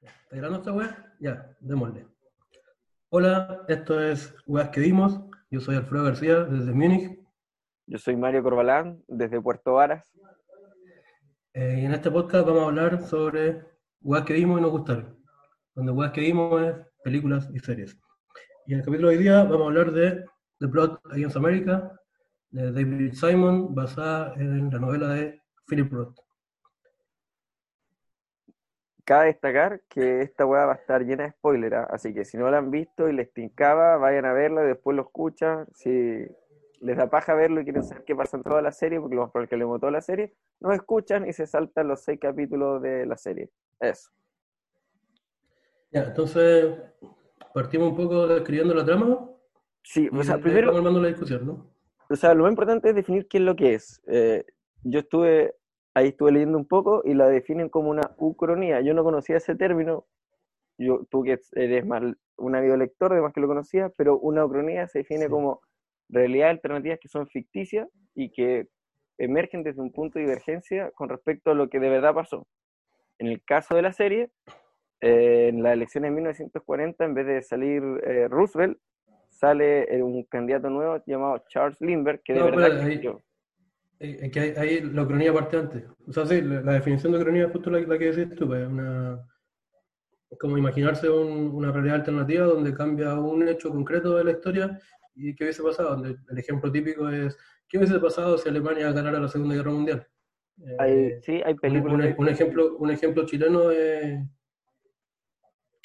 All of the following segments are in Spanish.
¿Está grabando esta weá? Ya, démosle. Hola, esto es Weas que vimos. Yo soy Alfredo García desde Múnich. Yo soy Mario Corbalán, desde Puerto Varas. Eh, y en este podcast vamos a hablar sobre weas que vimos y nos gustaron. Donde weas que vimos es películas y series. Y en el capítulo de hoy día vamos a hablar de The Plot Against America, de David Simon, basada en la novela de Philip Roth. Cabe destacar que esta weá va a estar llena de spoilers, ¿ah? así que si no la han visto y les tincaba, vayan a verla y después lo escuchan. Si les da paja verlo y quieren saber qué pasa en toda la serie, porque lo que le toda la serie, no escuchan y se saltan los seis capítulos de la serie. Eso. Ya, entonces partimos un poco describiendo la trama. Sí, o sea, primero, vamos armando la discusión, ¿no? o sea, lo más importante es definir qué es lo que es. Eh, yo estuve, ahí estuve leyendo un poco y la definen como una ucronía. Yo no conocía ese término, yo, tú que eres más un ávido lector, además que lo conocías, pero una ucronía se define Sí. como realidades alternativas que son ficticias y que emergen desde un punto de divergencia con respecto a lo que de verdad pasó. En el caso de la serie, eh, en las elecciones de 1940, en vez de salir eh, Roosevelt, sale eh, un candidato nuevo llamado Charles Lindbergh, que de No, verdad ahí- existió. Eh, Es que ahí, la ucronía parte antes. O sea, sí, la, la definición de ucronía es justo la, la que decís tú, pues, una, como imaginarse un- una realidad alternativa donde cambia un hecho concreto de la historia y qué hubiese pasado. Donde el ejemplo típico es, ¿qué hubiese pasado si Alemania ganara la Segunda Guerra Mundial? Eh, Hay, sí, hay películas. un- ejemplo, un ejemplo chileno es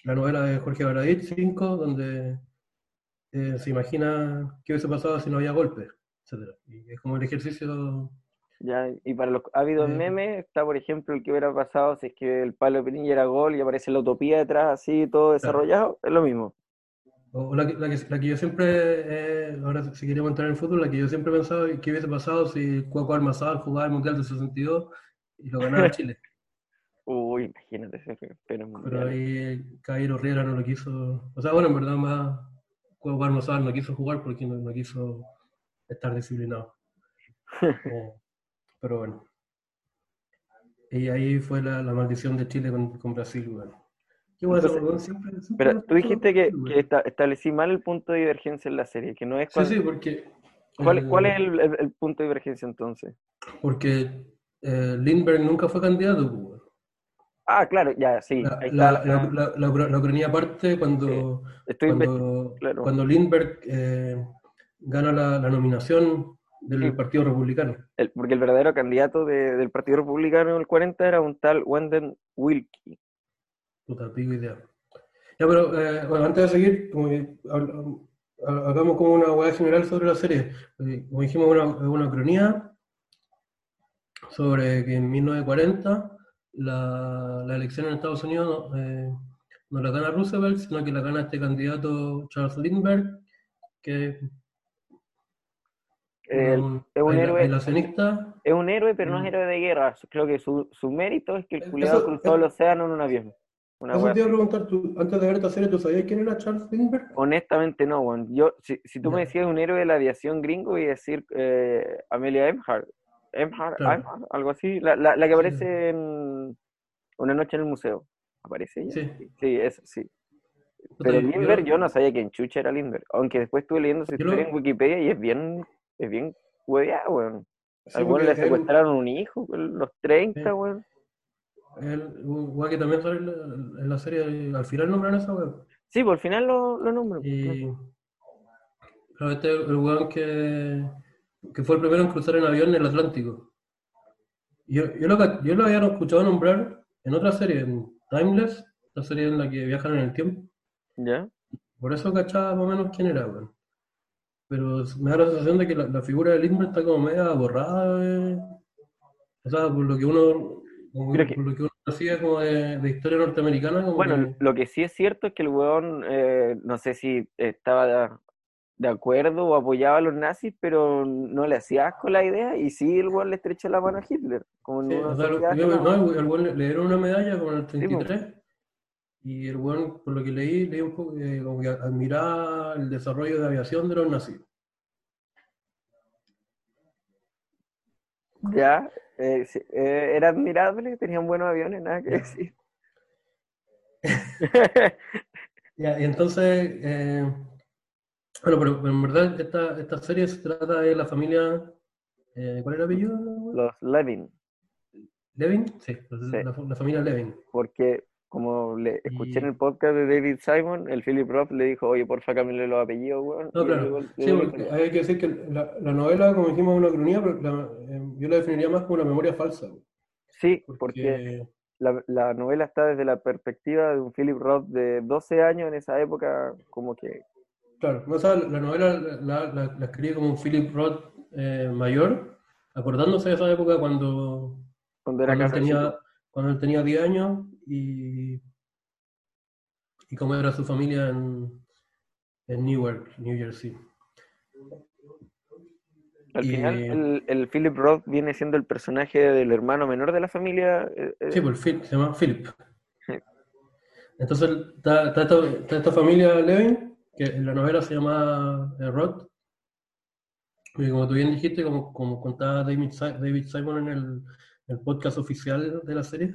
la novela de Jorge Baradit, 5, donde eh, se imagina qué hubiese pasado si no había golpes, Y es como el ejercicio Ya, y para los ávidos Eh. memes está, por ejemplo, el que hubiera pasado si es que el palo de Pinilla era gol y aparece la utopía detrás, así, todo desarrollado, es lo mismo. O la que, la que, la que yo siempre, eh, ahora si queríamos entrar en el fútbol, la que yo siempre he pensado que hubiese pasado si Cuaco Almazal jugaba el Mundial de 62 y lo ganaba Chile. Uy, imagínate ese pero Pero ahí Cairo Riera no lo quiso. O sea, bueno, en verdad más Almazal no quiso jugar porque no, no quiso estar disciplinado. Eh, pero bueno. Y ahí fue la, la maldición de Chile con, con Brasil, bueno. Siempre- siempre Pero tú dijiste que, que esta- establecí mal el punto de divergencia en la serie, que no es Sí, cuando- sí, porque. ¿Cuál, eh, cuál es el, el- el punto de divergencia entonces? Porque eh, Lindbergh nunca fue candidato. pues. Ah, claro, ya, sí, La, ahí la, está. la- la, la, parte cuando, estoy investi- cuando, claro. cuando Lindbergh eh, gana la, la nominación del Sí. Partido Republicano. el- porque el verdadero candidato de- del Partido Republicano en el 40 era un tal Wendell Wilkie. Puta, pico idea. Ya, pero eh, bueno, antes de seguir, como que hagamos como una hueá general sobre la serie. Como dijimos, una, una cronía sobre que en 1940 la, la elección en Estados Unidos eh, no la gana Roosevelt, sino que la gana este candidato Charles Lindbergh, que El- es un héroe-. Es un héroe, pero no es Mm. héroe de guerra. Creo que su, su mérito es que el Eso- culiado cruzó el océano en un avión. Una Eso te iba a así. preguntar, tú, antes de ver esta serie, ¿tú sabías quién era Charles Lindbergh? Honestamente no, weón. Yo, si, si tú me decías un héroe de la aviación gringo, voy a decir eh, Amelia Earhart. Earhart, Claro. Algo así. La, la, la que Sí. aparece en Una noche en el museo. ¿Aparece ella? Sí. Sí, es, sí. Pero Lindbergh, yo no sabía quién chucha era Lindbergh. Aunque después estuve leyendo su lo- historia en Wikipedia y es bien, es bien hueveada, weón. Sí, Al weón porque le secuestraron un hijo, los 30, Sí. weón. El, que también sale en la, serie, al final nombran a esa weá. Sí, por final lo, lo nombro. Y claro, este es el weón que, que fue el primero en cruzar en avión en el Atlántico. Yo, yo, lo, yo lo había escuchado nombrar en otra serie, en Timeless, la serie en la que viajan en el tiempo. ¿Ya? Por eso cachaba más o menos quién era, weón. Pero me da la sensación de que la, la figura de Lindbergh está como media borrada, eh. O sea, por lo que uno, como- que- por lo que uno hacía como de, de historia norteamericana, como Bueno, que- lo que sí es cierto es que el weón, eh, no sé si estaba de, de acuerdo o apoyaba a los nazis, pero no le hacía asco la idea y sí el weón le estrecha la mano a Hitler. Como Sí, una o sea, lo- sociedad yo- que no- no, el weón le, le dieron una medalla como en el po. 33 y el weón, por lo que leí, leí un poco que como que admiraba el desarrollo de aviación de los nazis. Ya, eh, sí, eh, era admirable, tenían buenos aviones, nada que decir. Ya, y entonces, eh, bueno, pero, pero en verdad esta, esta serie se trata de la familia, eh, ¿cuál era el apellido? Los Levin, ¿Levin? Sí, la, Sí. la- la familia Levin. porque como le escuché en el podcast de David Simon, el Philip Roth le dijo, oye, porfa, cámbiale los apellidos, weón. No, claro. Sí, porque hay que decir que la, la novela, como dijimos, es una cronía, pero la- eh, yo la definiría más como una memoria falsa. Sí, Porque, porque la, la novela está desde la perspectiva de un Philip Roth de 12 años en esa época, como que claro, o sea, la novela la, la, escribí como un Philip Roth eh, mayor, acordándose de esa época cuando, cuando era cuando, él tenía, cuando él tenía 10 años y, y cómo era su familia en, en Newark, New Jersey. Al Y- final, el, el Philip Roth viene siendo el personaje del hermano menor de la familia. eh, eh, Sí, pues Phil- se llama Philip. Sí. Entonces está, está esta, está esta familia Levin, que en la novela se llama eh, Roth. Y como tú bien dijiste, como, como contaba David, David Simon en el, el podcast oficial de la serie.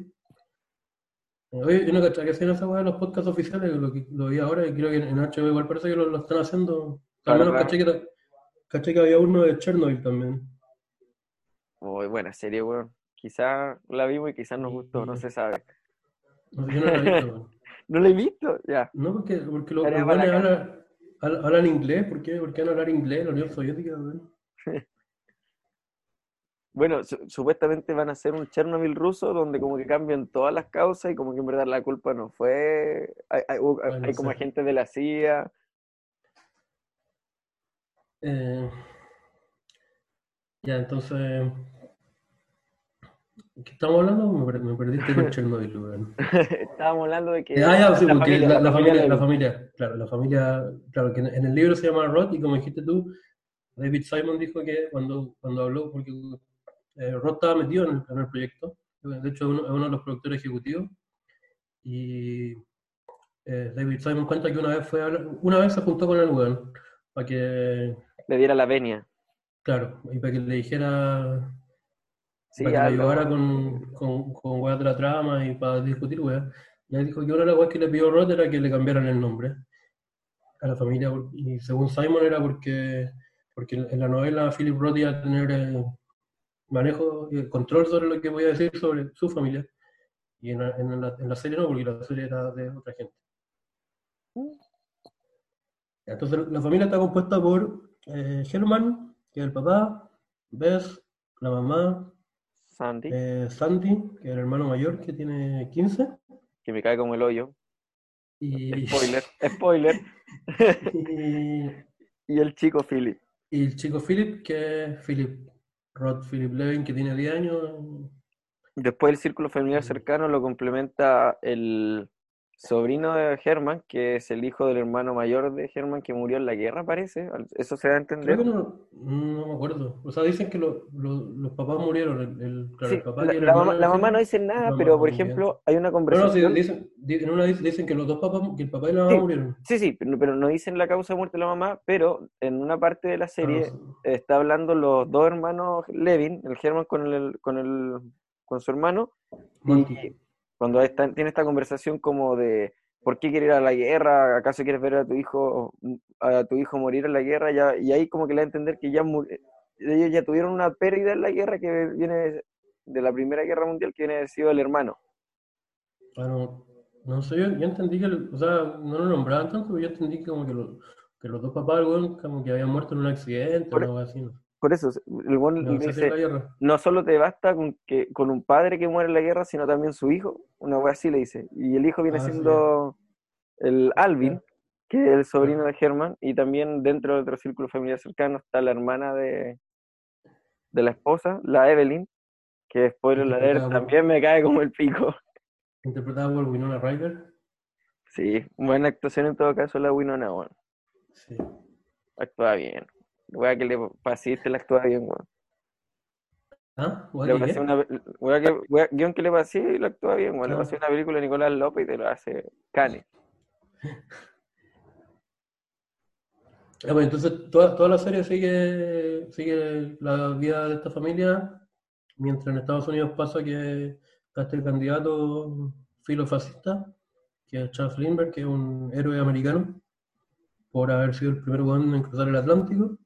Oye, yo no cachaba que hacían esa weá de los podcasts oficiales, lo, lo vi ahora y creo que en HBO igual parece que lo, lo están haciendo. Al menos claro. caché que, caché que había uno de Chernobyl también. Muy buena serie, weón. Quizás la vimos y quizás nos gustó, no se sabe. No yo no la he visto, weón. ¿No la he visto? Ya. No, porque, porque los, buenos hablan, hablan- hablan inglés. ¿Por qué? ¿Por qué no hablar inglés? La Unión Soviética, weón. Bueno, su- supuestamente van a hacer un Chernobyl ruso donde como que cambian todas las causas y como que en verdad la culpa no fue... Hay, como sé. agentes de la CIA. Eh, ya, entonces. ¿Qué estamos hablando? Me, per- me perdiste con Chernobyl, weón. Estábamos hablando de que... Ah, ya, sí, la porque familia, la, familia la claro, la familia, claro, que en, en el libro se llama Roth y como dijiste tú, David Simon dijo que cuando, cuando habló, porque eh, Roth estaba metido en el, en el proyecto, de hecho es uno, uno de los productores ejecutivos, y eh, David Simon cuenta que una vez fue a hablar- una vez se juntó con el weón, para que, Le diera la venia. claro, y para que le dijera, Sí, para que le ayudara con, con, con weas de la trama y para discutir weas. Y él dijo que una de las weas que le pidió Roth era que le cambiaran el nombre a la familia. Y según Simon era porque, porque en la novela Philip Roth iba a tener eh, manejo y control sobre lo que voy a decir sobre su familia. Y en la, en la- en la serie no, porque la serie era de otra gente. Entonces la familia está compuesta por eh, Herman, que es el papá, Bess, la mamá, Sandy, eh, Sandy, que es el hermano mayor, que tiene 15. que me cae como el hoyo. Y, Spoiler, spoiler. y, Y el chico Philip. y el chico Philip, que es Philip Rod Philip Levin, que tiene 10 años. Después el círculo familiar Mm. cercano lo complementa el sobrino de Herman, que es el hijo del hermano mayor de Herman que murió en la guerra, parece. Eso se da a Creo entender. que no, no me acuerdo. O sea, dicen que lo- lo- los papás murieron. El, el- claro, Sí, el papá la, la hermano mamá, la no dice nada, pero por ejemplo, hay una No, no, conversación. dicen, di- en una dic- dicen que los dos papás, que el papá y la mamá Sí. murieron. Sí, sí, pero, pero no dicen la causa de muerte de la mamá, pero en una parte de la serie Ah, está hablando los dos hermanos Levin, el Herman con el, con el, con su hermano, Monty. y cuando está- tiene esta conversación como de ¿por qué quieres ir a la guerra? ¿Acaso quieres ver a tu hijo a tu hijo morir en la guerra? Ya, y ahí como que le da a entender que ya ellos ya tuvieron una pérdida en la guerra que viene de la Primera Guerra Mundial, que viene de haber sido el hermano. Ah, no, sé, yo, yo entendí que, o sea, no lo nombraban tanto, pero yo entendí que como que, lo- que los dos papás, weón, como que habían muerto en un accidente Por- o algo así. ¿no? Por eso, el buen No, dice, la no solo te basta con que con un padre que muere en la guerra, sino también su hijo, una wea así le dice. Y el hijo viene Ah, sí. siendo el Alvin, que es el sobrino de Herman, y también dentro de otro círculo familiar cercano está la hermana de, de la esposa, la Evelyn, que spoiler por- también me cae como el pico. Interpretada por Winona Ryder. Sí, buena actuación en todo caso la Winona, weón. Sí. Actúa bien. Wea que le pasiste, la actúa bien, weón. ¿Ah? Le que, guion que le pasé y lo actúa bien, weón. Le Ah. pasé una película a Nicolás López y te lo hace cane. Ah, pues entonces toda, toda la serie sigue, sigue la vida de esta familia, mientras en Estados Unidos pasa que está este candidato filofascista que es Charles Lindbergh, que es un héroe americano, por haber sido el primer weón en cruzar el Atlántico.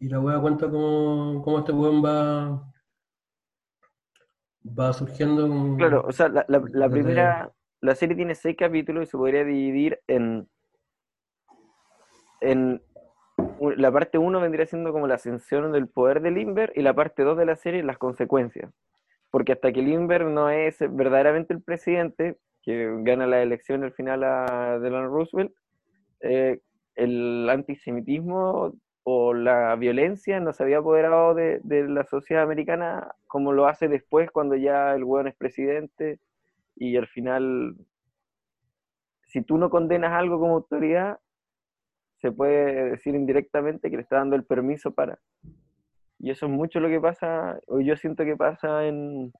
Y la weá cuenta cómo, cómo este weón va, va surgiendo. con- Claro, o sea, la, la- primera, la serie tiene seis capítulos y se podría dividir en, en la parte uno vendría siendo como la ascensión del poder de Lindbergh y la parte dos de la serie las consecuencias. Porque hasta que Lindbergh no es verdaderamente el presidente, que gana la elección al final a Delano Roosevelt, eh, el antisemitismo o la violencia no se había apoderado de, la sociedad americana como lo hace después cuando ya el weón es presidente y al final, si tú no condenas algo como autoridad, se puede decir indirectamente que le está dando el permiso para. Y eso es mucho lo que pasa, o yo siento que pasa en,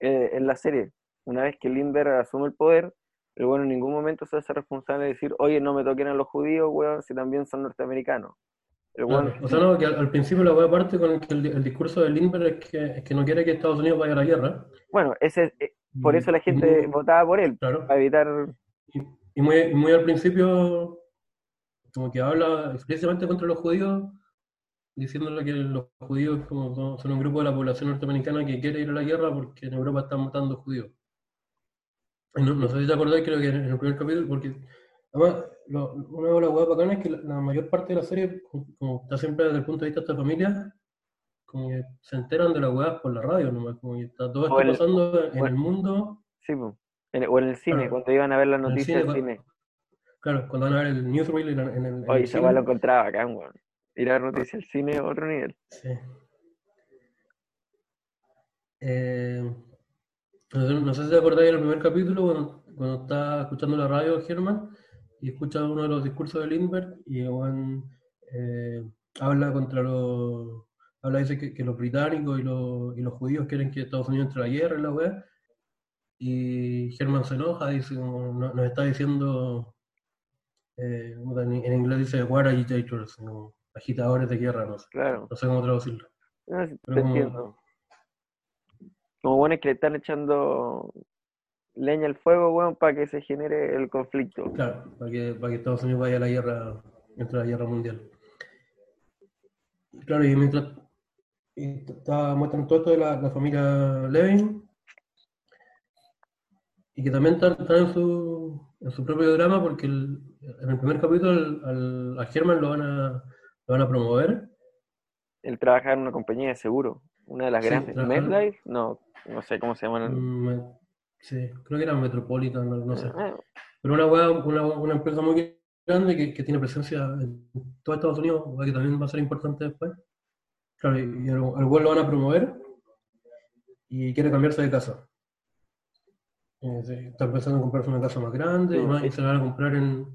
eh, en la serie. Una vez que Lindbergh asume el poder, el bueno en ningún momento se hace responsable de decir, oye, no me toquen a los judíos, weón, si también son norteamericanos. El Claro, weón- O sea, no, que al, al principio la weá parte con que el, el discurso de Lindbergh es que, es que no quiere que Estados Unidos vaya a la guerra. bueno, ese, eh, por eso la gente votaba por él, Claro. para evitar... Y, y muy, muy al principio, como que habla explícitamente contra los judíos, diciéndole que los judíos como son un grupo de la población norteamericana que quiere ir a la guerra porque en Europa están matando judíos. Y no, no sé si te acordáis, creo que en el primer capítulo, porque además lo- una de las huevas bacanas es que la, la mayor parte de la serie, como está siempre desde el punto de vista de esta familia, como que se enteran de las huevas por la radio nomás, como que está todo esto el- pasando en el mundo. Sí, po. En- o en el cine, Claro. cuando iban a ver las noticias del cine. Claro, cuando van a ver el newsreel en, en el, Oye, weá lo encontraba acá, weón. Ir a ver noticias del cine a otro nivel. Sí. Eh, no, sé- si te acordáis del primer capítulo, cuando, cuando está escuchando la radio Germán y escucha uno de los discursos de Lindbergh y el weón, eh, habla contra los. Habla, dice que, que los británicos y los, y los judíos quieren que Estados Unidos entre a la guerra y la weá. Y Germán se enoja, dice, nos está diciendo. eh, en, en inglés dice war agitators, agitadores de guerra, no sé, Claro. no sé cómo traducirlo. No, Pero como- bueno es que le están echando leña al fuego, weón, para que se genere el conflicto. Claro, para que, para que Estados Unidos vaya a la guerra, entre la guerra mundial. Claro, y mientras y está, muestran todo esto de la, la familia Levin, y que también están, están en, su, en su propio drama, porque el- en el primer capítulo al, al- a Germán lo van a, lo van a promover. Él trabaja en una compañía de seguro, una de las Sí, grandes. ¿MedLife? No, no sé cómo se llaman. Mm, sí, creo que era Metropolitan, no, no sé. Ah, Pero una, wea- una, una empresa muy grande que, que tiene presencia en todo Estados Unidos, que también va a ser importante después. Claro, y, y al, al weón lo van a promover y quiere cambiarse de casa. Eh, sí, está pensando en comprarse una casa más grande y, más, y se la van a comprar en,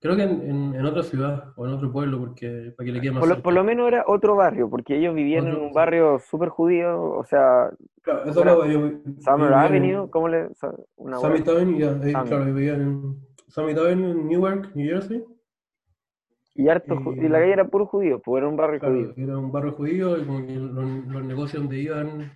creo que en, en, en otra ciudad o en otro pueblo porque para que le quede más Por lo, por lo menos era otro barrio, porque ellos vivían en un barrio súper judío, o sea, Claro, eso Era lo- Summer en Avenue, ¿cómo le...? Una Summit Avenue, ya, eh, claro, yo vivía en Summit Avenue, en Newark, New Jersey. y, harto ju- y la calle era puro judío, pues era un barrio Claro, judío. era un barrio judío y como que los, los negocios donde iban,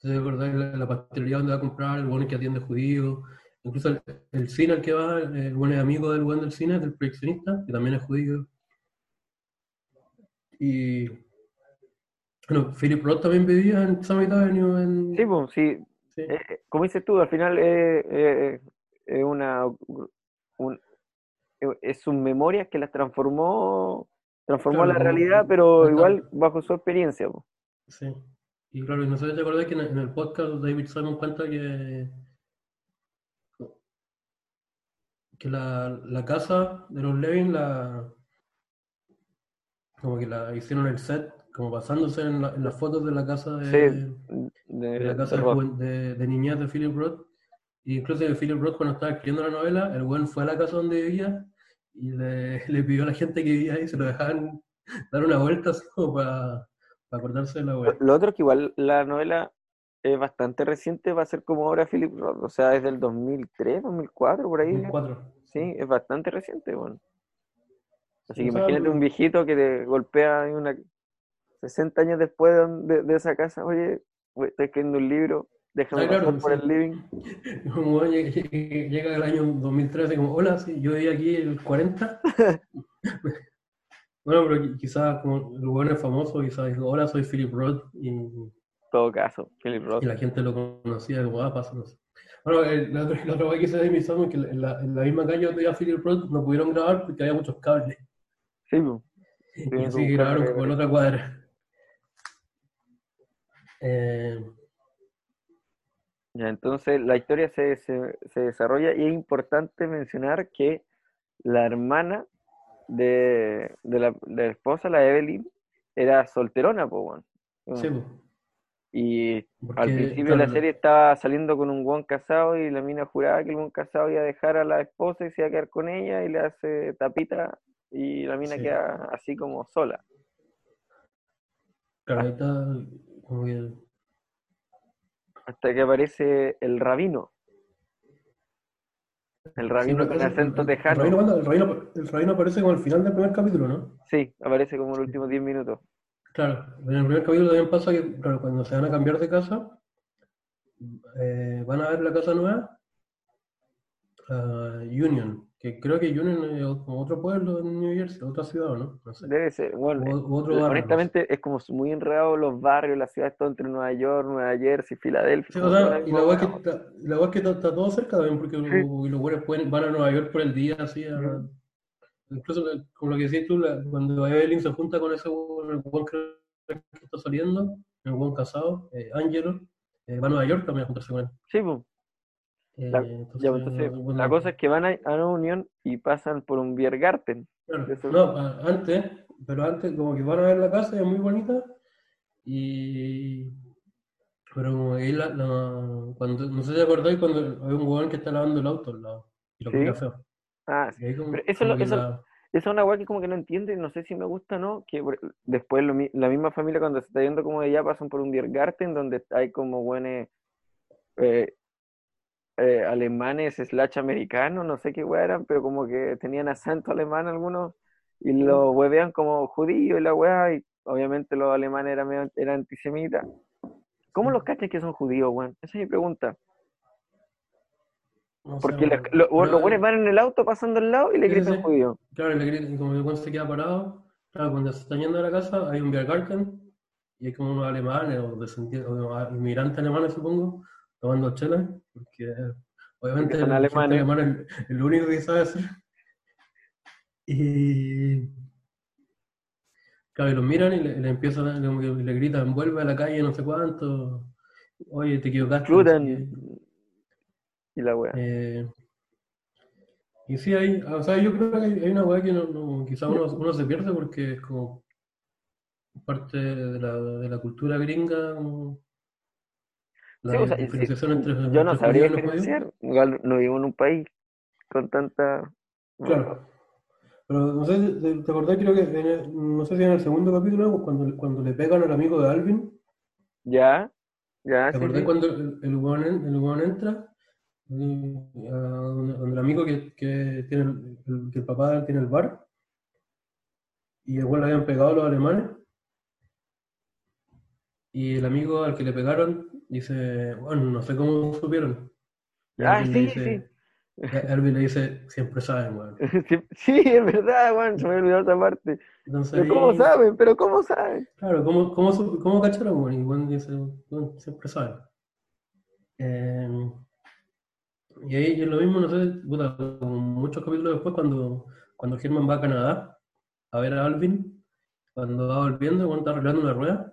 ¿te acordás? La, la pastelería donde va a comprar, el bueno que atiende judío, incluso el, el cine al que va, el buen es amigo del buen del cine, del proyeccionista, que también es judío. Y bueno, Philip Roth también vivía en Summit Avenue en... Sí, pues, sí, sí. eh, eh, como dices tú, al final eh, eh, es una un- eh, es sus memorias que las transformó transformó Claro, la realidad, pero igual bajo su experiencia. po. Sí. Y claro, y no sé si te acordás que en el, en el podcast David Simon cuenta que, que la, la casa de los Levin la como que la hicieron el set, como basándose en, la- en las fotos de la casa de, Sí, de, de la casa de de, niñez de Philip Roth. Y incluso de Philip Roth cuando estaba escribiendo la novela, el buen fue a la casa donde vivía y le, le pidió a la gente que vivía ahí, se lo dejaban dar una vuelta así como para, para acordarse de la wea. lo otro es que igual la novela es bastante reciente, va a ser como ahora Philip Roth, o sea, es del 2003, 2004, por ahí. 2004. Sí, es bastante reciente, bueno. Así que O sea, imagínate un viejito que te golpea en una 60 años después de, de- de esa casa, oye, estoy escribiendo un libro déjame Ah, claro, pasar por sí. el living. Weón llega, el año 2013 como, hola, sí, yo viví aquí el 40. bueno, pero qui- quizás como el weón es famoso, quizás hola, soy Philip Roth y, todo caso, Philip Roth. y la gente lo conocía como, ah, pasa, no sé. Bueno, el- la la otra vez que se de mi que en la, en la misma calle donde iba Philip Roth no pudieron grabar porque había muchos cables. Sí, pues. Y que así grabaron como en otra cuadra. Eh, Ya, entonces la historia se, se, se desarrolla y es importante mencionar que la hermana de, de la, de la esposa, la Evelyn, era solterona, pues, bueno. sí, pues, Y porque, al principio de la serie estaba saliendo con un buen casado y la mina juraba que el buen casado iba a dejar a la esposa y se iba a quedar con ella y le hace tapita y la mina Sí. queda así como sola. claro, está como que Hasta que aparece el rabino. El rabino con acento el tejano. rabino El rabino, el rabino aparece como al final del primer capítulo, ¿no? Sí, aparece como en los últimos 10 minutos. Claro, en el primer capítulo también pasa que, claro, cuando se van a cambiar de casa, eh, van a ver la casa nueva, ah, Union, que creo que Union es como otro pueblo en New Jersey, otra ciudad, ¿no? No sé. Debe ser, bueno, O- u otro barrio, honestamente es como muy enredado los barrios, las ciudades, todo entre Nueva York, Nueva Jersey, Filadelfia. Sí, o sea, la y la que, está, la weá que está, está todo cerca también, porque los, los pueden, van a Nueva York por el día, así, a-. incluso eh, como lo que decís tú, la- cuando Evelyn se junta con ese el weón que está saliendo, el buen casado, eh, Angelo, eh, va a Nueva York también a juntarse con él. Sí, pues. Eh, La- entonces, Ya, pues, entonces, bueno, la cosa es que van a, a una unión y pasan por un Biergarten. claro, eso- no, antes, pero antes como que van a ver la casa, es muy bonita, y... Pero ahí la, cuando, no sé si acordáis cuando hay un weón que está lavando el auto al lado, y lo Sí. feo. Ah, sí. Como- Pero eso como lo- que eso- la- Esa es una weá que como que no entiende, no sé si me gusta o no, que después lo la misma familia cuando se está yendo como de allá pasan por un Biergarten donde hay como buenos eh, eh, alemanes slash americanos, no sé qué weá eran, pero como que tenían acento alemán algunos y lo huevean como judío y la weá, y obviamente los alemanes eran, eran antisemitas. ¿Cómo los cachas que son judíos, weón? Esa es mi pregunta. No Porque los, buenos van en el auto pasando al lado y le gritan judío. Claro, y le gritan- y como el weón se queda parado, claro, cuando se están yendo a la casa hay un Biergarten y hay como unos alemanes o, o inmigrantes alemanes, supongo, tomando chela, porque obviamente Porque son el alemanes. alemán es el único que sabe hacer. Y claro, y los miran y le, le empiezan que le gritan, vuelve a la calle, no sé cuánto, oye, te equivocaste. qué. Y la weá. Eh, y sí, hay, o sea, yo creo que hay, hay una weá que no, no- quizá uno, uno se pierde porque es como parte de la, de la cultura gringa, como la Sí, o sea, sí, diferenciación entre, yo no entre sabría no judíos. diferenciar. No vivo en un país con tanta. Claro. Pero no sé, ¿te, acordás? Creo que en el- no sé si en el segundo capítulo, cuando, cuando le pegan al amigo de Alvin, Ya, ya, ¿te sí, acordás sí. cuando el, el el weón entra? A donde, donde el amigo que, que tiene el, que el papá tiene el bar y weón le habían pegado a los alemanes y el amigo al que le pegaron dice, bueno, no sé cómo supieron. Y Ah, sí, dice, y Alvin le dice, siempre saben, weón. Sí, sí, es verdad, weón, se me olvidó esa parte. Entonces, Pero ¿cómo ahí- saben? ¿Pero cómo saben? Claro, ¿cómo, cómo, cómo cacharon? Bueno, y Juan dice, bueno, siempre saben. Eh, y ahí es lo mismo, no sé, puta, muchos capítulos después, cuando, cuando Germán va a Canadá a ver a Alvin, cuando va volviendo, cuando está arreglando una rueda,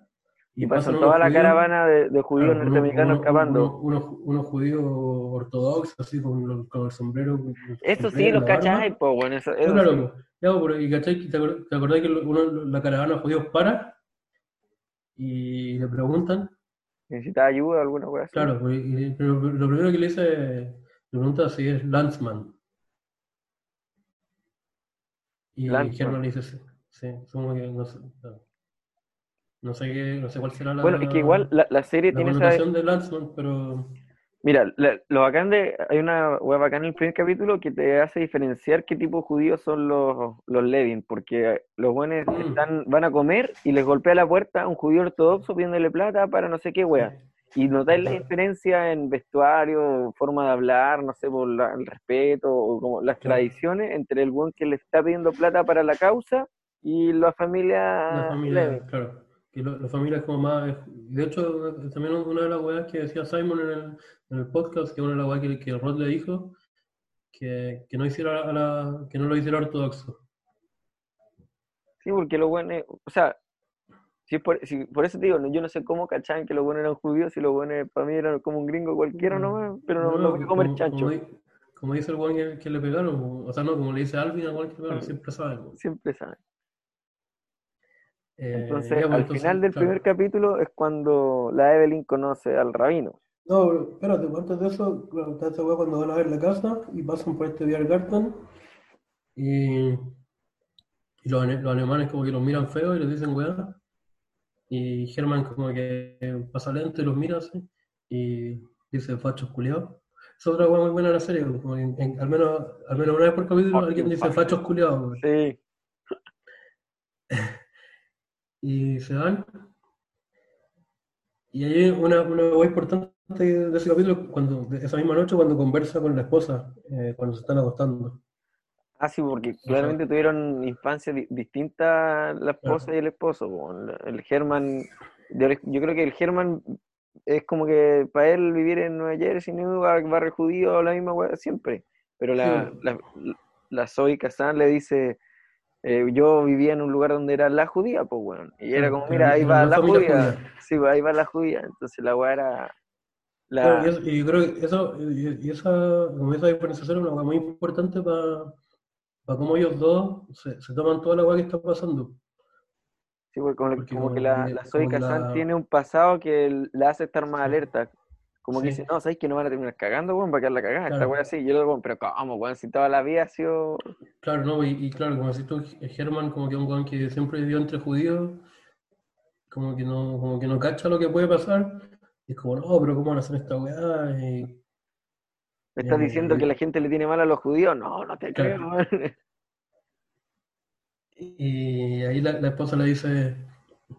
Y pasan unos toda la judíos, caravana de, de judíos claro, norteamericanos escapando. Unos, unos, unos judíos ortodoxos, así, con, los- con el sombrero. con el Eso sí, los cachai, pues, bueno, eso, eso claro, sí. po. Ya, po, pero, y cachai, ¿te acor- te acordás que uno, la caravana de judíos para y le preguntan? Necesitaba ayuda, alguna así. Claro, pues, y, y lo, primero que le dice, pregunta si es Landsman. Y. Germán dice sí. Sí, supongo que no sé. No, sé qué, no sé cuál será la, Bueno, es que igual la, la serie la tiene esa, de Landsman, pero Mira, la- lo bacán de. Hay una web bacán en el primer capítulo que te hace diferenciar qué tipo de judíos son los, los Levin, porque los buenos Mm. están, van a comer y les golpea la puerta a un judío ortodoxo pidiéndole plata para no sé qué wea. Y notáis la diferencia en vestuario, forma de hablar, no sé, por el respeto, o como las tradiciones entre el buen que le está pidiendo plata para la causa y la familia. La familia, claro. Y la familia es como más. De hecho, también una de las weas que decía Simon en el, en el podcast, que una de las weas que, que Rod le dijo, que, que, no hiciera la, que no lo hiciera ortodoxo. Sí, porque lo bueno o sea, si por, si, por eso te digo, yo no sé cómo cachaban que los buenos eran judíos y los buenos para mí eran como un gringo cualquiera nomás, pero no, no, no comer chancho. Como, dice el buen que, que, le pegaron, o sea, no, como le dice Alvin al buen que le pegaron, siempre saben. Siempre saben. Eh, entonces, pues, al final del primer capítulo es cuando la Evelyn conoce al rabino. No, espérate, antes de eso, está esa cuando van a ver la casa y pasan por este Garten y, y los, los, alemanes como que los miran feo y les dicen weá. Y Germán como que pasa lento y los mira así y dice fachos culiados. Es otra weá muy buena de la serie, como al, menos, al menos una vez por capítulo alguien dice fachos culiados. Sí. y se van. Y hay una, una importante de ese capítulo, cuando, esa misma noche, cuando conversa con la esposa, eh, cuando se están acostando. Ah, sí, porque claramente tuvieron infancias distintas la esposa y el esposo. El Germán, yo, creo que el Germán es como que para él vivir en Nueva Jersey, New York, barrio judío, la misma weá siempre. Pero la, la, la Zoe Kazan le dice, eh, yo vivía en un lugar donde era la judía, pues bueno. Y era como, mira, ahí va la judía. Sí, pues, ahí va la judía. Entonces la weá era. La... y, yo creo que eso, y, esa, como esa diferenciación es una weá muy importante para para cómo ellos dos se, se, toman toda la weá que está pasando. Sí, porque como, como que la, la Zoe Kazan tiene un pasado que la hace estar más alerta. Como que dice, no, ¿sabes que no van a terminar cagando, weón? Va a quedar la cagada, esta weá así. Y yo digo, pero ¿cómo, weón? Si toda la vida ha sido. Claro, no, y, claro, como decís tú, Germán, como que un weón que siempre vivió entre judíos, como que no, como que no cacha lo que puede pasar. Y es como, no, pero ¿cómo van a hacer esta weá? Y, ¿Me estás diciendo que la gente le tiene mal a los judíos? No, no te creo, weón. Y ahí la, la esposa le dice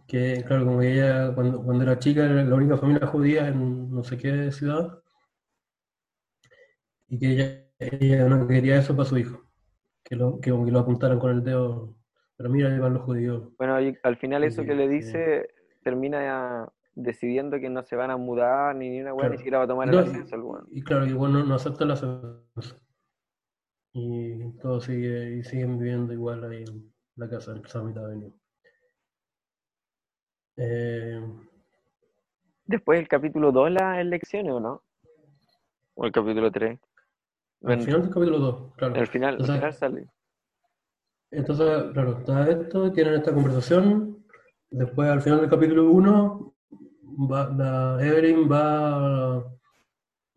que claro, como ella cuando, cuando era chica era la única familia judía en no sé qué ciudad, y que ella, ella no quería eso para su hijo, que lo, que, lo apuntaran con el dedo, pero mira, ahí van los judíos. Bueno, al final eso que le dice termina decidiendo que no se van a mudar ni ni una weá, ni siquiera va a tomar el ascenso Y claro, igual no, no acepta el ascenso. Y todo sigue, y siguen viviendo igual ahí en la casa del Summit Avenue. Eh, Después el capítulo 2 las elecciones, ¿o no? ¿O el capítulo 3? Al final del capítulo 2, claro. Al final, entonces, al final sale. Entonces, claro, está esto, tienen esta conversación. Después, al final del capítulo 1, va, la Evelyn va.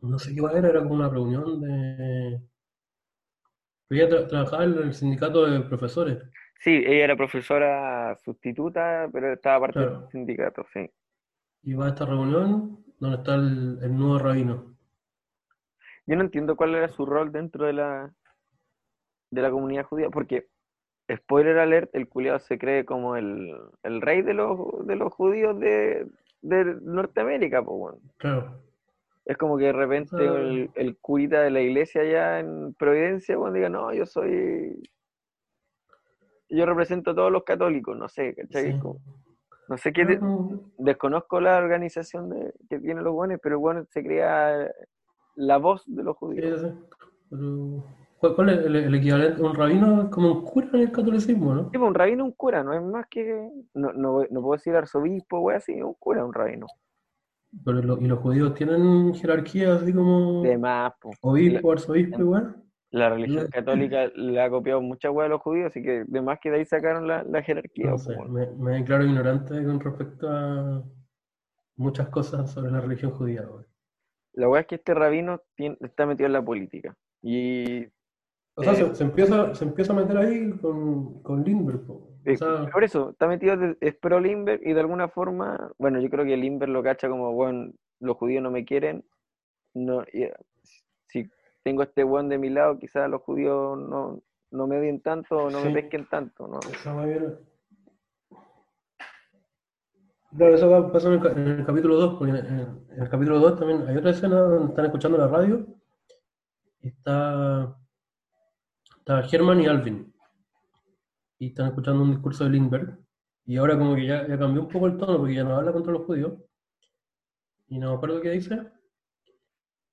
No sé qué va a era, era como una reunión de. Ella trabajaba en el sindicato de profesores. Sí, ella era profesora sustituta, pero estaba parte del sindicato, sí. Y va a esta reunión donde está el, nuevo rabino. Yo no entiendo cuál era su rol dentro de la, de la comunidad judía, porque, spoiler alert, el culiado se cree como el, rey de los, de los judíos de, Norteamérica, pues bueno. Claro. Es como que de repente el, el, curita de la iglesia allá en Providencia, bueno, diga, no, yo soy yo represento a todos los católicos, no sé, ¿cachai? No sé qué, desconozco la organización de, que tienen los buenos, pero bueno, se crea la voz de los judíos. ¿Cuál, es el, equivalente? ¿Un rabino es como un cura en el catolicismo, no? Sí, pues, un rabino un cura, no es más que. No, no, no puedo decir arzobispo, o así, un cura, un rabino. Pero ¿Y los judíos tienen jerarquía así como. De más, Obispo, arzobispo, igual la religión católica le ha copiado muchas huevas a los judíos, así que de más que de ahí sacaron la, jerarquía. me, me, declaro ignorante con respecto a muchas cosas sobre la religión judía. La hueá es que este rabino está metido en la política. Y. O sea, se, empieza, se empieza a meter ahí con, con Lindbergh. Eh, por eso, está metido, es pro Lindbergh y de alguna forma, bueno, yo creo que Lindbergh lo cacha como, bueno, los judíos no me quieren, no, si tengo este buen de mi lado, quizás los judíos no, no me odien tanto o no me pesquen tanto, ¿no? Claro, eso va a pasar en el, ca- en el capítulo 2, porque en, en- en el capítulo 2 también hay otra escena donde están escuchando la radio y está, está Herman y Alvin y están escuchando un discurso de Lindbergh y ahora como que ya, ya cambió un poco el tono porque ya no habla contra los judíos y no me acuerdo qué dice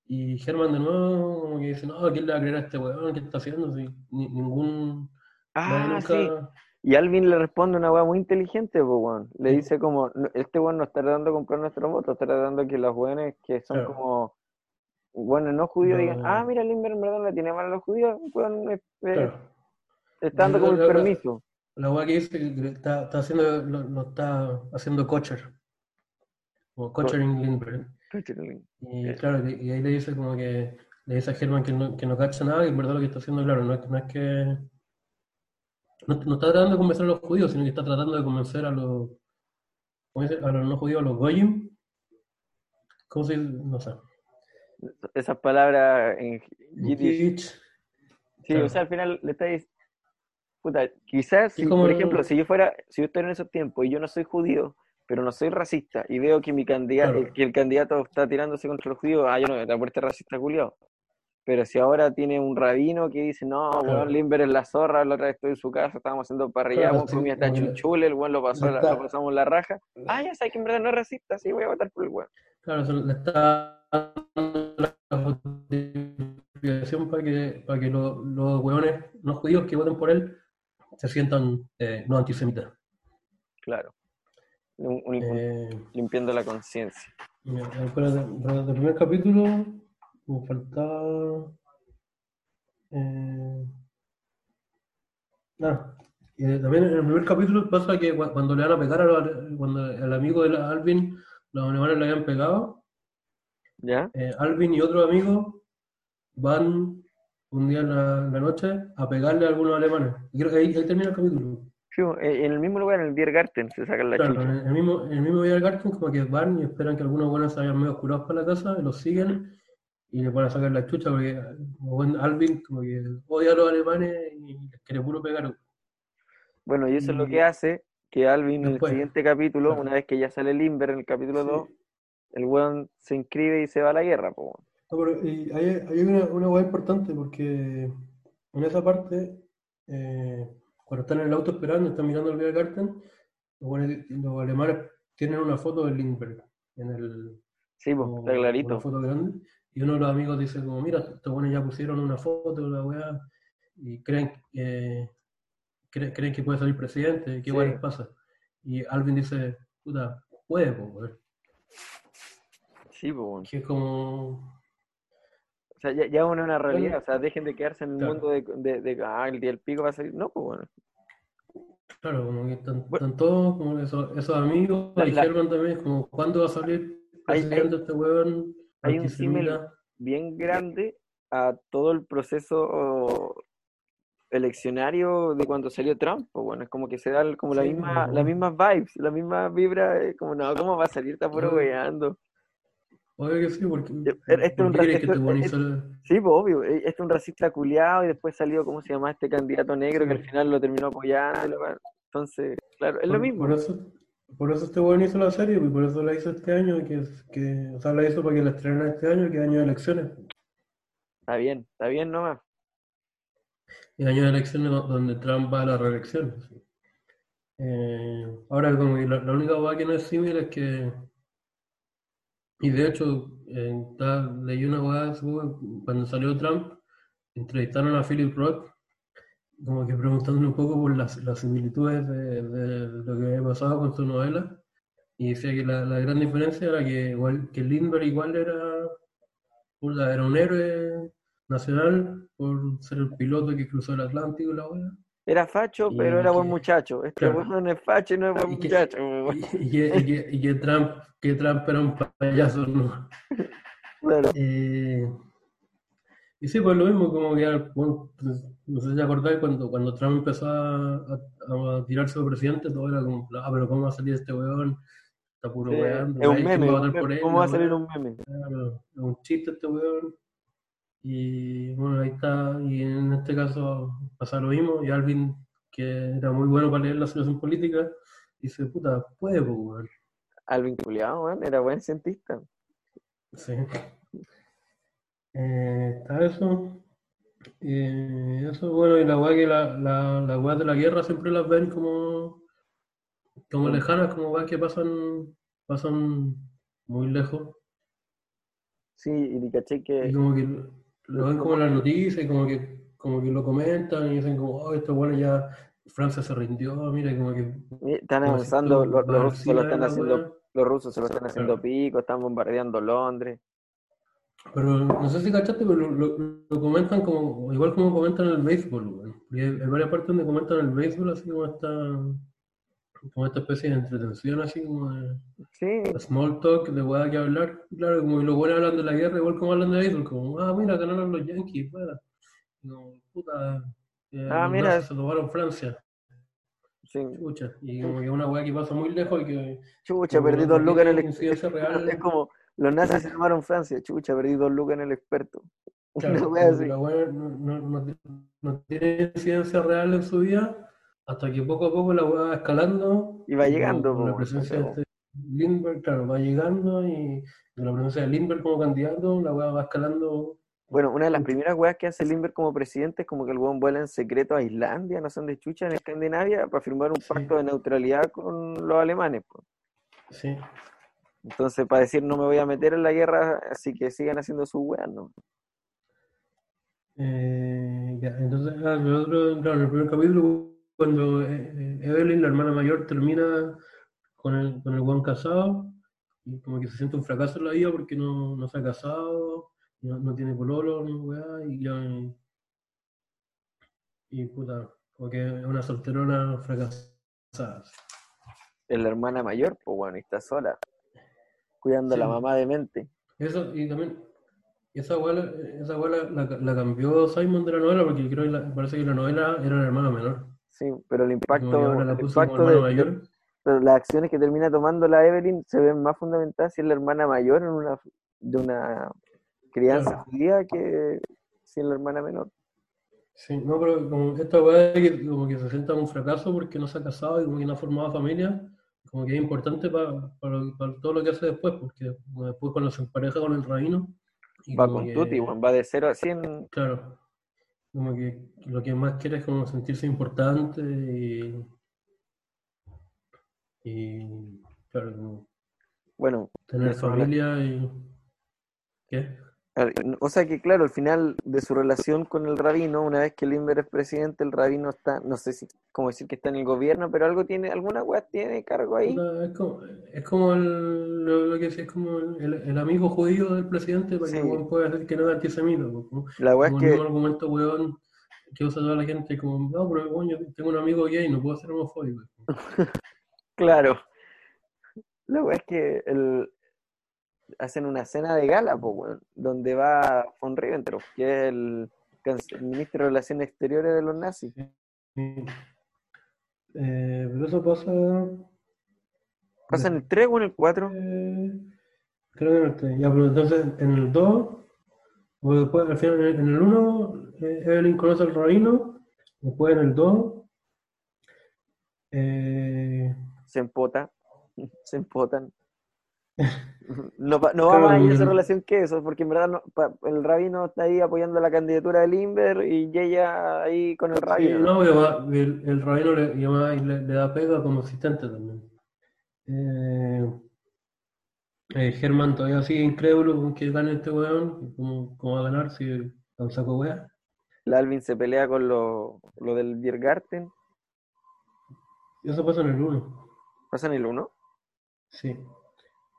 y Herman de nuevo como que dice, no, ¿quién le va a creer a este weón? ¿Qué está haciendo? Si ni- ningún... Ah, sí. nunca... Y Alvin le responde una weá muy inteligente, pues, weón. Le dice como, "No, este weón no está tratando de comprar nuestro voto, está tratando que los weones que son Claro. como, bueno, no judíos digan, No. ah, mira, Lindbergh en verdad no le tiene mal a los judíos, weón, eh, Claro. está dando como el La- permiso. La weá que dice que está, está haciendo, lo, lo está haciendo Kocher, o Kochering Lindbergh. Y claro, y ahí le dice como que le dice a Germán que no, que no cacha nada, que en verdad lo que está haciendo, claro, no es, no es que no, no está tratando de convencer a los judíos, sino que está tratando de convencer a los a los no judíos, a los goyim. ¿Cómo se dice? No sé. Esas palabras en yiddish. Sí, claro. o sea, al final le está diciendo, puta, quizás, si, por ejemplo, si yo fuera, si yo estuviera en esos tiempos y yo no soy judío, pero no soy racista, y veo que mi candidato, Claro. que el candidato está tirándose contra los judíos, ah, yo no, la puerta racista culiao. Pero si ahora tiene un rabino que dice, no, Claro. weón, Limber es la zorra, la otra vez estoy en su casa, estábamos haciendo parrilla, Claro, sí, comía hasta chunchule, el weón lo, pasó, la- lo pasamos la raja. Ah, ya sabes que en verdad no es racista, sí, voy a votar por el weón. Claro, se le está dando la justificación para que, para que los, los hueones no judíos que voten por él se sientan eh, no antisemitas. Claro. Un- un- Eh, limpiando la conciencia. del primer capítulo me faltaba. Eh, ah, y también en el primer capítulo pasa que cua- cuando le van a pegar a los- cuando el amigo de la Alvin, los alemanes le habían pegado, ¿Ya? eh, Alvin y otro amigo van un día en la, en la noche a pegarle a algunos alemanes. Y creo que ahí, ahí termina el capítulo. Sí, en el mismo lugar, en el Biergarten, se sacan la Claro, chucha. en el mismo, en el mismo Garten como que van y esperan que algunos buenos se vayan medio curados para la casa, y los siguen y le van a sacar la chucha porque Alvin como que odia a los alemanes y les quiere puro pegar. Bueno, y eso es lo que hace que Alvin en el siguiente capítulo, una vez que ya sale Limber en el capítulo Sí. 2, el weón se inscribe y se va a la guerra, po. No, pero, y hay, hay una, una importante porque en esa parte, eh, cuando están en el auto esperando, están mirando el Garten, los, los alemanes tienen una foto de Lindbergh en el, Sí, pues, está una clarito. foto grande, y uno de los amigos dice como, mira, estos buenos ya pusieron una foto de la weá, y creen, que creen, creen que puede salir presidente, ¿qué Sí. weá les pasa? Y Alvin dice, puta, puede, pues. Sí, pues. Que es como, O sea, ya, ya uno es una realidad, Bueno, o sea, dejen de quedarse en el claro. mundo de, de, de, ah, el día del pico va a salir. No, pues, bueno. Claro, como que están, Bueno. todos como esos, esos amigos, La- también, como ¿cuándo va a salir presidente este weón? hay un Antisemita. Bien grande a todo el proceso eleccionario de cuando salió Trump, pues bueno, es como que se da como la misma, pues, las mismas vibes, la misma vibra, eh, como no, ¿cómo va a salir? Está puro weando. Obvio que sí, porque, Eh, este un ¿por que este weón este- hizo- Sí, pues obvio, eh, este es un racista culiado y después salió, ¿cómo se llama? Este candidato negro Sí. que al final lo terminó apoyando. Entonces, claro, es lo por, mismo. Por eso, por eso este weón hizo la serie, y por eso la hizo este año, que, que, o sea, la hizo para que la estrenaran este año, que año de elecciones. Está bien, está bien nomás. Y año de elecciones do- donde Trump va a la reelección. sí. Eh, ahora, como la, la única cosa que no es similar es que, y de hecho, eh, está- leí una poco, cuando salió Trump, entrevistaron a Philip Roth, como que preguntándole un poco por las, las similitudes de, de lo que había pasado con su novela, y decía que la, la gran diferencia era que, igual, que Lindbergh igual era, era un héroe nacional por ser el piloto que cruzó el Atlántico la weá. Era facho, Y pero era buen muchacho. Este claro. weón no es facho y no es buen que- muchacho. Y, que, y que- y que Trump, que Trump era un payaso, ¿no? Claro. Eh, y sí, pues lo mismo, como que, al- bueno, pues, no sé si acordáis, cuando, cuando Trump empezó a, a, a tirarse de presidente, todo era como, ah, pero ¿cómo va a salir este weón? Está puro Sí, weón, es un ¿quién meme. va a un votar meme. por él? ¿Cómo va a salir un meme? Claro, es un chiste este weón. Y bueno, ahí está. Y en este caso pasa lo mismo. Y Alvin, que era muy bueno para leer la situación política, dice, puta, puede, pues, weón. Alvin Culeado, weón, era buen cientista. Sí. Eh, está eso. Y eso, bueno, y la weá que la, la, la weá de la guerra siempre las ven como, como lejanas, como weas que pasan, pasan muy lejos. Sí, y caché que Y como que lo ven como en las noticias y como que, como que lo comentan y dicen como, oh, esto bueno ya Francia se rindió, mira, como que están avanzando, los, rusos se lo están haciendo, los rusos se lo están haciendo Claro. pico, están bombardeando Londres. Pero no sé si cachaste, pero lo, lo- lo comentan como, igual como comentan el béisbol. Porque hay, varias partes donde comentan el béisbol así como esta, como esta especie de entretención, así como de Sí, small talk, de weá que hablar. Claro, como los buenos hablan de la guerra, igual como hablan de béisbol, como, ah, mira, ganaron los Yankees, weá. Como, puta, eh, Ah, los mira. se tomaron Francia, sí. chucha. Y como que una weá que pasa muy lejos y que Chucha, perdí no dos lucas en el incidencia real. Es como, los nazis se tomaron Francia, chucha, perdí dos lucas en el experto. Claro, no, no- no- no tiene incidencia real en su vida hasta que poco a poco la weá va escalando. Y va llegando, Con, la presencia de este Lindbergh, claro, va llegando y con la presencia de Lindbergh como candidato, la weá va escalando. Bueno, una de las primeras weas que hace Lindbergh como presidente es como que el weón vuela en secreto a Islandia, no sé dónde chucha, en Escandinavia, para firmar un Sí. pacto de neutralidad con los alemanes. po. Sí. Entonces, para decir no me voy a meter en la guerra, así que sigan haciendo sus weas, ¿no? Eh, ya, entonces, ah, el otro, claro, el primer capítulo, cuando eh, eh, Evelyn, la hermana mayor, termina con el, con el weón casado, y como que se siente un fracaso en la vida porque no, no se ha casado, no, no tiene pololo, ni weá, y ya. Y puta, como que es una solterona fracasada. Es la hermana mayor, pues bueno, y está sola, cuidando a la mamá de mente. Eso, y también, esa weá, la- esa weá la, la- la cambió Simon de la novela porque creo que la- parece que la novela era la hermana menor. Sí, pero el que impacto, el impacto de, mayor. pero las acciones que termina tomando la Evelyn se ven más fundamentadas si es la hermana mayor en una, de una crianza Claro. judía que si es la hermana menor. Sí, no, pero como esta weá de que como que se sienta un fracaso porque no se ha casado y como que no ha formado familia, como que es importante para todo lo que hace después, porque después cuando se empareja con el rabino, y Va con que, Tuti, va de 0 a 100. claro, como que lo que más quiere es como sentirse importante y, y claro, como Bueno, tener familia y... ¿Qué? O sea que claro, al final de su relación con el rabino, una vez que Limber es presidente, el rabino está, no sé si, cómo decir que está en el gobierno, pero algo tiene, alguna weá tiene cargo ahí. Puta, Es como, es como el, lo, lo que decía, es como el, amigo judío del presidente para Sí. que pueda decir que no es antisemita. pues, como, La weá es que, mismo argumento, weón, que usa toda la gente, como, no, pero yo tengo un amigo gay, no puedo ser homofóbico. claro, la weá es que el, hacen una cena de gala, po, weón, donde va von Ribbentrop, que es el, el ministro de Relaciones Exteriores de los nazis. Eh, pero eso pasa. ¿Pasa en el 3 o en el 4? eh, creo que en el tres. Ya, pero entonces en el 2, o después, al final, en el 1, Evelyn conoce al rabino, después en el 2, eh, Se empota, se empotan. No, va- no va más allá esa relación que eso, porque en verdad no- pa- el rabino está ahí apoyando la candidatura de Limber y ella ahí con el Sí, rabino. no, va- el, el rabino le, y además le, le da pega como asistente también. Eh, eh, Germán todavía sigue incrédulo con que gane este weón, ¿cómo, cómo va a ganar si es un saco weá? La Alvin se pelea con lo, lo del Biergarten. Eso pasa en el 1, ¿Pasa en el 1? sí.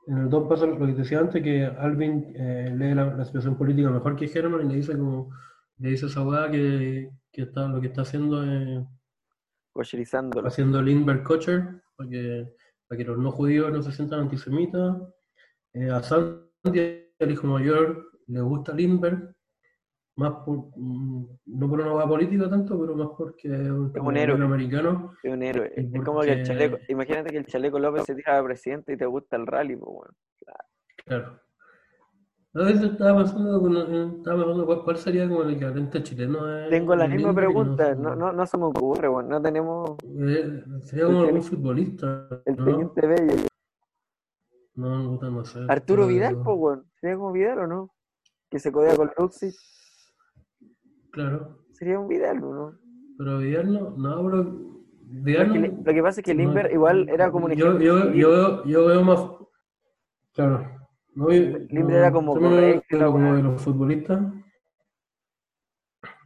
En el 2 pasa lo que decía antes, que Alvin eh, lee la, la situación política mejor que Germán y le dice como, le dice a esa que, que está, lo que está haciendo es Cocherizándolo. haciendo Lindbergh Kocher para que, para que los no judíos no se sientan antisemitas. Eh, a Sandy, el hijo mayor, le gusta Lindbergh, más por, mm, no por una hueá política tanto, pero más porque es un, Es un héroe. americano. Es un héroe. Es como que el chaleco, imagínate que el chaleco López se tira a presidente y te gusta el rally, pues bueno. Claro. A veces estaba pensando, eh, estaba pensando cuál, sería como el equivalente chileno. de- Tengo la misma no pregunta, no, no, no se me ocurre, bueno, no tenemos Eh, sería como algún futbolista, el ¿no? teniente Bello. No, puta, no sé. Arturo Vidal, pues, weón. ¿Sería como Vidal o no? Que se codea con Luxi. Claro. Sería un Vidal, ¿o ¿no? Pero Vidal no, Lo Vidal que, no- lo que pasa es que no- Limber igual era como un yo, yo, yo, veo, yo veo más. Claro. No, Limber era como correcto, la como de los futbolistas.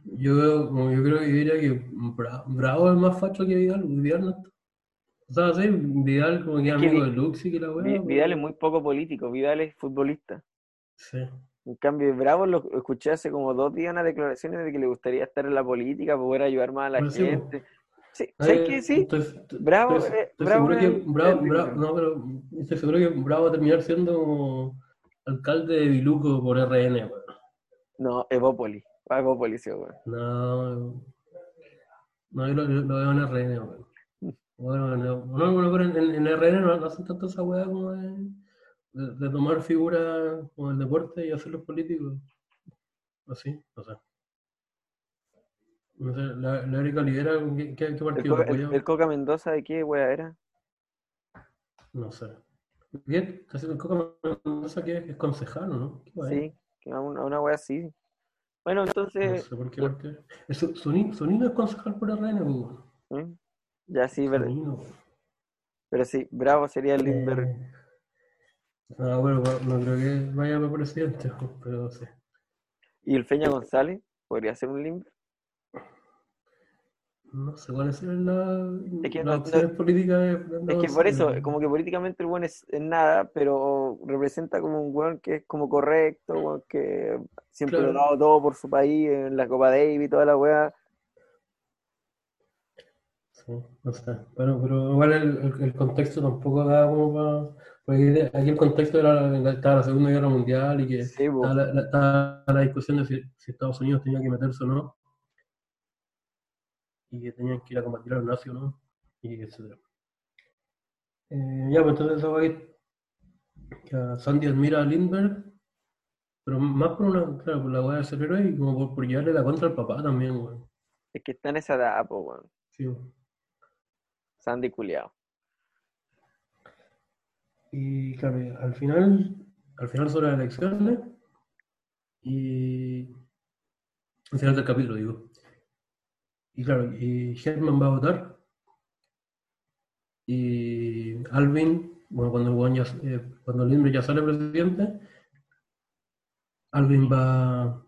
Yo veo, como yo creo que diría que Bra- Bravo es más facho que Vidal. Vidal no está. O sea, sí, Vidal como que es que amigo Vi- de Luxi que la pero- Vidal es muy poco político, Vidal es futbolista. Sí. En cambio, Bravo lo escuché hace como dos días unas declaraciones de que le gustaría estar en la política, poder ayudar más a la Pues sí, gente. Sí, ¿sabes Eh, qué? Sí, estoy- Bravo, estoy- eh, estoy Bravo seguro que Bravo, no, pero estoy seguro que Bravo va a terminar siendo alcalde de Biluco por RN, weón. no, Evópolis. Va a Evópolis, sí, weón. No, no, yo lo, veo en RN, weón. Bueno, no, no, bueno, pero en, en- en RN no, hacen tanto esa weá como de, de, de tomar figuras como el deporte y hacerlos políticos. Así, no sé. No sé, la, la Erika Olivera, ¿qué, qué, qué El, partido Coca- el- Coca Mendoza, ¿de qué wea era? No sé. Bien, casi el Coca Mendoza que es, concejal, ¿no? Sí, que a una, una wea así. Bueno, No entonces, sé por qué, por qué. Es su, su, ni- su niño es concejal por RN. ¿Mm? ya sí, Su ver- niño, weón. pero sí, Bravo sería el Limber. Eh, ah, bueno, no creo que vaya para presidente, pero sí. Y el Feña González podría ser un Limber. No sé cuáles son la- Es que las no- opciones políticas de Es que por eso, como que políticamente el buen es, es nada, pero representa como un weón que es como correcto, weón que siempre lo ha dado todo por su país, en la Copa Davis y toda la weá. Sí, no sé. Bueno, pero igual el, el- el contexto tampoco da como para. Porque aquí el contexto era la, estaba la Segunda Guerra Mundial y que Sí, estaba la, la- estaba la discusión de si, si Estados Unidos tenía que meterse o no. Y que tenían que ir a combatir a los nazis o no. Y etcétera. Eh, ya, pues entonces que- que a Sandy admira a Lindbergh, pero más por una, claro, por la weá de ser héroe y como por, por llevarle la contra al papá también, weón. Es que está en esa edad, po, weón. Sí. Sandy culiao. Y claro, al final, al final sobre las elecciones y al final del capítulo, digo. Y claro, y Herman va a votar y Alvin, bueno, cuando, el ya, eh, cuando Lindbergh ya sale presidente, Alvin va,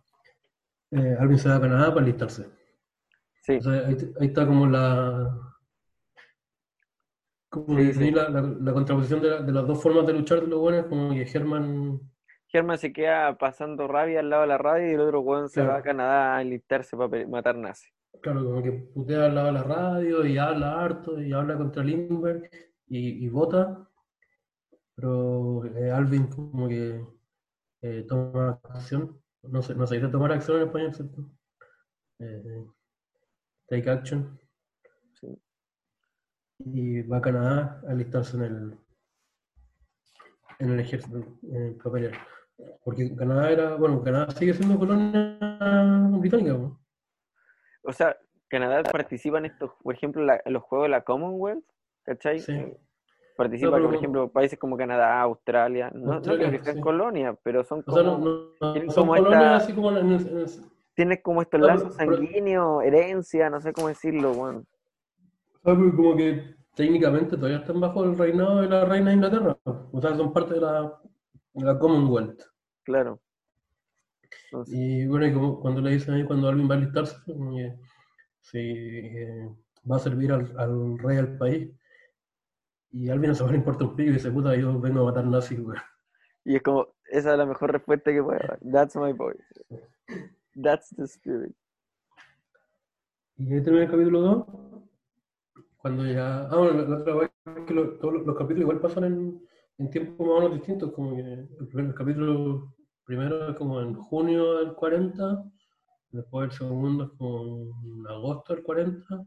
eh, Alvin se va a Canadá para alistarse. Sí, O sea, ahí, ahí está como la. Como Sí, sí. la, la, la contraposición de, la- de las dos formas de luchar de los buenos, como que Germán. Germán se queda pasando rabia al lado de la radio y el otro weón se Claro. va a Canadá a enlistarse para matar nazis. Claro, como que putea al lado de la radio y habla harto y habla contra Lindbergh y, y vota, pero eh, Alvin como que eh, toma acción, no sé, no se dice tomar acción en español, ¿cierto? Eh, take action. Y va a Canadá a alistarse en el, en el ejército, para pelear. Porque Canadá era, bueno, Canadá sigue siendo colonia británica, ¿no? O sea, Canadá participa en estos, por ejemplo, la- en los juegos de la Commonwealth, ¿cachai? Sí. Eh, Participa, No, pero por no- ejemplo, países como Canadá, Australia. No, no Australia, creo que sean sí. colonias, pero son O sea, como, no, no- tienen son como esta- colonias así como en el, en el- tienes como estos No, lazos sanguíneos, herencia, no sé cómo decirlo, bueno. Ah, pero como que técnicamente todavía están bajo el reinado de la reina de Inglaterra. O sea, son parte de la, de la Commonwealth. Claro. Entonces, Y bueno, y como cuando le dicen ahí, cuando Alvin va a alistarse, como que si eh, va a servir al, al rey del país. Y Alvin no se va a importar un pico y dice, puta, yo vengo a matar nazis, güey. y es como, esa es la mejor respuesta que puede dar. That's my boy. That's the spirit. Y ahí termina el capítulo 2. Cuando ya. Ah, bueno, la, otra vez que lo- todos los, los capítulos igual pasan en, en tiempos más o menos distintos. Como que el, primer, el capítulo primero es como en junio del 40, después el segundo es como en agosto del 40,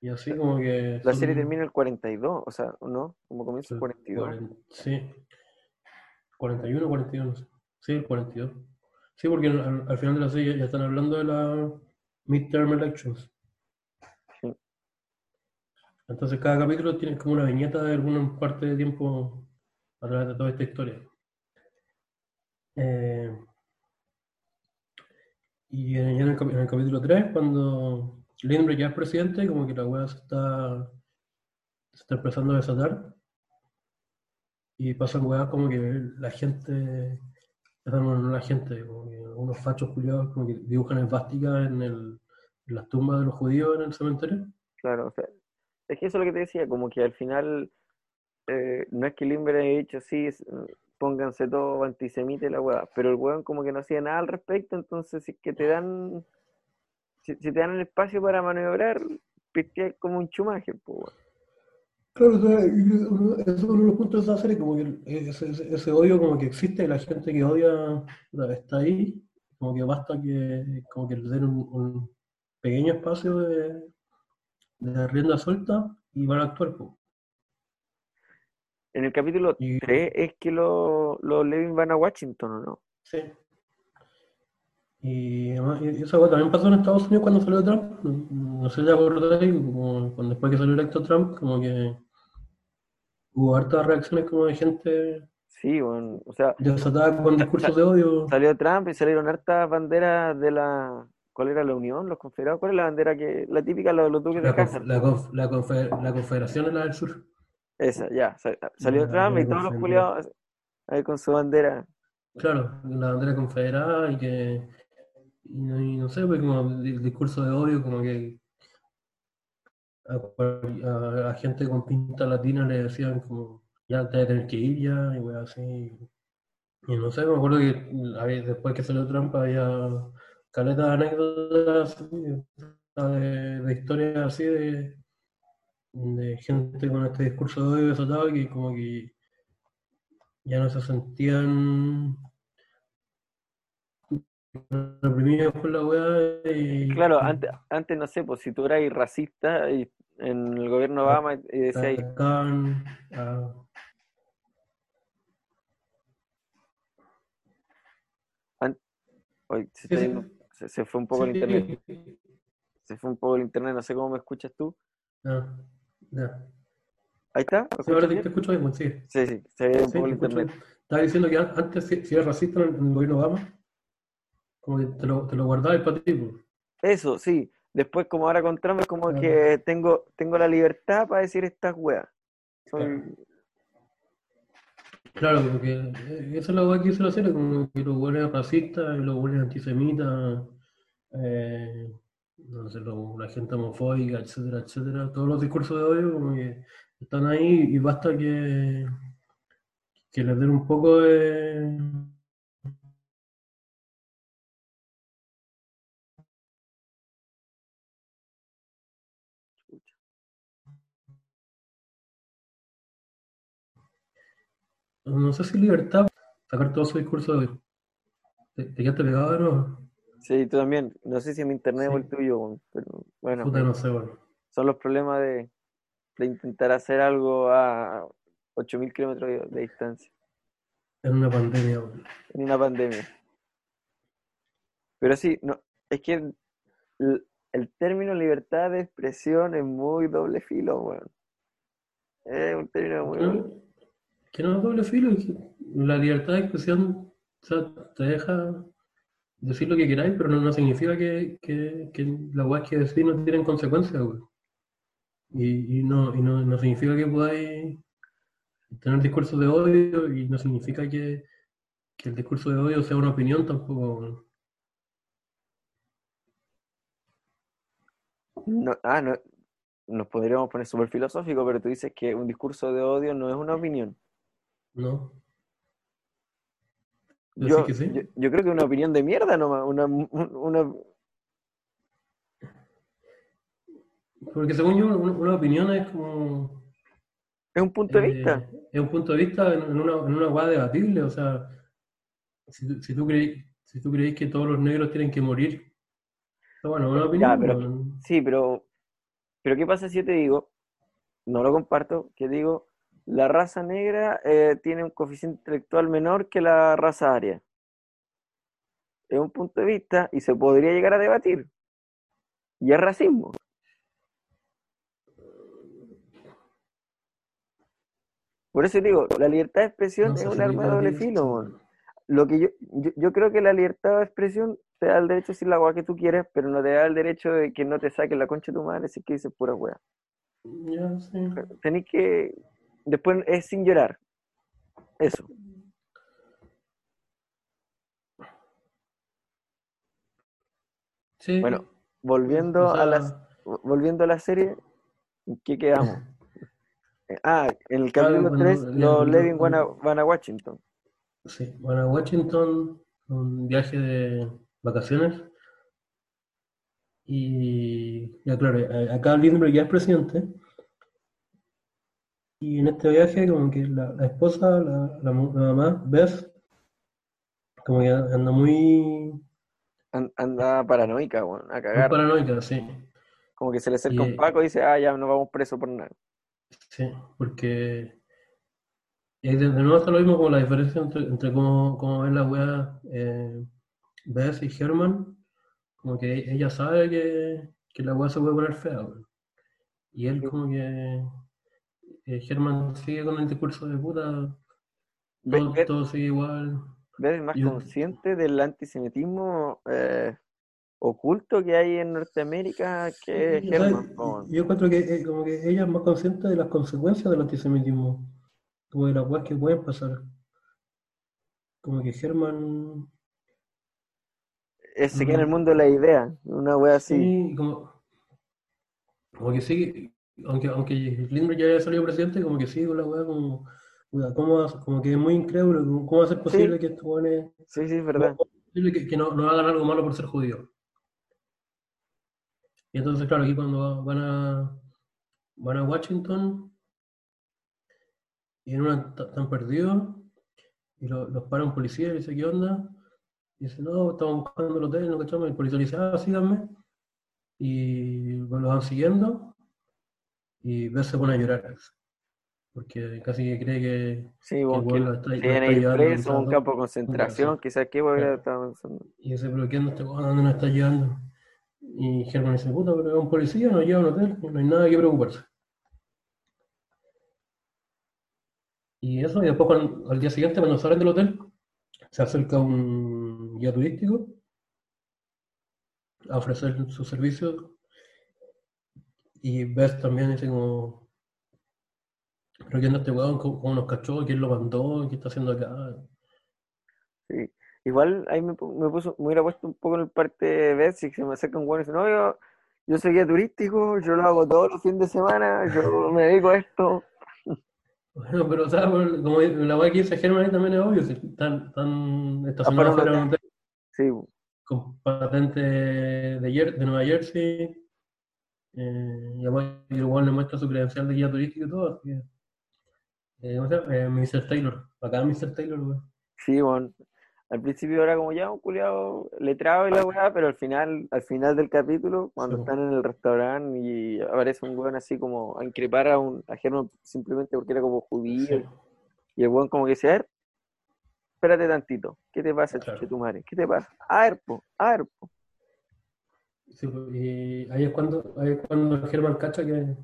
y así como que. La son- serie termina el 42, o sea, ¿o ¿no? Como comienza el 42. cuaren- Sí. 41, 42, no sé. Sí, el 42. Sí, porque al, al final de la serie ya están hablando de la midterm elections. Entonces cada capítulo tiene como una viñeta de alguna parte de tiempo a través de toda esta historia. Eh, y en, en, el, en, el, capítulo 3, cuando Lindbergh ya es presidente, como que la weá se está, empezando a desatar. Y pasan weas como que la gente, no la gente, como que unos fachos culiados como que dibujan esvásticas en, en las tumbas de los judíos en el cementerio. Claro, o sea, es que eso es lo que te decía, como que al final eh, no es que Limber haya dicho sí, pónganse todo antisemita y la weá, pero el weón como que no hacía nada al respecto, entonces si que te dan, si, te dan el espacio para maniobrar, es como un chumaje, pues Claro, eso es uno de los puntos de esa serie, como que ese, odio como que existe, la gente que odia está ahí, como que basta que como que le den un, un pequeño espacio de, de rienda suelta y van a actuar. Pues. En el capítulo y, 3 es que los lo Levin van a Washington, ¿o no? Sí. Y, además, y eso también pasó en Estados Unidos cuando salió Trump. No, sé si acordáis, como cuando después que salió electo Trump, como que hubo hartas reacciones como de gente Sí, bueno, o sea, desatada con discursos de odio. Salió Trump y salieron hartas banderas de la. ¿Cuál era la Unión? ¿Los confederados? ¿Cuál es la bandera que. La típica, la de los duques La, de casa? conf- la, conf- la, confe- la Confederación es la del Sur. Esa, ya. sa- Salió Trump y todos los culiados ahí con su bandera. Claro, la bandera confederada y que. Y no, y no sé, pues como el discurso de odio, como que. A, a- a gente con pinta latina le decían como. Ya te tener que ir ya, y weas así. Y no sé, me acuerdo que después que salió Trump había caleta de anécdotas de, de historias así de, de gente con este discurso de odio desatado que como que ya no se sentían reprimidos por la weá y Claro, antes, antes no sé, pues si tú eras racista y en el gobierno Obama y decías, atacaban a- está sí. Se- se fue un poco el internet. Se fue un poco el internet, no sé cómo me escuchas tú. Ah. Ahí está, ¿me Sí, ahora te, te escucho bien, sí. Sí, sí, se ve un poco el internet. Estaba diciendo que an- antes, si, si eras racista en el, el gobierno Obama, como que te lo, te lo guardabas para ti. pues. Eso, sí. Después, como ahora con Trump, es como Claro. que tengo, tengo la libertad para decir estas weas. Claro. Claro, porque eh, esa es la weá que la serie, como que los buenos racistas los buenos antisemitas, eh, no sé, lo- la gente homofóbica, etcétera, etcétera, todos los discursos de odio como que están ahí y basta que, que les den un poco de... No sé si libertad, sacar todo su discurso de. ¿Te, te quedaste pegado de nuevo? Sí, tú también. No sé si mi internet o el Sí. tuyo, pero bueno, Puta, no sé, bueno. son los problemas de, de intentar hacer algo a 8.000 kilómetros de, distancia En una pandemia, weón. en una pandemia. Pero sí, no, es que el, el término libertad de expresión es muy doble filo, weón. Es un término muy... que no es doble filo, la libertad de expresión te deja decir lo que queráis, pero no, no significa que, que, que las weas que decís no tienen consecuencias, weón. Y, y, no, y no, no significa que podáis tener discursos de odio y no significa que, que el discurso de odio sea una opinión tampoco. No, ah, no, nos podríamos poner súper filosófico, pero tú dices que un discurso de odio no es una opinión. ¿No? ¿Decís Yo, que sí? yo, yo creo que una opinión de mierda nomás, una, una, Porque según yo, una, una opinión es como... es un punto de eh, vista. es un punto de vista en, en una, en una hueá debatible, o sea, si, tú- si tú creí, si tú creís que todos los negros tienen que morir, bueno, una opinión, Ya, pero-. Sí, pero, pero ¿qué pasa si yo te digo, no lo comparto, que digo, la raza negra eh, tiene un coeficiente intelectual menor que la raza aria? Es un punto de vista y se podría llegar a debatir. Y es racismo. Por eso digo, la libertad de expresión No es un arma de doble filo. Lo que yo, yo, yo creo que la libertad de expresión te da el derecho de decir la weá que tú quieres, pero no te da el derecho de que no te saquen la concha de tu madre si es que dices pura weá. Ya, sí. Tenés que. Después es sin llorar. Eso. Sí. Bueno, volviendo O sea, a las volviendo a la serie, ¿en qué quedamos? Ah, en el Claro, capítulo cuando 3, el- los Levin van a, van a Washington. Sí, bueno, a Washington, un viaje de vacaciones. Y ya claro, acá Lindbergh ya es presidente. Y en este viaje, como que la, la esposa, la, la mu- la mamá, Beth, como que anda muy, An- Anda paranoica, weón, a muy cagar. paranoica, sí. Como que se le acerca un Paco y dice, ah, ya no vamos preso por nada. Sí, porque y de, nuevo está lo mismo como la diferencia entre, entre cómo, cómo ven la wea eh, Beth y Herman, como que ella sabe que, que la wea se puede poner fea, weón. Y él como que eh, Herman sigue con el discurso de puta, todo, sigue igual. ¿Ves más Yo- consciente del antisemitismo eh, oculto que hay en Norteamérica que O sea, Herman? po, weón. yo encuentro que eh, como que ella es más consciente de las consecuencias del antisemitismo, como de las weas que pueden pasar. Como que Herman Eh, se queda en el Mm. mundo de la idea, una wea así. Sí, como, como que sí, aunque, aunque Lindbergh ya haya salido presidente, como que sí, con la weá, como, puta, ¿cómo va- como que es muy incrédulo, como, ¿cómo va a ser posible que estos weones, Sí, sí, es verdad. que, que no, no hagan algo malo por ser judíos? Y entonces, claro, aquí cuando van a, van a Washington, y en una están perdidos, y lo- los para un policía y dice, ¿qué onda? Y dice, no, estamos buscando el hotel, no cachamos, y el policía le dice, ah, síganme. Y lo van siguiendo, y Beth se pone a llorar, porque casi que cree que, Sí, el que lo está, está ir a un campo de concentración, quizás qué Claro. estaba pensando. Y ¿qué onda este ¿Dónde nos está llevando? Y Germán dice, puta, pero es un policía, nos lleva a un hotel, no hay nada que preocuparse. Y eso, y después cuando- al día siguiente, cuando salen del hotel, se acerca un guía turístico a ofrecer sus servicios. Y Beth también dice como, pero ¿qué onda este weón? ¿Cómo, cómo nos cachó? ¿Quién lo mandó? ¿Qué está haciendo acá? Sí. Igual ahí me, me puso, me hubiera puesto un poco en el parte de ver si se me acerca un weón y dice, no, yo, yo soy guía turístico, yo lo hago todos los fines de semana, yo me dedico a esto. Bueno, pero o sea, como la weá que dice Germán también es obvio, si están, están estacionados fuera de un hotel Sí, con patente de Nueva Jersey, eh, y además el weón le muestra su credencial de guía turístico y todo, así que, eh, ¿cómo se llama? Eh, Mr. Taylor, acá Mr. Taylor, weón. sí, bueno. Al principio era como ya un culiado letrado y la weá, pero al final, al final del capítulo, cuando Sí. están en el restaurante y aparece un weón así como a increpar a un a Germán simplemente porque era como judío, Sí. y el weón como que dice, a ver, espérate tantito, ¿qué te pasa, Claro. tu madre? ¿Qué te pasa? A ver, po, a ver, po. Sí, pues, y ahí es cuando, ahí es cuando Germán cacha que,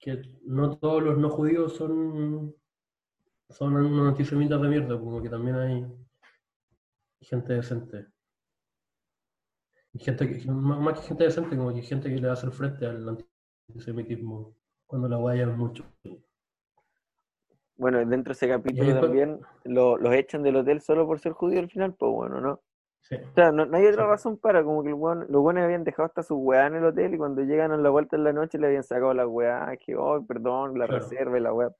que no todos los no judíos son, son unos antisemitas de mierda, como que también hay gente decente. Y gente que, más, que gente decente, como que gente que le hace el frente al antisemitismo cuando la es mucho. Bueno, dentro de ese capítulo también lo- los echan del hotel solo por ser judío al final, pues bueno, ¿no? Sí, O sea, no, no hay otra Sí. razón para, como que el weón- los buenos habían dejado hasta su weá en el hotel y cuando llegan a la vuelta en la noche le habían sacado la weá, que, oh, perdón, la Claro. reserva y la weá.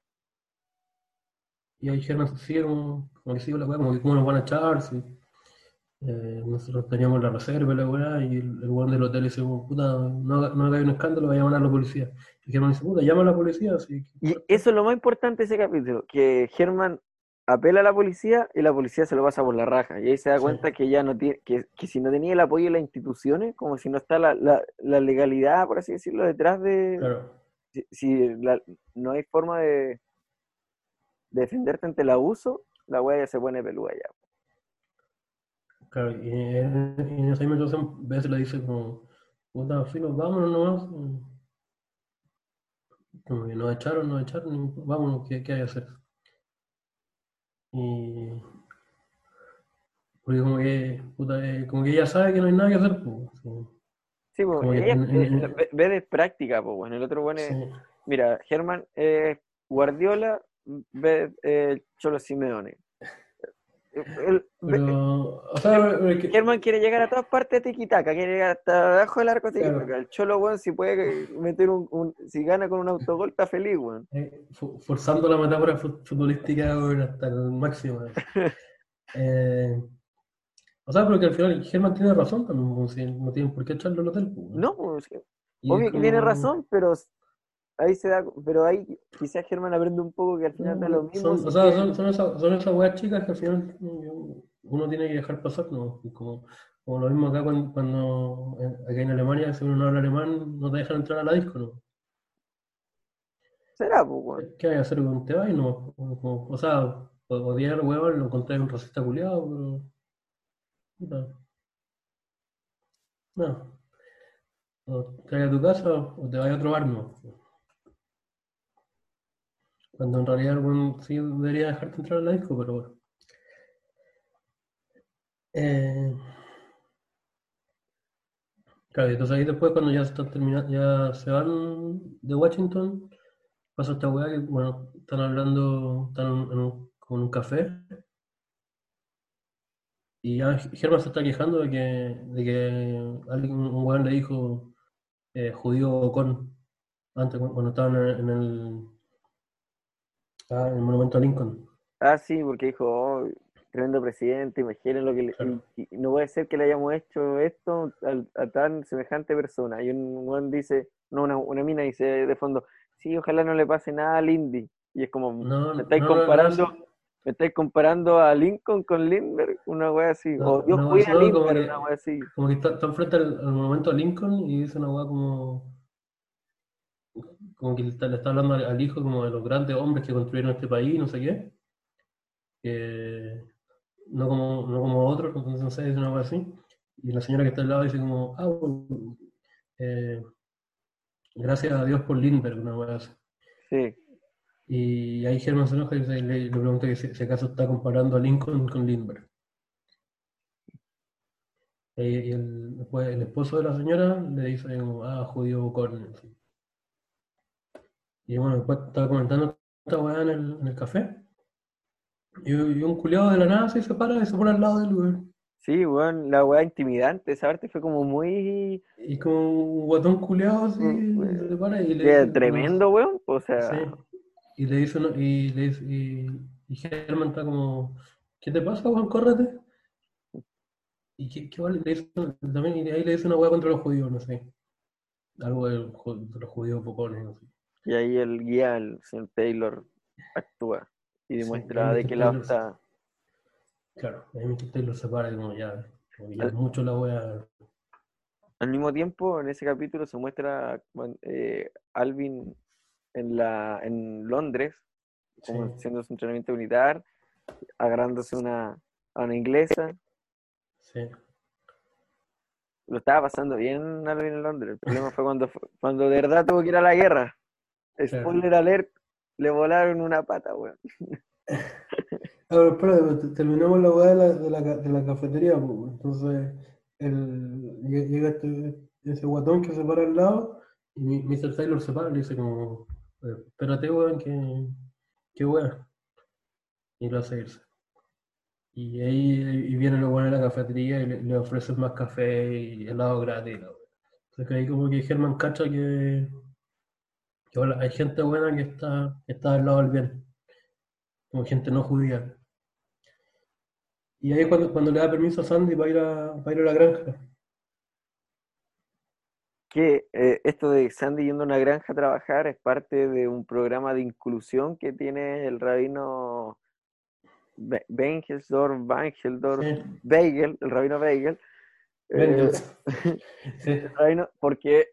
Y ahí Germán sigue como, como que sigue la weá, como que cómo nos van a echar, si eh, nosotros teníamos la reserva y la weá, y el, el weón del hotel dice, como, puta, no, no hagáis un escándalo, va a llamar a la policía. Y Germán dice, puta, llama a la policía, así Y eso es lo más importante de ese capítulo, que Germán apela a la policía y la policía se lo pasa por la raja. Y ahí se da Sí. cuenta que ya no tiene, que, que si no tenía el apoyo de las instituciones, como si no está la, la, la legalidad, por así decirlo, detrás de, claro, si, si la- no hay forma de, de defenderte ante el abuso, la weá ya se pone peluda ya. claro, y en, en esa misma situación, veces le dice como, puta, filo, vámonos nomás. Como que nos echaron, nos echaron, vámonos, ¿qué, qué hay que hacer? Y. Porque como que, puta, eh, como que ella sabe que no hay nada que hacer, pues. sí. Pues, ella en- en- ve- de práctica, pues, bueno, el otro bueno es, Sí. mira, Germán Guardiola, ve eh, Cholo Simeone. El- Pero, o sea, Germán quiere llegar a todas partes de tiquitaca, quiere llegar hasta abajo del arco de Claro. El Cholo, weón, si puede meter un, un- si gana con un autogol, está feliz, weón. eh, forzando la metáfora fu- futbolística hasta el máximo. eh. O sea, pero que al final Germán tiene razón también, no tienen por qué echarlo al hotel. No, pues, obvio que tiene razón, pero ahí se da, pero ahí quizás Germán aprende un poco que al final da lo mismo. Son, si o sea, que- son, son esas, son esas weas chicas que al final uno tiene que dejar pasar, ¿no? Como, como lo mismo acá cuando, cuando acá en Alemania, si uno no habla alemán, no te dejan entrar a la disco, ¿no? será, pues, weón. ¿Qué hay que hacer con te vas? No, Como- o sea, odiar huevón, lo encontré un racista culiado, pero. puta. No. O te vas a tu casa o te vas a otro bar, no. Cuando en realidad el sí debería dejarte entrar a la disco, pero bueno. Eh, claro, entonces ahí después cuando ya están terminando, ya se van de Washington, pasa esta weá que, bueno, están hablando, están en un, como en un café, y Germán se está quejando de que, de que alguien, un weón le dijo eh, judío con antes cu- cuando estaban en el, ah, en el monumento a Lincoln. Ah, sí, porque dijo, oh, tremendo presidente, imaginen lo que le- Claro. y- y no puede ser que le hayamos hecho esto al- a, tan semejante persona. Y un weón dice, no, una, una mina dice de fondo, sí, ojalá no le pase nada al Indy. Y es como, No, me estáis no, no, no, comparando, sí. me estáis comparando a Lincoln con Lindbergh, una wea así, No, o Dios no, cuida a no, como Lindbergh, que- una wea así. Como que está, está enfrente al, al monumento a Lincoln y dice una weá como. Como que le está, le está hablando al, al hijo como de los grandes hombres que construyeron este país, no sé qué. Que no como, no como otros, entonces no sé, dice una weá así. Y la señora que está al lado dice como, ah, bueno, eh, gracias a Dios por Lindbergh, una weá así. Sí, Y ahí Germán se enoja y le, le- pregunta que si, si acaso está comparando a Lincoln con Lindbergh. Y, y el, después el esposo de la señora le dice, ah, judío bocón. así. Y bueno, después estaba comentando esta weá en el, en el café. Y, y un culiado de la nada se separa y se pone al lado del lugar. sí, weón, la wea intimidante, esa parte fue como muy Y como un guatón culiado así, Mm, se separa y le tremendo, weón, o sea, Sí. Y le dice, y, le dice- y, y Germán está como, ¿qué te pasa, Juan? Córrete. Y qué, qué vale, le dice, también, y ahí le dice una hueá contra los judíos, no sé. Algo de, los ju- de los judíos pocones, no sé. Y ahí el guía, el señor Taylor, actúa y demuestra de qué lado está. Claro, ahí Mr. Taylor se para y como ya, como ya Al- es mucho la hueá. Al mismo tiempo, en ese capítulo se muestra eh, Alvin en, la, en Londres, como Sí. haciendo su entrenamiento militar, agarrándose una, a una inglesa. Sí. Lo estaba pasando bien Alvin en Londres. El problema fue cuando, cuando de verdad tuvo que ir a la guerra. Spoiler alert, le volaron una pata, weón. A ver, espera, te- terminamos la hueá de la, de la, ca- de la cafetería, pues, entonces el, llega este, ese guatón que se para al lado y Mr. Taylor se para y le dice como, espérate, weón, que, que weón. Y lo hace irse. Y ahí y viene lo bueno de la cafetería y le, le ofrecen más café y helado gratis. weá. Entonces que ahí como que Germán cacha que, que hay gente buena que está, que está del lado del bien, como gente no judía. Y ahí es cuando, cuando le da permiso a Sandy para ir a, para ir a la granja. que eh, esto de Sandy yendo a una granja a trabajar es parte de un programa de inclusión que tiene el rabino Be- Bengelsdorf, Bangeldorf, Sí, Beigel, el rabino Beigel, eh. Sí, el rabino- porque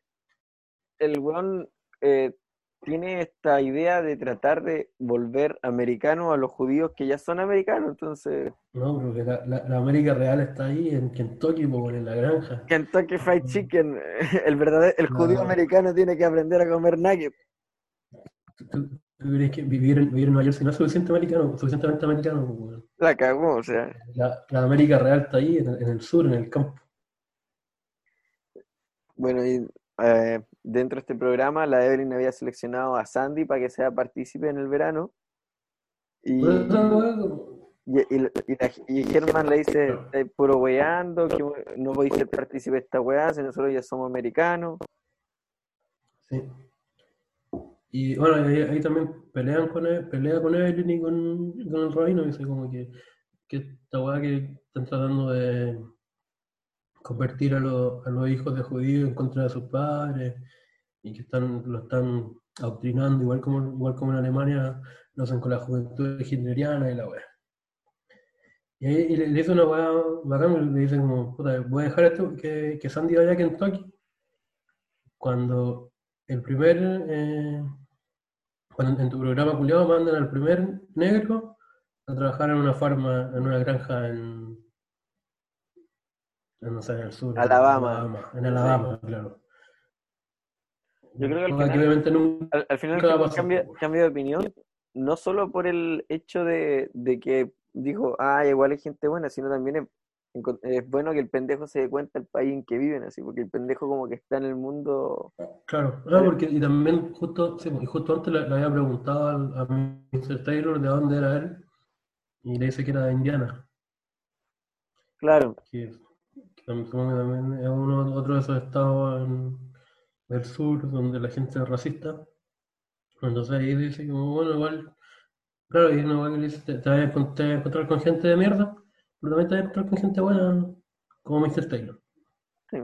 el weón eh, tiene esta idea de tratar de volver americano a los judíos que ya son americanos, entonces no, porque la, la- la América real está ahí en Kentucky, po, en la granja. Kentucky Fried Chicken, el verdadero, el judío No. americano tiene que aprender a comer nuggets. ¿Tú, tú crees que vivir en, vivir en Nueva York si no es suficiente americano, suficientemente americano? La cagó, o sea. La, la América real está ahí, en, el- en el sur, en el campo. Bueno, y eh, dentro de este programa, la Evelyn había seleccionado a Sandy para que sea partícipe en el verano. Y, y, y, y Germán le dice, "Estáis puro weando, que no podéis ser partícipe de esta weá, si nosotros ya somos americanos. Sí. Y bueno, ahí, ahí también pelean con él, pelea con Evelyn y con, con el rabino, dice como que, que esta weá que están tratando de convertir a, los- a los hijos de judíos en contra de sus padres y que están, lo están adoctrinando, igual como, igual como en Alemania lo hacen con la juventud hitleriana y la weá. Y y le, le dice una weá bacán, le dice como, puta, voy a dejar esto, que, que Sandy vaya a Kentucky cuando el primer, eh, cuando en tu programa culiado mandan al primer negro a trabajar en una farma, en una granja en, en, no sé, en el sur. en Alabama. En Alabama, claro. Yo creo que al final- obviamente nunca Al, al final Nunca cambia, de opinión, no solo por el hecho de, de que dijo, ah, igual hay gente buena, sino también es, es bueno que el pendejo se dé cuenta del país en que viven, así, porque el pendejo como que está en el mundo, Claro, no, porque y también justo, sí, y justo antes le, le había preguntado al, a Mr. Taylor de dónde era él y le dice que era de Indiana, claro, que, que también, también es uno otro de esos estados en- del sur donde la gente es racista. Entonces ahí dice como, bueno, igual, claro, y una que dice, te, te vas a encont- te vas a encontrar con gente de mierda, pero también te vas a encontrar con gente buena como Mr. Taylor. sí.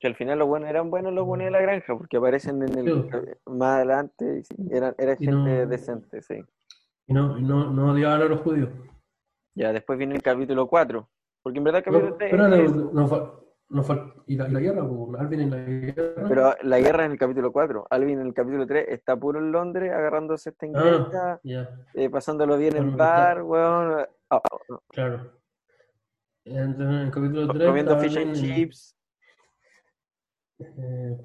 que al final los buenos eran buenos los buenos de la granja, porque aparecen en el, Sí. más adelante, y sí, eran, era gente no- decente, sí. Y no, y no, no odiaban a los judíos. Ya, después viene el capítulo 4, porque en verdad el No, capítulo 3 espérate, es- no no y, la, y la guerra, pues, Alvin en la guerra. Pero la guerra en el capítulo 4. Alvin en el capítulo 3 está puro en Londres agarrándose esta inglesa, Ah, ya, eh, pasándolo bien en Bueno, bar, weón, ah, ah, ah, claro. Entonces, en el capítulo 3. comiendo fish and chips. Eh,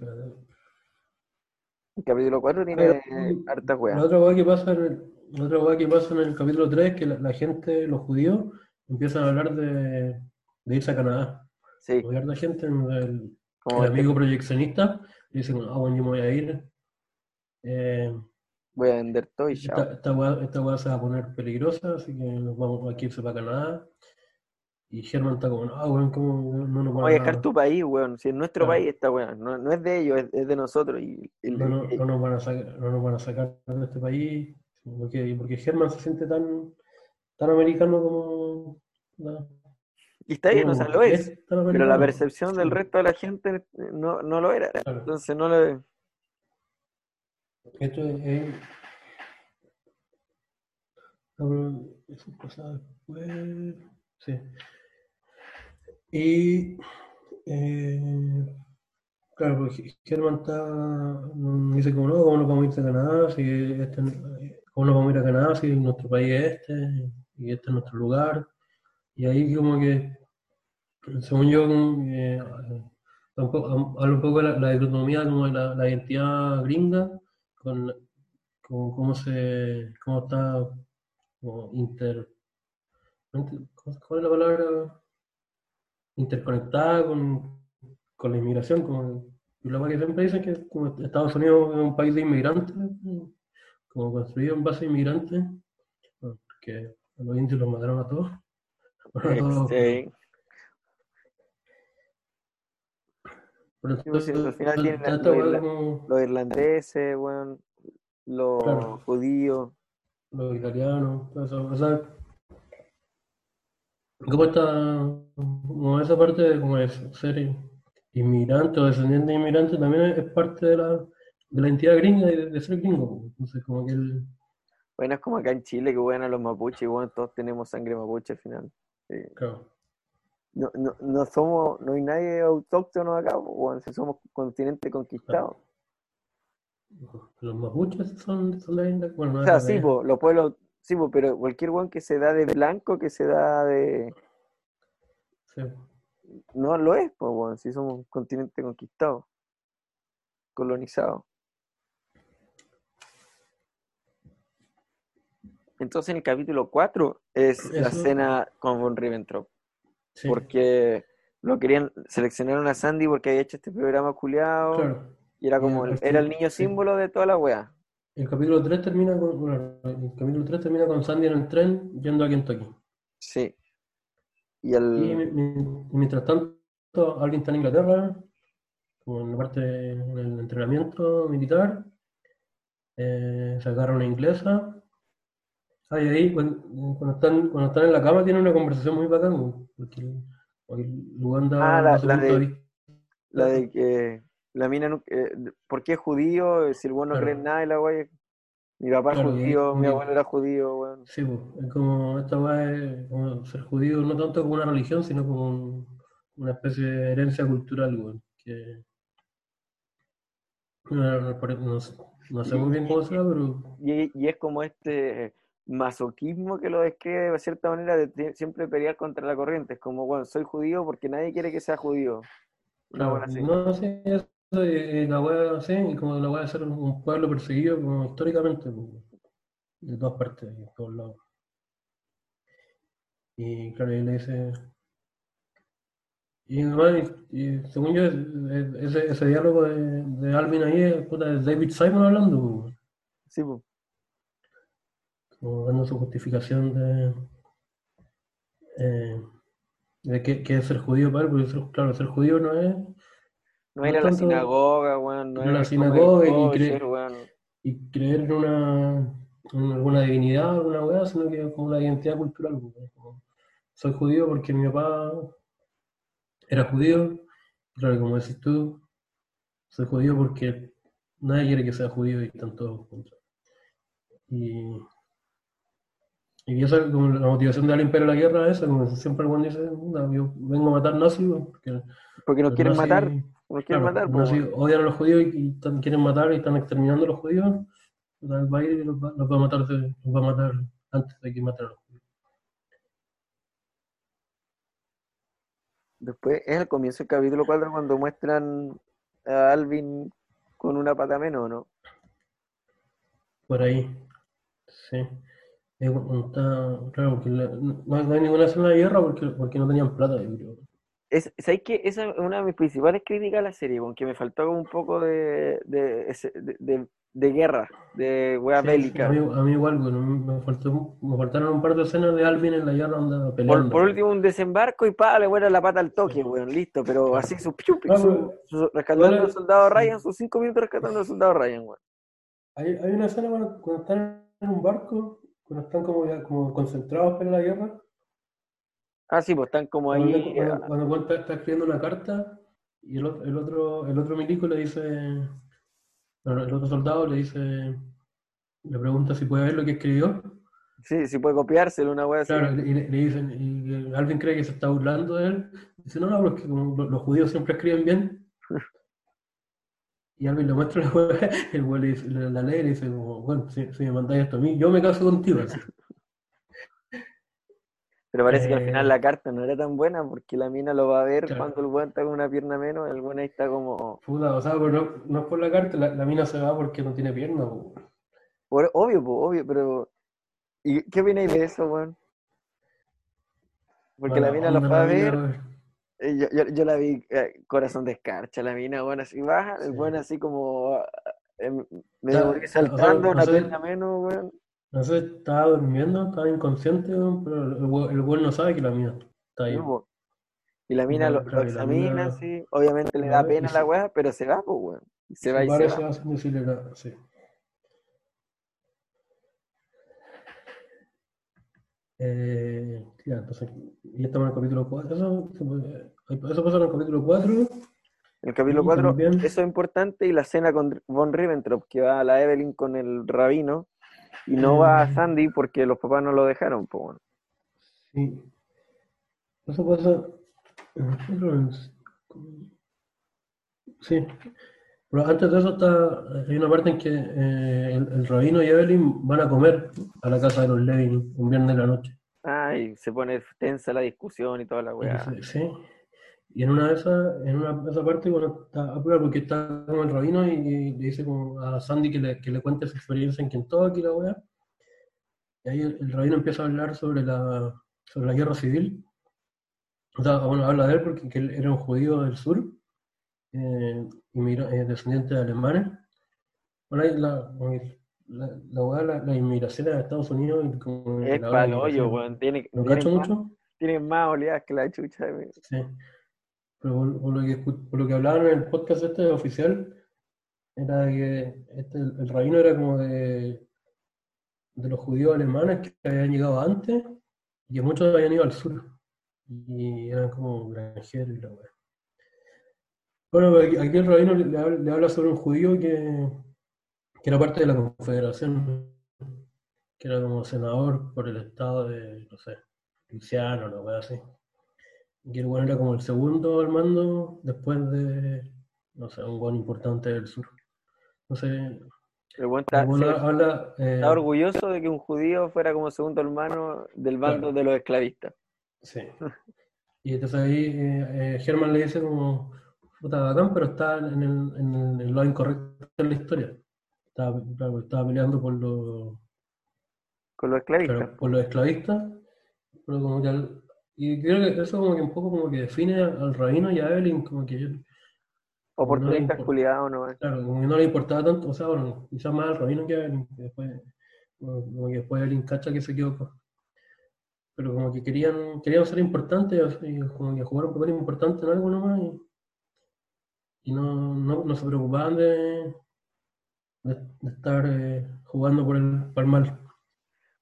El capítulo 4 tiene eh, hartas La weas. otra cosa que pasa en el, la otra hueá que pasa en el capítulo 3 es que la, la gente, los judíos, empiezan a hablar de, de irse a Canadá. Sí, gente, el, el amigo proyeccionista, dice, ah, bueno, yo me voy a ir. Eh, voy a vender todo y esta, chao. esta hueá, esta se va a poner peligrosa, así que nos vamos aquí irse para Canadá. Y Germán está como, no, weón, ¿cómo no nos van Voy a dejar tu país, weón. Si es nuestro Claro. país esta weón. No, no es de ellos, es, es de nosotros. Y, y- no, no- no nos van a sacar, no nos van a sacar de este país, porque, porque Germán se siente tan, tan americano como... no, y está bien, o sea, lo es. Pero la percepción del resto de la gente eh, no, no lo era. claro. Entonces no le. Esto es... no, pasa después, sí. Y... eh, Claro, porque Germán está, dice como no, ¿cómo nos vamos a ir a Canadá? Si este, ¿Cómo nos vamos a ir a Canadá si nuestro país es este y este es nuestro lugar? Y ahí como que, según yo, tampoco- habla un poco de la, la como de la, identidad gringa con, cómo se, cómo está como inter, ¿cómo, ¿cuál es la palabra? Interconectada con, con la inmigración, como la que siempre dicen que Estados Unidos es un país de inmigrantes, como construido en base a inmigrantes, porque los indios los mataron a todos. A todos, Este, pero sí, pues, sí, al final tienen la- esta lo weá irla- como los irlandeses, weón. Los Claro. judíos. los italianos, todo eso, o sea, ¿cómo está como esa parte de como de ser inmigrante o descendiente de inmigrante también es, es parte de la, de la identidad gringa y de, de ser gringo? pues. Entonces como que el, Bueno, es como acá en Chile que a los mapuches, weón, todos tenemos sangre mapuche al final. Sí. claro, No, no, no somos, no hay nadie autóctono acá, weón, si somos continente conquistado. los mapuches son, son la India, bueno, no O sea, sí, po, los pueblos, sí, po, pero cualquier weón que se da de blanco, que se da de. Sí. No lo es, pues, si somos un continente conquistado. colonizado. Entonces en el capítulo 4 es la escena con Von Ribbentrop, Sí, porque lo querían, seleccionaron a Sandy porque había hecho este programa culiado claro. y era como, el- era el niño sí. símbolo de toda la wea. El capítulo 3 termina con, bueno, el capítulo 3 termina con Sandy en el tren yendo a Kentucky. Sí. Y el, y mientras tanto, alguien está en Inglaterra, como en la parte del entrenamiento militar, eh, se agarra una inglesa. Ah, y ahí, cuando, cuando están, cuando están en la cama, tienen una conversación muy bacán, porque Luganda Ah, la- la punto de- la de que la mina, no- eh, ¿por qué es judío? Si el weón no Claro. cree en nada y la wea, mi papá es Claro, judío, mi abuelo era judío, weón. Sí, pues, es como esta weá es como ser judío, no tanto como una religión, sino como un- una especie de herencia cultural, weón, que no, no sé- no sé muy bien cómo será, pero Y, y es como este masoquismo que lo describe de cierta manera de siempre pelear contra la corriente. Es como, bueno, soy judío porque nadie quiere que sea judío. Una claro, buena así. no sé, eso, y la weá así, y como la weá de ser un pueblo perseguido como históricamente, pues, de todas partes, de todos lados. Y claro, y le dice. Y, y, y según yo, es- es- ese, ese diálogo de, de Alvin ahí es puta, de David Simon hablando, pues, Sí, po. Como dando su justificación de, eh, de qué, qué es ser judío para él, porque ser- claro, ser judío no es No No ir a la sinagoga, weón, no ir a la sinagoga y creer- weón. y creer en una en alguna divinidad, alguna weá, sino que como una identidad cultural. pues, soy judío porque mi papá era judío, claro, como decís tú, soy judío porque nadie quiere que sea judío y están todos contra. Y, y esa es como la motivación de alguien para la guerra es esa, como siempre el buen dice, "Puta, yo vengo a matar nazis, porque Porque nos quieren nazis- matar, nos quieren Claro, matar, nazis odian a los judíos y, y están- quieren matar y están exterminando a los judíos. Él va a ir y los va, los va a matar, de- los va a matar antes de que maten a los judíos. Después es al comienzo del capítulo 4 cuando muestran a Alvin con una pata menos, ¿no? Por ahí. Sí. Cuando está- claro, la- no, no hay ninguna escena de guerra porque, porque no tenían plata, yo creo. Es, ¿sabes qué? Esa es una de mis principales críticas a la serie, aunque me faltó como un poco de, de, de, de- de guerra, de wea Sí, bélica. a, mí, a mí igual, bueno, me, faltó, me faltaron un par de escenas de Alvin en la guerra onda Por, peleando. por último, un desembarco y pa, le vuela la pata al toque, weón, listo, pero así su, piu, piu, su- su- rescatando al soldado. Ryan, sus cinco minutos rescatando al soldado Ryan, weón. Hay, hay una escena cuando, cuando están en un barco, cuando están como, ya- como concentrados para la guerra. Ah, sí, pues están como Cuando, ahí. cuando, cuando Juan está, está escribiendo una carta y el, otro- el otro, el otro milico le dice, bueno, el otro soldado le dice, le pregunta si puede ver lo que escribió. Sí, sí puede copiárselo, una wea así. Claro, y le, le dicen, y alguien cree que se está burlando de él. Dice, no, no, porque los judíos siempre escriben bien. Y Alvin le muestra la hueá, el güey le dice- la, la lee y le dice, como, bueno, si, si me mandáis esto a mí, yo me caso contigo. así. Pero parece que al Eh, final la carta no era tan buena porque la mina lo va a ver Claro. cuando el weón está con una pierna menos, el weón ahí está como. Puta, o sea, pero no, no es por la carta, la, la mina se va porque no tiene pierna. po. Por- obvio, po, obvio, pero. ¿Y qué opináis de eso, weón? Porque la mina lo fue a ver, weón. Yo, yo, yo la vi eh, corazón de escarcha, la mina, weón, así baja, el Sí. weón así como. em, medio sea, o sea, saltando, no una sé- pierna menos, weón. No sé, estaba durmiendo, estaba inconsciente, weón, pero el güey no sabe que la mina está ahí. Sí. Y la mina lo, lo claro, examina, mina- así, obviamente le da pena a la se- weá, pero se va, pues, weón. Se va y se Parece va. va sí. Eh, ya, entonces, ya estamos en el capítulo 4. Eso, eso pasa en el capítulo 4. El capítulo Y 4, también- eso es importante, y la escena con Von Ribbentrop, que va a la Evelyn con el rabino, y no va a Mm. Sandy porque los papás no lo dejaron, pues, bueno. Sí. Eso pasa. Sí. Pero antes de eso está, hay una parte en que eh, el, el rabino y Evelyn van a comer a la casa de los Levin un viernes de la noche. Ay, se pone tensa la discusión y toda la Y weá. dice, sí. Y en una de esas, en una de esas partes, bueno, está a prueba porque está como el rabino y, y le dice como a Sandy que le, que le cuente su experiencia en Kentucky, la weá. Y ahí el, el rabino empieza a hablar sobre la, sobre la guerra civil. O sea, bueno, habla de él porque que él era un judío del sur, eh, eh, descendiente de alemanes. Bueno, la, la, la, la, la inmigración a Estados Unidos y Es de pa'l hoyo, inmigración. weón. Tiene, ¿No tienen cacho más, mucho? tienen más oleadas que la chucha. Sí. Pero por, por lo que, por lo que hablaban en el podcast este oficial, era de que este, el, el rabino era como de, de los judíos alemanes que habían llegado antes y que muchos habían ido al sur y eran como granjeros y la weá. Bueno, aquí, el rabino le, le habla, sobre un judío que, que era parte de la confederación, que era como senador por el estado de, no sé, Luisiana o una weá así. Y el bueno era como el segundo al mando después de, no sé, un buen importante del sur. No sé, El el está, habla, eh, está orgulloso de que un judío fuera como segundo hermano del bando Claro. de los esclavistas. sí. Y entonces ahí eh, eh, Germán le dice como, puta bacán, pero está en el, en el, lo incorrecto de la historia. Estaba, claro, estaba peleando por los, Con los esclavistas. claro, por los esclavistas, pero como que al- y creo que eso como que un poco como que define al rabino y a Evelyn como que ellos Oportunistas importa. culiados, ¿no? Claro, como que no le importaba tanto, o sea, bueno, quizás más al rabino que a Evelyn, que después, como como que después Evelyn cacha que se equivocó. Pero como que querían, querían ser importantes, y como que jugar un papel importante en algo nomás, y, y no, no, no se preocupaban de, de, de estar eh, jugando por el, por el mal.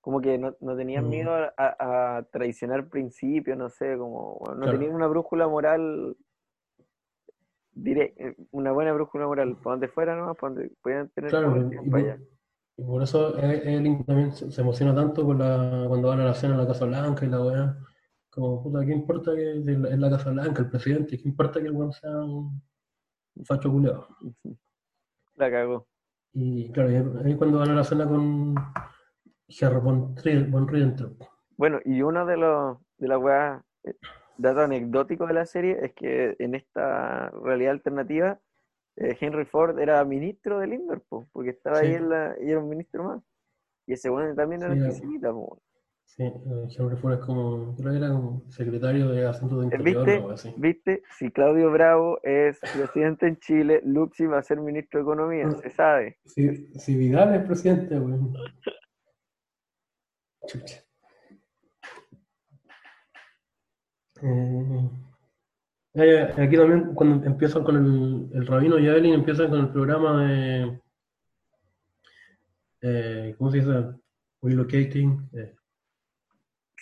Como que no, no tenían miedo a, a- a traicionar principios, no sé, como no Claro. tenían una brújula moral, diré, eh, una buena brújula moral, para donde fuera, ¿no? Para donde podían tener Claro, y por, para allá. y por eso E- Evelyn también se, emociona tanto con la, cuando van a la cena en la Casa Blanca y la weá. Como, puta, ¿qué importa que es la, Casa Blanca, el presidente? ¿Qué importa que el weón sea un facho culeado? La cagó. Y claro, ahí cuando van a la cena con Gerro von. Bueno, y uno de los de las weas, eh, datos anecdóticos de la serie es que en esta realidad alternativa, eh, Henry Ford era ministro de Lindbergh, po, porque estaba Sí. ahí en la, y era un ministro más. Y ese bueno también era Sí, antisemita, po. Sí, Henry Ford es como, creo que era como secretario de Asuntos de Eh, Interior ¿Viste? o algo así. ¿Viste? Si Claudio Bravo es presidente en Chile, Luxi va a ser ministro de Economía, se sabe. Si, si Vidal es presidente, weón. Chucha. Eh, aquí también cuando empiezan con el, el Rabino y Evelyn empiezan con el programa de eh, ¿cómo se dice? Relocating. eh,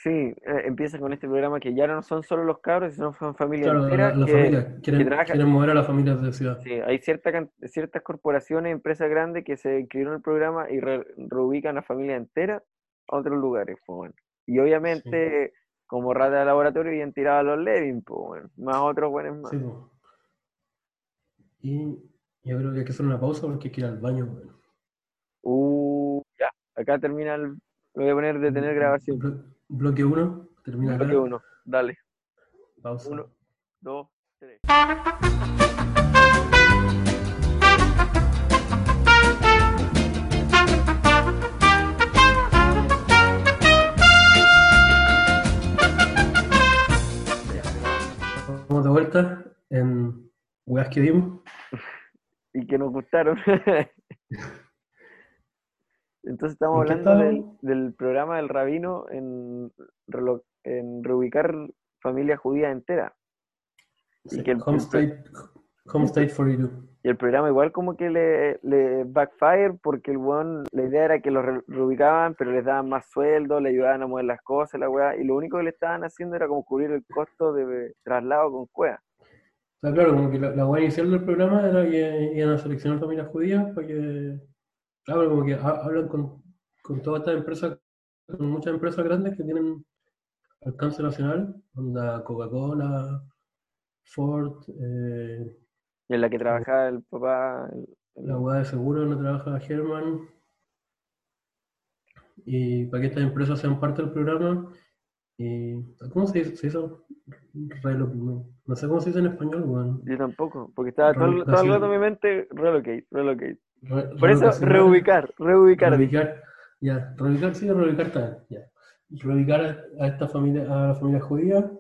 Sí, eh, empieza con este programa que ya no son solo los cabros, sino son familias claro, la, enteras la que, familia, quieren, mover a las familias de ciudad. Sí, hay cierta, ciertas corporaciones, empresas grandes que se inscribieron en el programa y re- reubican a familias enteras a otros lugares, pues, bueno. Y obviamente, como rata de laboratorio, habían tirado a los Levin, pues, bueno, más otros buenos más. Sí, po. Y yo creo que hay que hacer una pausa porque hay que ir al baño, weón. Uh, ya, acá termina el, lo voy a poner detener grabación. Blo- bloque 1, termina acá. Bloque uno, dale, Pausa. uno, dos, tres. Vamos de vuelta en Weas que vimos. y que nos gustaron. Entonces estamos ¿En qué hablando del, del programa del rabino en, en reubicar familias judías enteras. Sí, que el- Home State, Home State 42. Y el programa igual como que le, le backfire porque el weón, la idea era que los re- reubicaban, pero les daban más sueldo, le ayudaban a mover las cosas, la weá, y lo único que le estaban haciendo era como cubrir el costo de traslado con cueva. O sea, claro, como que la, la wea inicial del programa era que iban a seleccionar familias judías para que, claro, como que ha- hablan con, con todas estas empresas, con muchas empresas grandes que tienen alcance nacional, onda Coca-Cola, Ford, eh, Y en la que trabajaba el papá, el- la wea de seguro donde trabaja German, y para que estas empresas sean parte del programa, Y, ¿Cómo se dice? Se hizo relo- no, no sé cómo se dice en español, weón. Yo tampoco, porque estaba todo, todo el rato en mi mente relocate, relocate. Re- Por eso, reubicar, reubicar. Reubicar, ya, reubicar, sí, reubicar también, ya. Reubicar a, a esta familia, a la familia judía.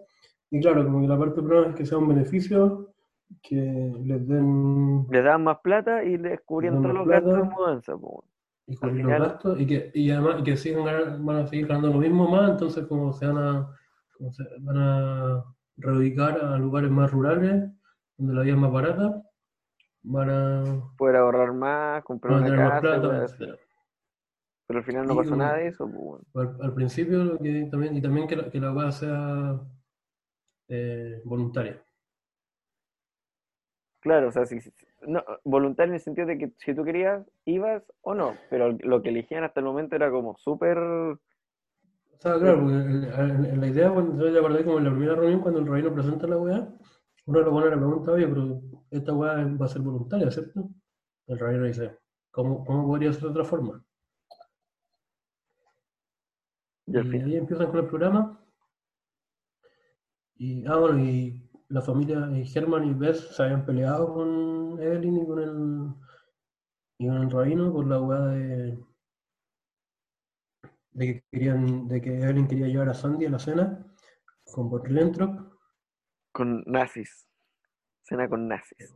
Y claro, como que la parte problema es que sea un beneficio, que les den Le daban más plata y les cubrían Les todos los gastos de mudanza. y cubrir los gastos y que, y además y que sigan van a seguir ganando lo mismo más, entonces como se van a, como se van a reubicar a lugares más rurales, donde la vida es más barata, van a, Poder ahorrar más, comprar una tener más casa, plata, pero al final no pasó nada de eso. weón. Al, al principio lo que también, y también que la, que la hueá sea eh, voluntaria. Claro, o sea, si, no, voluntario en el sentido de que si tú querías, ibas o no, pero lo que elegían hasta el momento era como súper... O sea, claro, porque la idea, cuando yo acordé como en la primera reunión, cuando el rabino presenta la weá, uno de los buenos le pregunta, oye, pero esta weá va a ser voluntaria, ¿cierto? El rabino dice, ¿cómo, cómo podría ser de otra forma? Y Y ahí empiezan con el programa. Y, ah, bueno, y la familia, y Germán y Bess se habían peleado con Evelyn y con el, y con el rabino por la weá de, de que querían, de que Evelyn quería llevar a Sandy a la cena con Bottlentrop. Con nazis, cena con nazis.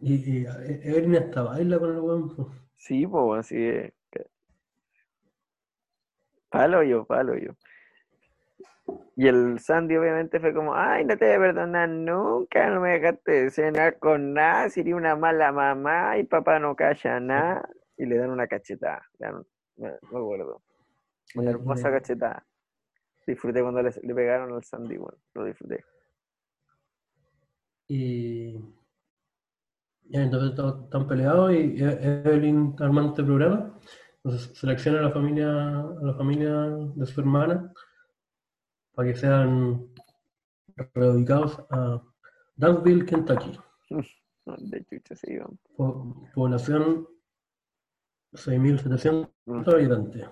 Y, y Evelyn hasta baila con el weón. pues. Sí, pues así de... Palo yo, palo yo. Y el Sandy obviamente fue como, ay, no te voy a perdonar nunca, no me dejaste cenar con nada, sería una mala mamá y papá no calla nada. Y le dan una cachetada, le dan, me, me acuerdo, una Y- hermosa y- cachetada. Disfruté cuando le, le pegaron al Sandy, bueno, lo disfruté. Y ya, entonces están peleados y E- Evelyn está armando este programa. Entonces selecciona a la familia, a la familia de su hermana para que sean reubicados a Dansville, Kentucky. De chucha se iban. Po- población 6.700 habitantes.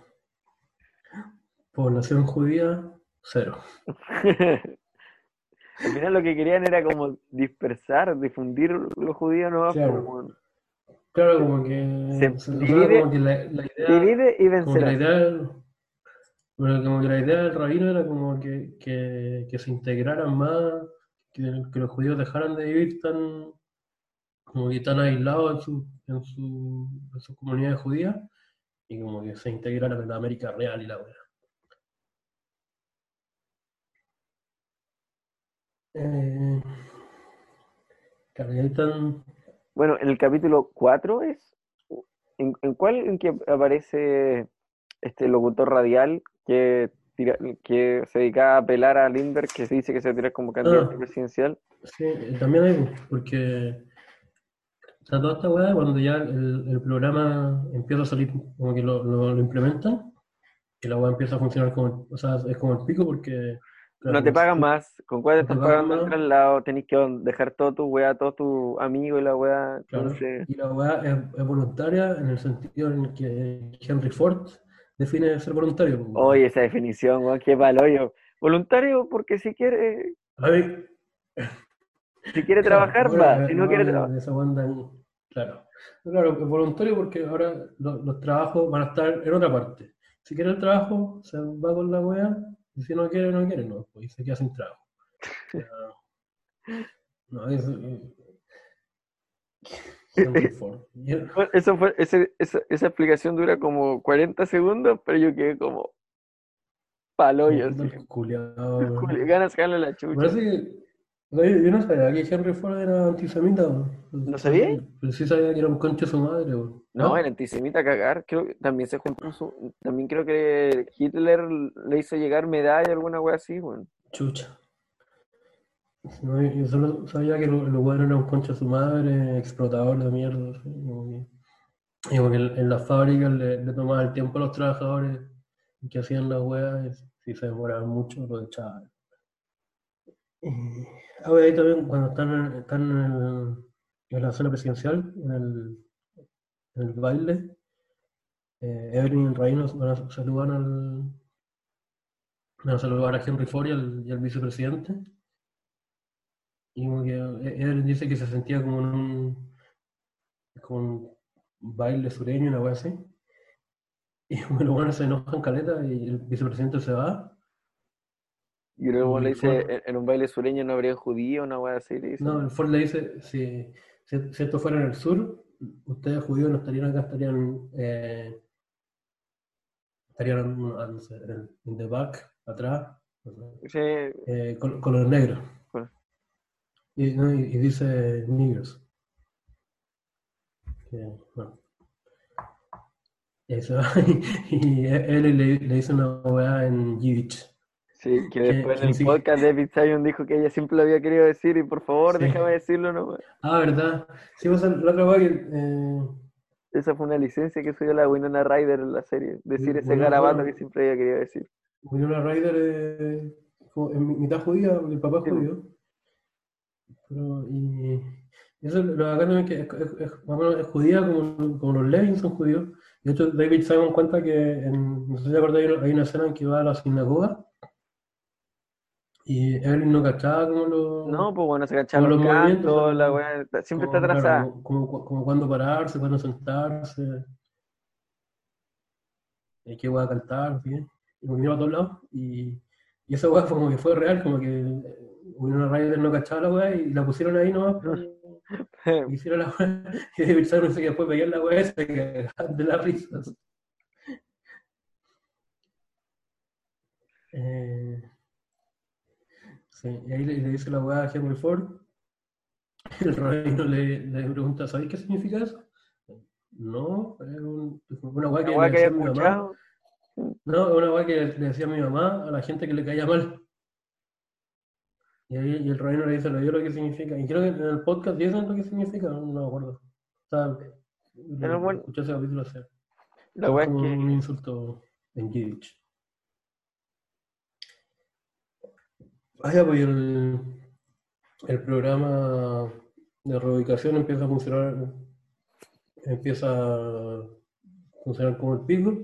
Población judía, cero. Al final lo que querían era como dispersar, difundir los judíos no Claro. como, Claro, como que, Se divide- como que la, la idea... divide y Como que la vencerás. idea del, bueno, como que la idea del rabino era como que, que, que se integraran más, que, que los judíos dejaran de vivir tan, como que tan aislados en su, en su, en comunidades judías y como que se integraran en la América real y la wea. Eh, Bueno, en el capítulo 4 es. ¿En, en cuál en que aparece este locutor radial que, tira- que se dedicaba a apelar a Lindbergh, que se dice que se va a tirar como candidato Ah. presidencial? Sí, también hay, porque o sea, toda esta weá, cuando ya el, el programa empieza a salir, como que lo, lo, lo implementan, y la weá empieza a funcionar como, o sea, es como el pico porque... claro, No te pagan más, con cuál te pagan pagando el traslado, tenés que dejar todo tu weá, todos tus amigos y la weá. Claro, Entonces, y la weá es, es voluntaria en el sentido en que Henry Ford define ser voluntario. pues, oye, esa definición, weón, qué palo yo. Voluntario porque si quiere, A ver, si quiere trabajar, Bueno, va, si no no, quiere trabajar. claro. Claro, es voluntario porque ahora lo- los, trabajos van a estar en otra parte. Si quiere el trabajo, se va con la wea, y si no quiere, no quiere, no, pues y se queda sin trabajo. No, es. Eso fue, ese- esa, esa explicación dura como 40 segundos, pero yo quedé como palo yo puta, así. el culiao, weón. Juli, Ganas sacarle la chucha. Parece que. No, Yo, yo no sabía que Henry Ford era antisemita. weón. ¿No sabía? Pero sí sabía que era un concho su madre. weón. No, el antisemita cagar, creo que también se juntó su, también creo que Hitler le hizo llegar medalla alguna wea así, weón. Chucha. No, yo solo sabía que lo bueno era un concha de su madre, explotador de mierda. que- y como que en, las fábricas le, le tomaba el tiempo a los trabajadores que hacían las weas, y si se demoraban mucho, lo echaban. Y, ah, bueno, ahí también cuando están, en- el- la zona presidencial, en el, baile, eh, Evelyn y Reino van a saludar al, saludar a Henry Ford y al, vicepresidente. Y como él dice que se sentía como en un, baile sureño, una wea así. Y bueno, bueno, se enojan caleta y el vicepresidente se va. Y luego le dice, en, en un baile sureño no habría judío, una wea así, le dice. No, el Ford le dice, si, si, esto fuera en el sur, ustedes judíos no estarían acá, estarían, eh, estarían ah, no sé, en, the back, atrás, Sí, eh, con, con los negros. Y, no, y, y dice. Que, bueno. Y él le, le dice una weá en Yiddish. Sí, que después en el sí. podcast David Simon dijo que ella siempre lo había querido decir y por favor Sí. déjame decirlo, no wea. Ah, ¿verdad? Sí, pues la otra que... eh, Esa fue una licencia que subió la Winona Ryder en la serie, decir ese Winona garabato que siempre había querido decir. Winona Ryder es mitad judía, el papá es Sí. judío. Pero, y, y eso lo bacán es que es, es- es- judía como, como los Levin son judíos. De hecho, David Simon cuenta que, en, no sé si te acuerdas, hay una, hay una escena en que va a la sinagoga y Evelyn no cachaba como los... No, pues bueno, se cachaban Como los los cantos, la wea, siempre está como, atrasada. como, como, como cuándo pararse, cuándo sentarse, qué voy a cantar, ¿sí? y me a todos lados, y, y esa weá como que fue real, como que eh, Winona Ryder no cachaba la weá y la pusieron ahí nomás para que hiciera la weá, y David Simon dice que después veían la weá se cagaban de la risa. Eh, sí, y ahí le, le dice la weá a Henry Ford, el rabino le, le pregunta, ¿sabéis qué significa eso? No, es un- una weá que le decía a mi mamá. No, es una weá que le decía a mi mamá a la gente que le caía mal. Y ahí y el rabino le dice lo yo lo que significa. Y creo que en el podcast dicen lo que significa, no, no me acuerdo. O sea, Pero bueno. escuché ese capítulo hace. La wea es como que un insulto en Yiddish. Ah, ya, pues el, el programa de reubicación empieza a funcionar, empieza a funcionar como el pico,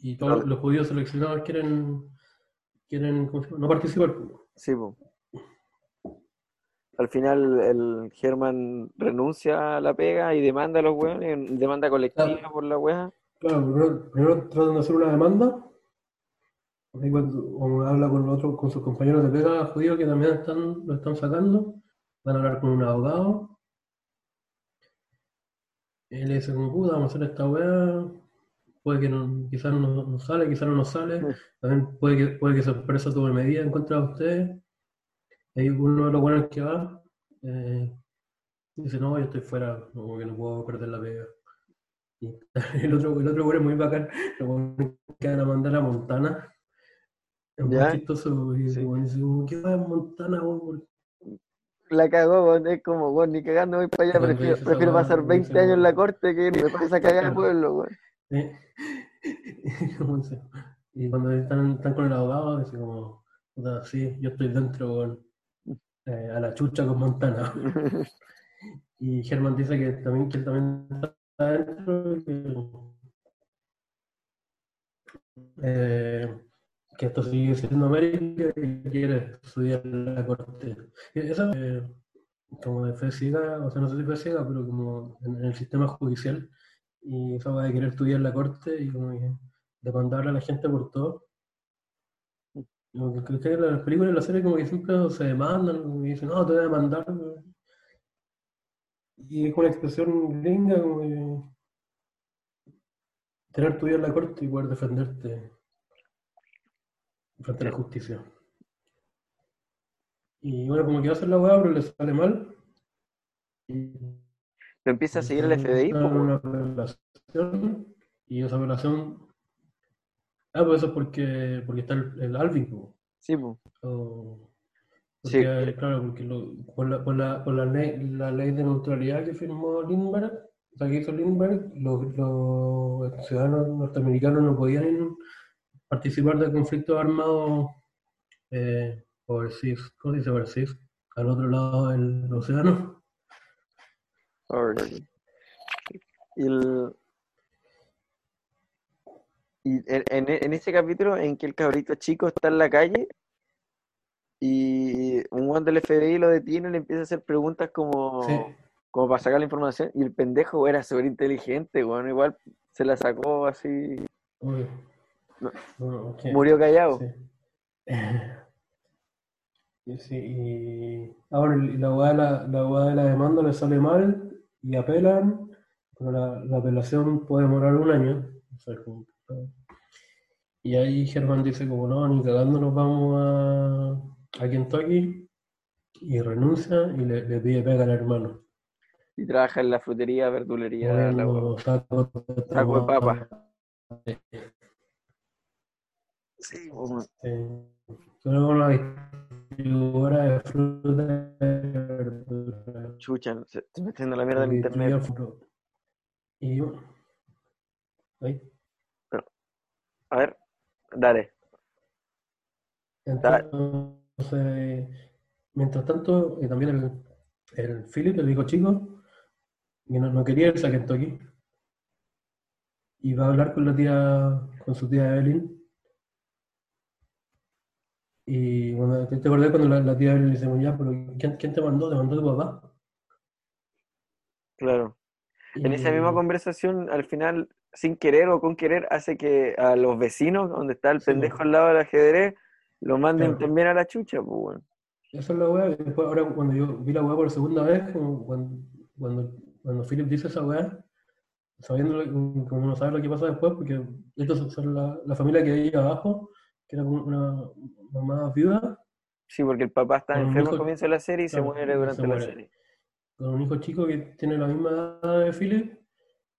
y todos Claro. los judíos seleccionados quieren, quieren no participar. Sí, po. Al final el German renuncia a la pega y demanda a los weones, demanda colectiva Claro. por la wea. Claro, primero, primero tratan de hacer una demanda, ahí cuando, habla con otro, con sus compañeros de pega judíos que también están, lo están sacando, van a hablar con un abogado, él le dice como puta, vamos a hacer esta weá, puede que no, quizás no, no sale, quizás no nos sale, también puede que, puede que esa empresa tome medidas en contra de ustedes, y ahí uno de los buenos que va, eh, dice no, yo estoy fuera, como que no puedo perder la pega. Y el otro, el otro es muy bacán, lo van a mandar a Montana. Es muy Ya. chistoso, Sí. güey dice, como, ¿qué va en Montana? ¿Por La cagó, weón, es como, weón, ni cagando voy para allá, prefiero, prefiero pasar dice, 20 años en la corte que irme para esa cagada de Claro. pueblo, weón. qué?". Como dice, Y cuando están, están con el abogado, dice como, puta, sí, yo estoy dentro, weón, eh, a la chucha con Montana. Y Germán dice que también, que él también está dentro, que, eh, que esto sigue siendo América y quiere estudiar la corte. Y Eso, eh, como de fe ciega, o sea, no sé si fue ciega, pero como en, el sistema judicial, y esa va de querer estudiar la corte y como que demandar a la gente por todo. Como que, que las películas y las series como que siempre se demandan, que dicen, no, te voy a demandar. weón". Y es una expresión gringa como que tener en la corte y poder defenderte frente a la justicia. Y bueno, como que va a hacer la weá, pero le sale mal. Y Lo empieza a seguir el FBI, una apelación y esa apelación. Ah, pues eso es porque, porque está el, el Alvin. Sí. O- Sí. claro, porque lo- por, la, por, la, por la, ley, la ley de neutralidad que firmó Lindbergh, o sea, que hizo Lindbergh, los, los ciudadanos norteamericanos no podían participar de conflictos armados eh, overseas, ¿cómo se dice overseas? Al otro lado del océano. Y el... Y en, en, ese capítulo en que el cabrito chico está en la calle y un guante del FBI lo detiene y le empieza a hacer preguntas como, Sí. como para sacar la información y el pendejo era súper inteligente, bueno, igual se la sacó así. No. Ok. murió callado. Sí. Y sí, y ahora la abogada de la, la abogada de la demanda le sale mal y apelan, pero la, la apelación puede demorar un año. O sea, como- y ahí Germán dice como no, ni cagando nos vamos a, a Kentucky y renuncia y le, le pide pega al hermano. Y trabaja en la frutería, verdulería, la tacos de Taco de papa. Sí, bueno. Solo una distribuidora de fruta y verduras. chucha, se está yendo la mierda Y internet. Y bueno, ahí. A ver, dale. Entonces, mientras tanto, eh, también el, el Philip, el hijo chico, que no, no quería irse a Kentucky, y va a hablar con la tía, con su tía Evelyn. Y cuando, ¿te, te acordás cuando la, la tía le dice, "Bueno, ya, pero ¿quién, quién te mandó? ¿Te mandó tu papá? Claro. En esa misma conversación, al final, sin querer o con querer, hace que a los vecinos, donde está el Sí, pendejo al lado del ajedrez, lo manden Claro. también a la chucha, pues bueno. Esa es la weá. y Después, ahora, cuando yo vi la weá por segunda vez, como cuando, cuando, cuando Philip dice esa weá, sabiendo, como no sabe lo que pasa después, porque estos son la, la familia que hay abajo, que era como una mamá viuda, Sí, porque el papá está Con enfermo al comienzo de la serie y se claro, muere y durante se la muere. serie. con un hijo chico que tiene la misma edad de Philip,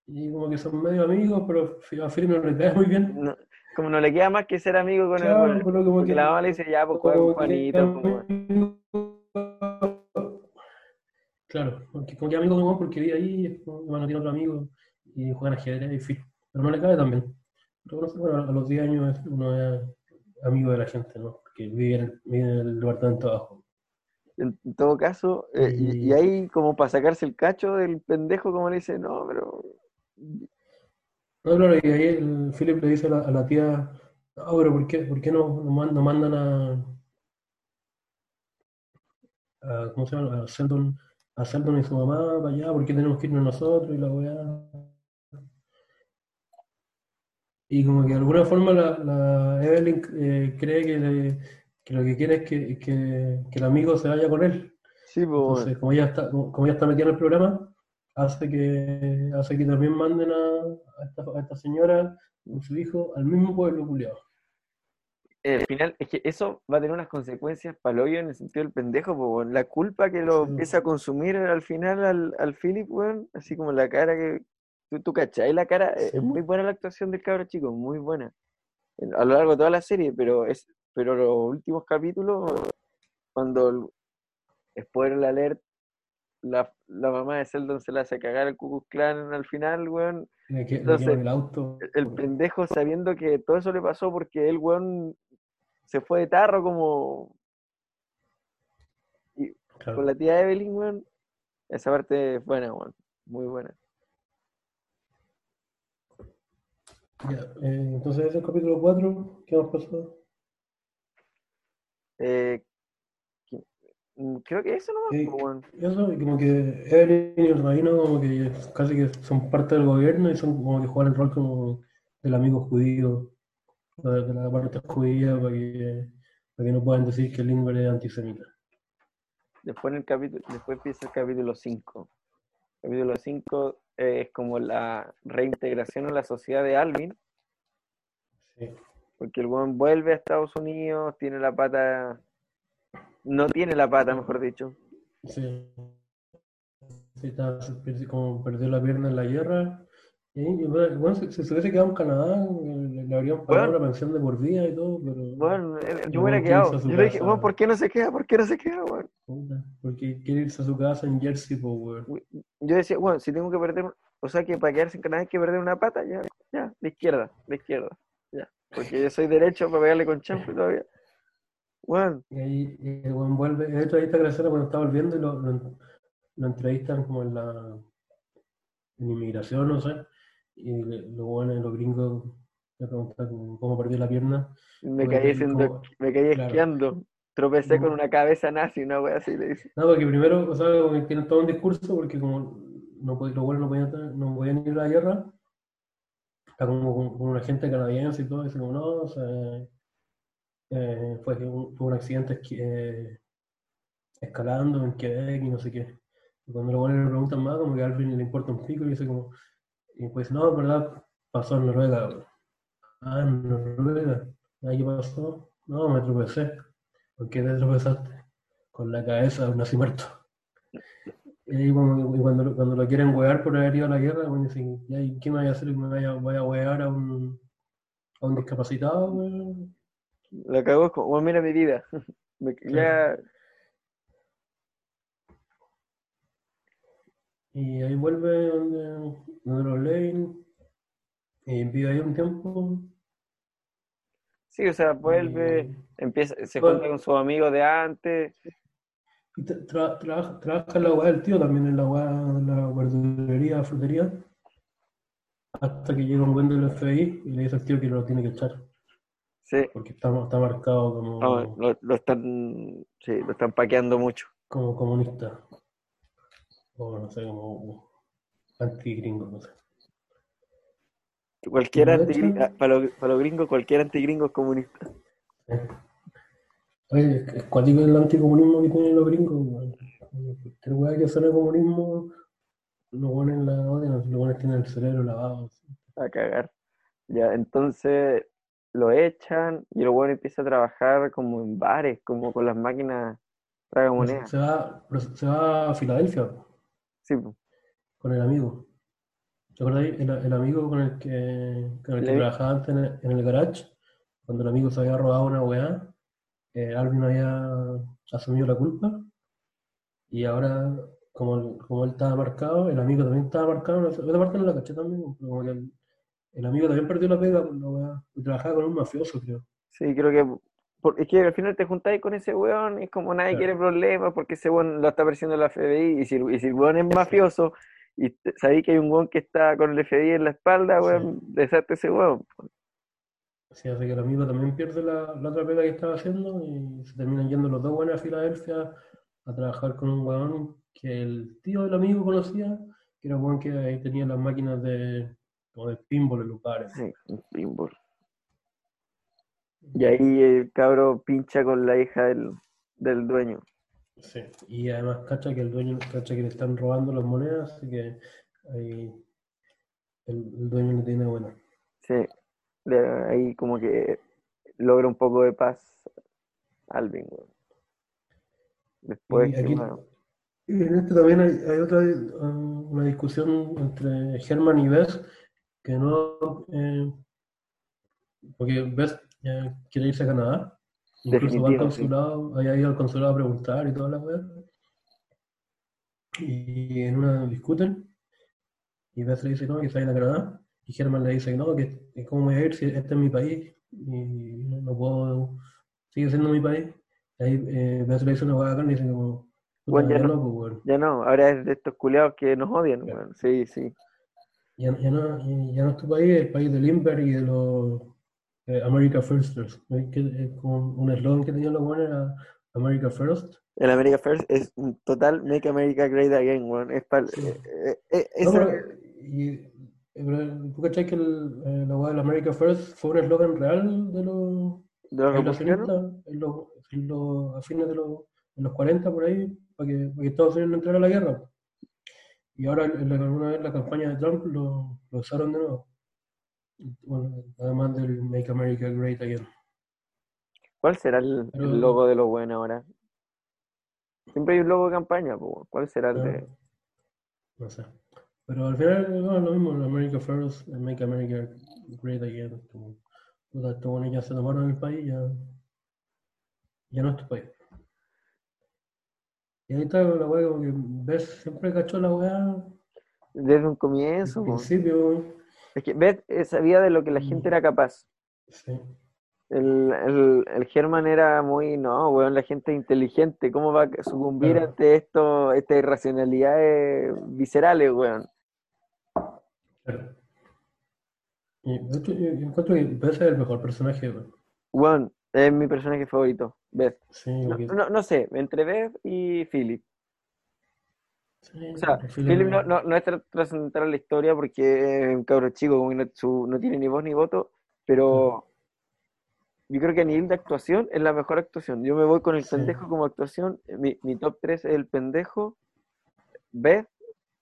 y como que son medio amigos, pero a Philip no le cae muy bien. No- como no le queda más que ser amigo con Claro, el como porque que- la mamá le dice, ya, pues juega con como Juanito, pues, bueno. amigo- Claro, porque como que amigo con porque vive ahí, como, bueno, tiene otro amigo y juegan ajedrez y fin. Pero no le cae también. Pero no sé, bueno, a los 10 años uno es amigo de la gente, ¿no? Porque vive en el, vive en el departamento abajo. En, en todo caso, eh, y, ahí como para sacarse el cacho del pendejo, como le dice, no, pero No, claro, y ahí el Philip le dice a la, a la tía, no, pero ¿por qué, por qué no, no man- no mandan a, a- ¿cómo se llama? A Sheldon, a Sheldon y su mamá para allá, ¿por qué tenemos que irnos nosotros y la weá? Y como que de alguna forma la, la Evelyn eh, cree que, le- que lo que quiere es que, que, que el amigo se vaya con él. sí, pues bueno. Entonces, como ella está, como, como ella está metida en el programa, hace que, hace que también manden a, a esta, a esta señora con su hijo al mismo pueblo culiado. Eh, al final, es que eso va a tener unas consecuencias para el hoyo en el sentido del pendejo, pues, weón. La culpa que lo Sí. empieza a consumir al final al, al Philip, weón, así como la cara que. ¿Tú, tú cachai la cara? Eh, Sí. Es muy buena la actuación del cabro chico, muy buena. En- A lo largo de toda la serie, pero es pero los últimos capítulos, cuando el- spoiler alert, la, la mamá de Sheldon se la hace cagar al Ku Klan al final, weón. Que- Entonces, el auto. el pendejo sabiendo que todo eso le pasó porque el weón se fue de tarro como Claro. con la tía Evelyn, weón. Esa parte es buena, weón. Muy buena. Ya, eh, entonces ese es el capítulo 4, ¿qué más pasó? Eh, mm, creo que eso Sí. po, weón. Eso, como que Evelyn y el rabino como que casi que son parte del gobierno y son como que juegan el rol como del amigo judío, de de la parte judía, para que, para que no puedan decir que Lindbergh es antisemita. Después, en el capítulo, después empieza el capítulo 5. Capítulo 5 es como la reintegración a la sociedad de Alvin, Sí. porque el weón vuelve a Estados Unidos, tiene la pata. No tiene la pata, mejor dicho. Sí. Como perdió la pierna en la guerra. Bueno, bueno, si, si se hubiese quedado en Canadá, le, habrían pagado Bueno. la pensión de por vida y todo, pero Bueno, eh, El yo hubiera weón quedado. Yo le dije, weón, ¿por qué no se queda? ¿Por qué no se queda, weón? porque quiere irse a su casa en Jersey, weón. Yo decía, bueno, si tengo que perder, o sea que para quedarse en Canadá hay que perder una pata, ya, ya, de izquierda, de izquierda, ya. Porque yo soy derecho para pegarle con champo y todavía. Bueno, Y ahí el weón vuelve. De hecho, ahí está Graciela cuando está volviendo y lo, lo, lo entrevistan como en la en inmigración, no sé. Y los buenos, los gringos Me preguntaba cómo, perdí la pierna. Me caí, como- me caí claro. esquiando. Tropecé con una cabeza nazi, una wea así le dice. No, porque primero, o sea, tienen todo un discurso, porque como no, los buenos no podían, no podían ir a la guerra, está como con, con un agente canadiense y todo, dice como no, o sea, eh, fue, un, fue un accidente eh, escalando en Quebec y no sé qué. Y cuando los buenos le preguntan más, como que a Alvin le importa un pico y dice como, y pues no, verdad, pasó en Noruega. güey". Ah, en Noruega. ¿Ah, ¿Qué pasó? No, me tropecé. ¿Por qué te tropezaste? Con la cabeza nazi muerto. Y cuando, y cuando, lo- cuando lo quieren huear por haber ido a la guerra, bueno, dicen, "Ya, ¿y ¿qué me vaya a hacer? ¿Me vaya, voy a huear a un, a un discapacitado? güey?". La cagó, "Bueno, mira mi vida. Me- ya, Y ahí vuelve donde, donde los leen y vive ahí un tiempo. sí, o sea, vuelve, y- empieza, se Bueno. junta con sus amigos de antes. Y tra- tra- trabaja, trabaja en la weá del tío también, en la weá de la verdulería, frutería, hasta que llega un buen del FBI y le dice al tío que lo tiene que echar, Sí, porque está, está marcado como, no, lo, lo están, sí, lo están paqueando mucho. como comunista, o no sé, como antigringo, no sé. Cualquier ¿Lo antigringo, echan? para los, para los gringos, cualquier antigringo es comunista. Eh. Oye, es cuático el anticomunismo que tienen los gringos, weón. Cualquier weá que suene comunismo, los buenos la odian, los buenos tienen el cerebro lavado. así. a cagar. Ya, entonces lo echan y el bueno empieza a trabajar como en bares, como con las máquinas tragamonedas. se va, se va a Filadelfia Sí, con el amigo. ¿Te acuerdas? El, el amigo con el que, con el que Le- trabajaba antes en el, en el garage, cuando el amigo se había robado una weá, eh, Alvin había asumido la culpa y ahora, como, el- como él estaba marcado, el amigo también estaba marcado, esa parte no la caché también, pero como que el, el amigo también perdió la pega la weá, y trabajaba con un mafioso, creo. Sí, creo que por- es que al final te juntáis con ese weón y es como nadie Claro. quiere problemas porque ese weón lo está persiguiendo la FBI y si, el- y si el weón es mafioso y te- sabéis que hay un weón que está con el FBI en la espalda, Sí. weón, deshazte ese weón. Sí, hace que el amigo también pierde la, la otra pega que estaba haciendo y se terminan yendo los dos buenos a Filadelfia a trabajar con un weón que el tío del amigo conocía, que era un weón que ahí tenía las máquinas de, como de pinball en los bares. Sí, un pinball. Y ahí el cabro pincha con la hija del, del dueño. Sí, y además cacha que el dueño cacha que le están robando las monedas, así que ahí el, el dueño no tiene buena. Sí, le- ahí como que logra un poco de paz Alvin, weón. Después, Y en este también hay, hay otra um, una discusión entre Herman y Bess, que no, eh, porque Bess eh, quiere irse a Canadá, incluso va al Definitivo, sí. consulado, había ido al consulado a preguntar y toda la weá, y en una discuten, y Bess le dice no, que se va a ir a Canadá, y Herman le dice no, que que cómo voy a ir si este es mi país, y no, no puedo, sigue siendo mi país, y ahí eh, Bess le dice una acá y dice como, Bueno, ya ya no- no, pues, weón. Ya no, ahora es de estos culiados que nos odian, Claro. weón. Sí, sí. Ya, ya no, ya no es tu país, es el país del Limber y de los eh, America es como un eslogan que tenían los buenos era America First. El America First es un total Make America Great Again, weón. Es Sí. eh, eh, eh, No, esa- pero, y, eh, pero, ¿tú cachai que el, eh, la del America First fue un eslogan real de los de los republicanos. en los, en los- a fines de los, en los 40 por ahí, para que, para que Estados Unidos no entrara a la guerra? Y ahora, en la, alguna vez la campaña de Trump lo, lo usaron de nuevo. Bueno, además del Make America Great Again. ¿Cuál será el, Pero- el logo de los buenos ahora? Siempre hay un logo de campaña. ¿Cuál será el de...? No, no sé. Pero al final no, es lo mismo, America First, Make America Great Again. Como, estos buenos ya se tomaron el país, ya, ya no es tu país. Y ahí está la weá, como que ves, siempre cachó la weá Desde un al comienzo, weón. principio. Es que Beth eh, sabía de lo que la gente era capaz. Sí. El, el, el German era muy, no, weón, la gente inteligente, ¿cómo va a sucumbir Claro. ante esto, estas irracionalidades viscerales, weón? Claro. Y, de hecho, yo, yo encuentro que Beth es el mejor personaje. weón. Bueno, es mi personaje favorito, Beth. Sí, No, no, no sé, entre Beth y Philip. O sea, Philip no, no, no es tra- trascendental en la historia porque es un cabro chico, como no, su- no tiene ni voz ni voto, pero yo creo que a nivel de actuación es la mejor actuación. Yo me voy con el Sí. pendejo como actuación. Mi, mi top 3 es el pendejo, Beth,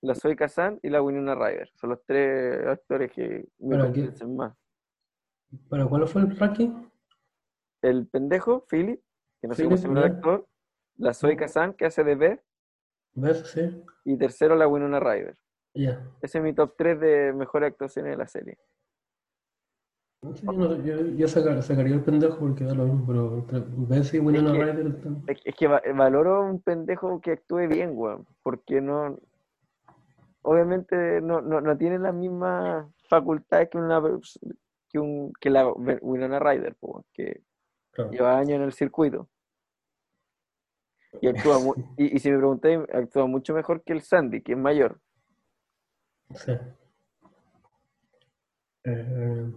la Zoe Kazan y la Winona Ryder. Son los tres actores que me Pero convencen más. ¿Para cuál fue el ranking? El pendejo, Philip, que no sé cómo se llama el actor, la Zoe Mm. Kazan, que hace de Beth, ¿Ves? Sí. y tercero la Winona Ryder. Ya. Ese es mi top 3 de mejores actuaciones de la serie. Yo, no- yo, yo sacar- sacaría el pendejo porque da lo mismo, pero entre y Winona que- Ryder están- Es, es que va- valoro un pendejo que actúe bien, weón, porque no. Obviamente no, no, no tiene las mismas facultades que una que, un, que la Winona Ryder, po, que claro. lleva años en el circuito. Y actúa mu- y, y si me preguntáis, actúa mucho mejor que el Sandy, que es mayor. Sí. Eh,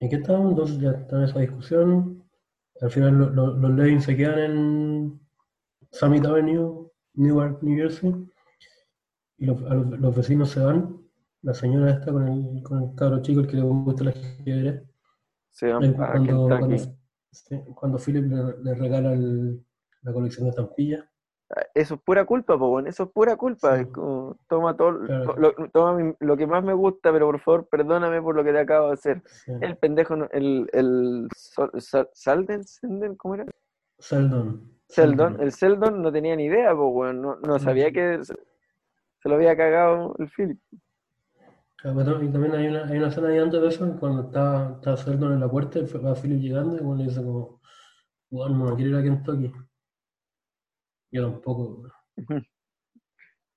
¿En qué estamos? Entonces ya está en esa discusión. Al final lo- lo- los Levin se quedan en Summit Avenue, Newark, New Jersey. Y los, los, los vecinos se van. La señora está con el, con el cabro chico, el que le gusta el ajedrez. Se van a Cuando, cuando, Kentucky. Sí, cuando Philip le, le regala el- la colección de estampillas. Eso es pura culpa, eso es pura culpa. Sí. es como, toma todo Claro. lo, toma lo que más me gusta, pero por favor, perdóname por lo que te acabo de hacer. Sí. El pendejo, el, el Sol- Sal- Salden, Senden, ¿cómo era? Seldon. Seldon, el Seldon no tenía ni idea, no, no sabía que se, se lo había cagado el Philip. Bueno, Y también hay una, hay una escena ahí antes de eso, cuando está, está Seldon en la puerta, y va Philip llegando, y bueno, le dice como, bueno, no quiero ir a Kentucky. Yo tampoco.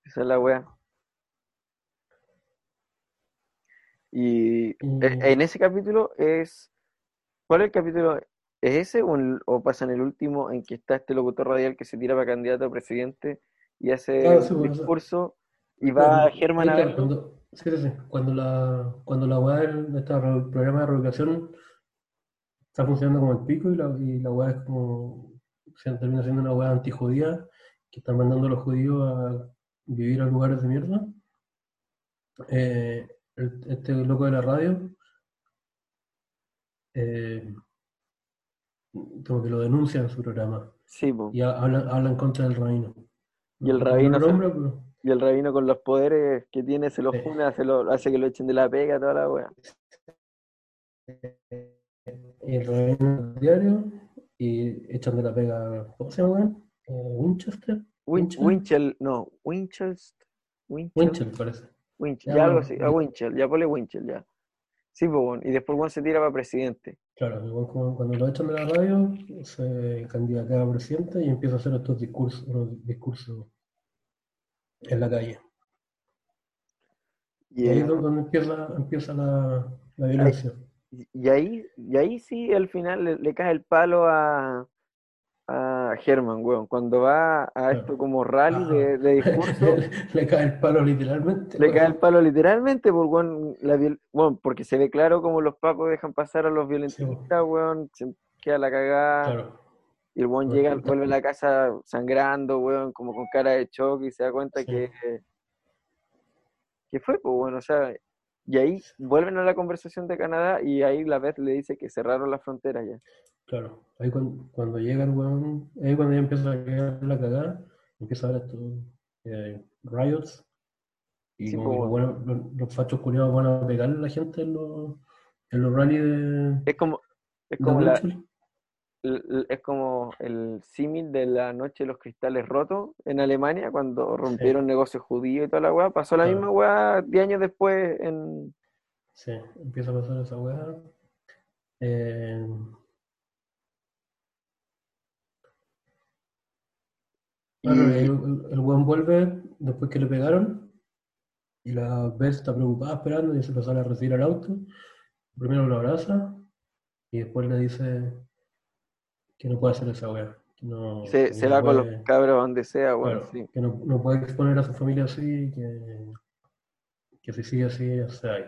Esa es la wea. Y e- en ese capítulo es. ¿Cuál es el capítulo? ¿Es ese o, pasa en el último en que está este locutor radial que se tira para candidato a presidente y hace Ah, sí, un eso- discurso y va Germán a claro, cuando, sí, sí, sí. Cuando la, cuando la weá del de este programa de reeducación está funcionando como el pico y la, y la weá es como, se termina siendo una weá antijudía, que están mandando a los judíos a vivir a lugares de mierda. Eh, el- este loco de la radio, eh, como que lo denuncia en su programa Sí, y ha- hablan, hablan contra del rabino. Y el No- rabino no se- pero- Y el rabino con los poderes que tiene se los pone, hace, lo, hace que lo echen de la pega, toda la wea. y el rabino diario y echan de la pega, ¿cómo se llama? Eh, Winchester, Win- Winchell. No, Winchell, Winchell, Winchell parece. Winchell, Ya, ya algo así, a Win- Winchell, ya ponle Winchell, ya. Sí, pues, y después Juan se tira para presidente. Claro, cuando lo echan de la radio, se candidata a presidente y empieza a hacer estos discursos, unos discursos en la calle. Y, ahí es donde empieza, empieza la, la violencia. y ahí, y ahí sí, al final le, le cae el palo a, a Germán, weón, cuando va a esto como rally de, de discurso. Le cae el palo literalmente. Le cae el palo literalmente por, weón, la viol- weón, porque se ve claro como los pacos dejan pasar a los violentistas, weón, se queda la cagada, Claro, y el weón llega, vuelve a la casa sangrando, weón, como con cara de shock y se da cuenta Sí. que, que fue, pues bueno, o sea, y ahí vuelven a la conversación de Canadá y ahí la vez le dice que cerraron las fronteras ya. claro. Ahí cuando, cuando llega el weón, ahí cuando ya empieza a quedar la cagada, empieza a ver estos eh, riots. Y Sí, como que po, los, los, los fachos culiados van a pegarle a la gente en los, en los rallies de, Es como, es como la. Es como el símil de la noche de los cristales rotos en Alemania, cuando rompieron negocios judíos y toda la weá. Pasó la Claro. misma weá 10 años después en. Sí, empieza a pasar esa weá. Eh, claro, Y- el, el weón vuelve después que le pegaron y la Beth está preocupada esperando y se sale a recibir al auto. Primero lo abraza y después le dice que no puede hacer esa weá. Se, se va con los cabros donde sea, bueno. Que no, no, puede exponer a su familia así, que, que si sigue así, o sea.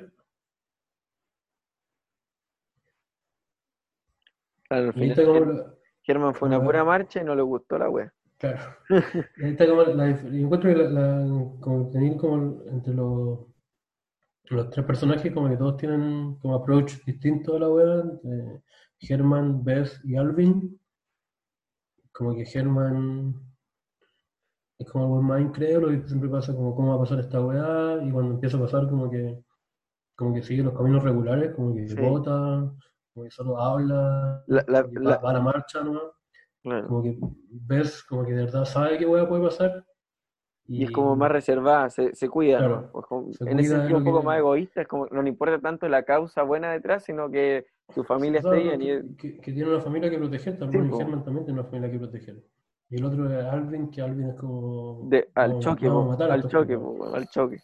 Claro, al final, Germán, fue una pura marcha y no le gustó la wea. Claro. Está como la, encuentro que la, entre los, los tres personajes, como que todos tienen como approach distinto a la wea. Germán, Beth y Alvin como que Herman es como buen más incrédulo y siempre pasa como cómo va a pasar esta weá y cuando empieza a pasar como que como que sigue los caminos regulares, como que Sí. vota, como que solo habla, La- la- que la- va, va a la marcha nomás Claro. como que ves, como que de verdad sabe qué hueá puede pasar. Y es como más reservada, se, se cuida, ¿no? Claro, Pues como- se en ese cuida de sentido un poco que- más egoísta, es como no le importa tanto la causa buena detrás, sino que su familia o sea, esté bien. y es- que, que tiene una familia que proteger, también Sí, también tiene una familia que proteger. Y el otro es Alvin, que Alvin es como... de- al choque, vamos a matar al choque, po, al choque.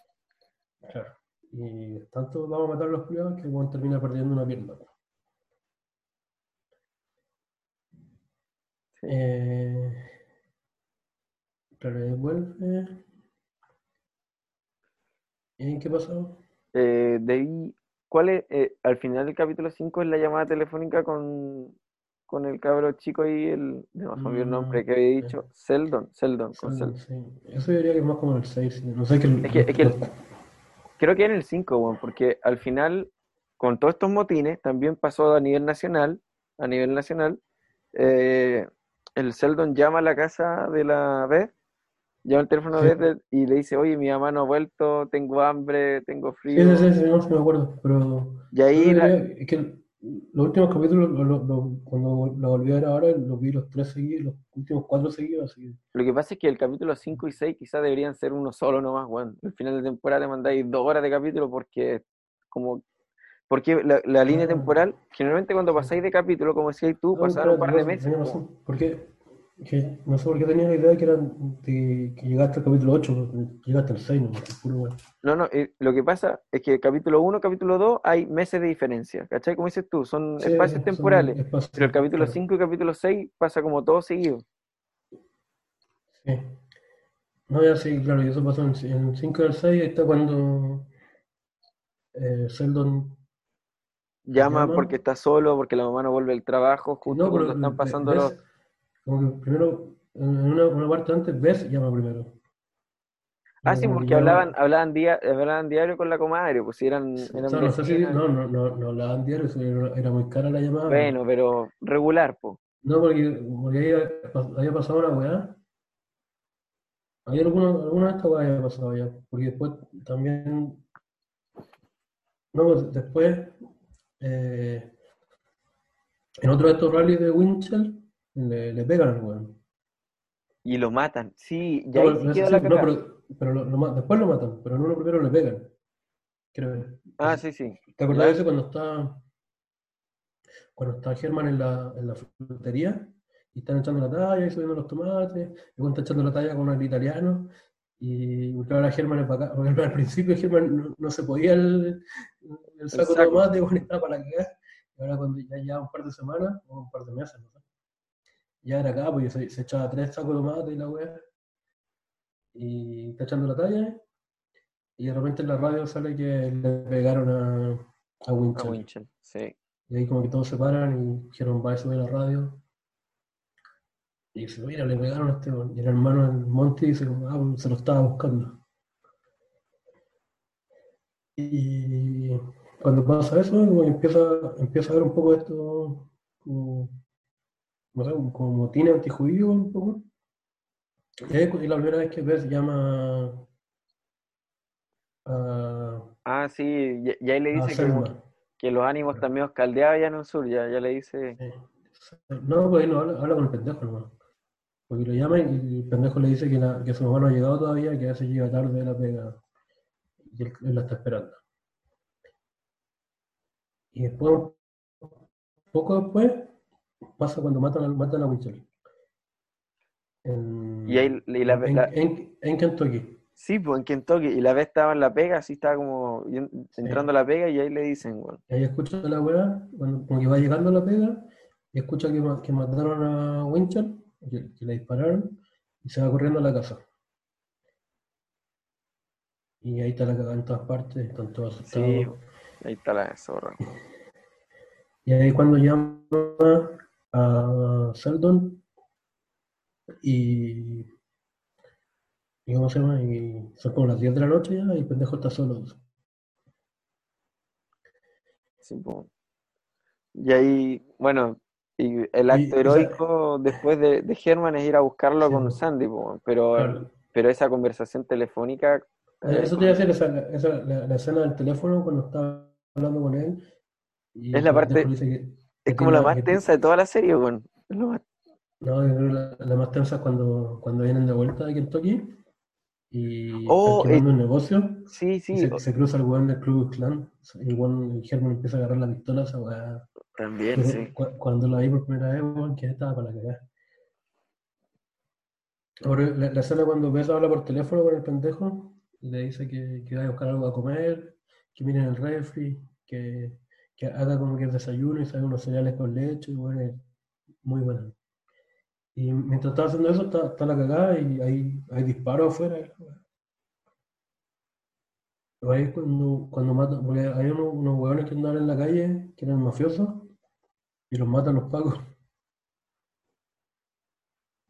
Claro. Y tanto vamos a matar a los culiados que Juan termina perdiendo una pierna. Sí. Eh, vuelve. ¿Y qué pasó? Eh, de ahí, ¿cuál es? eh, al final del capítulo 5 es la llamada telefónica con, con el cabro chico y el, no me olvidó el nombre Mm, que había dicho, Seldon, Seldon, con Sí, Seldon. sí. Eso yo diría que es más como el 6. No sé que el- Es que- es que el- Creo que en el 5, weón, porque al final, con todos estos motines, también pasó a nivel nacional, a nivel nacional, eh, el Seldon llama a la casa de la Beth, llama el teléfono Sí. de y le dice, oye, mi mamá no ha vuelto, tengo hambre, tengo frío. sí, sí, sí, no, me acuerdo, pero Y ahí, la- es que los últimos capítulos, lo- lo- lo- cuando lo volví a ver ahora, los vi los tres seguidos, los últimos cuatro seguidos, así lo que pasa es que el capítulo 5 y 6 quizás deberían ser uno solo nomás, weón. Al final de temporada te mandáis dos horas de capítulo porque, como, porque la, la línea Ah. temporal, generalmente cuando pasáis de capítulo, como decías tú, No, pasaron un par de meses. porque que, no sé por qué tenía la idea que eran de, que llegaste al capítulo 8, llegaste al 6, no, puro. No, no, eh, lo que pasa es que capítulo 1, capítulo 2 hay meses de diferencia, ¿cachai? Como dices tú, son Sí, espacios son temporales, espacios, pero el capítulo claro. 5 y capítulo 6 pasa como todo seguido. Sí. No, ya sí, claro, y eso pasó en, en 5 del 6, ahí está cuando eh, Sheldon Llama Llama. porque está solo, porque la mamá no vuelve al trabajo, justo No, cuando están pasando los... como que primero, en una, una parte antes, ves llama primero. Ah, sí, que porque hablaban, hablaban, día, hablaban diario con la comadre, pues si eran, o eran sea, no sé si, no, no, no, no hablaban diario, era, muy cara la llamada. Bueno, pero regular, pues. No, porque, porque ahí había- pasado una weá. Había alguna, alguna de estas weas había pasado ya. Porque después también. No, pues después. eh, en otro de estos rallies de Winchell, le, le pegan al weón. Y lo matan. Sí, No, ya ahí sí no, queda sí, la no, pero, pero lo- lo después lo matan, pero en uno primero le pegan. Creo. Ah, sí, sí. ¿Te acordás de eso cuando está, cuando está Germán en la, en la frutería y están echando la talla y subiendo los tomates, y cuando está echando la talla con el italiano, y porque ahora Germán es bacán, porque al principio Germán no, no se podía el, el saco de saco. tomate, bueno, estaba para la cagada, y ahora cuando ya lleva un par de semanas, o un par de meses, no ya era acá, pues se, se echaba tres sacos de tomate y la weá, y está echando la talla, y de repente en la radio sale que le pegaron a, a A Winchell. Sí. Y ahí como que todos se paran y dijeron, va a subir la radio. Y dice, mira, le pegaron a este weón". Y el hermano del Monty dice, ah, se lo estaba buscando. Y cuando pasa eso, empieza, empieza a ver un poco esto, como, sé, como motín antijudío un poco. Y es la primera vez que Beth llama a, Ah, sí, y, y ahí le dice que, como- los ánimos están medio caldeados ya en el sur, ya, ya le dice... Sí. No, pues ahí no habla, habla con el pendejo nomás. Porque lo llama y el pendejo le dice que, la- que su mamá no ha llegado todavía, que a veces llega tarde de la pega. Y él, él la está esperando. Y después, poco después, pasa cuando matan a, matan a Winchell. En, Y ahí- y la- en, la- en- en Kentucky. Sí, pues en Kentucky, y la vez estaba en la pega, así estaba como entrando a la pega y ahí le dicen, bueno, Y ahí escucha la weá, cuando, como que va llegando a la pega, y escucha que, ma- que mataron a Winchell, que, que le dispararon, y se va corriendo a la casa. Y ahí está la cagada en todas partes, están todos asustados. sí, ahí está la zorra. Y ahí cuando llama a Seldon y, y ¿cómo se llama? Y son como las 10 de la noche ya y el pendejo está solo. Sí. Y ahí, bueno, y el acto Y, o sea, heroico después de, de Herman es ir a buscarlo sí, con Sandy, pero, claro. pero esa conversación telefónica Eh, eh, Eso te iba a decir, esa, esa, la, la escena del teléfono cuando está hablando con él y es la parte, que, que es como la más tensa de toda la serie, weón. Más- no, yo creo que la, la más tensa es cuando, cuando vienen de vuelta de Kentucky y están Oh, eh, quemando un negocio sí, sí, se, o- se cruza el weón del y el weón, el Herman empieza a agarrar la pistola, esa weá. también, sí. cu- cuando la vi por primera vez, weón, que estaba para la cagada. Ahora, la, la escena cuando Beth habla por teléfono con el pendejo y le dice que, que vaya a buscar algo a comer, que miren el refri, que, que haga como que es desayuno y se haga unos cereales con leche, y bueno, es muy bueno. Y mientras estaba haciendo eso, está, está la cagada y hay, hay disparos afuera. Pero ahí es cuando, cuando matan, porque hay unos, unos hueones que andaban en la calle, que eran mafiosos, y los matan los pagos.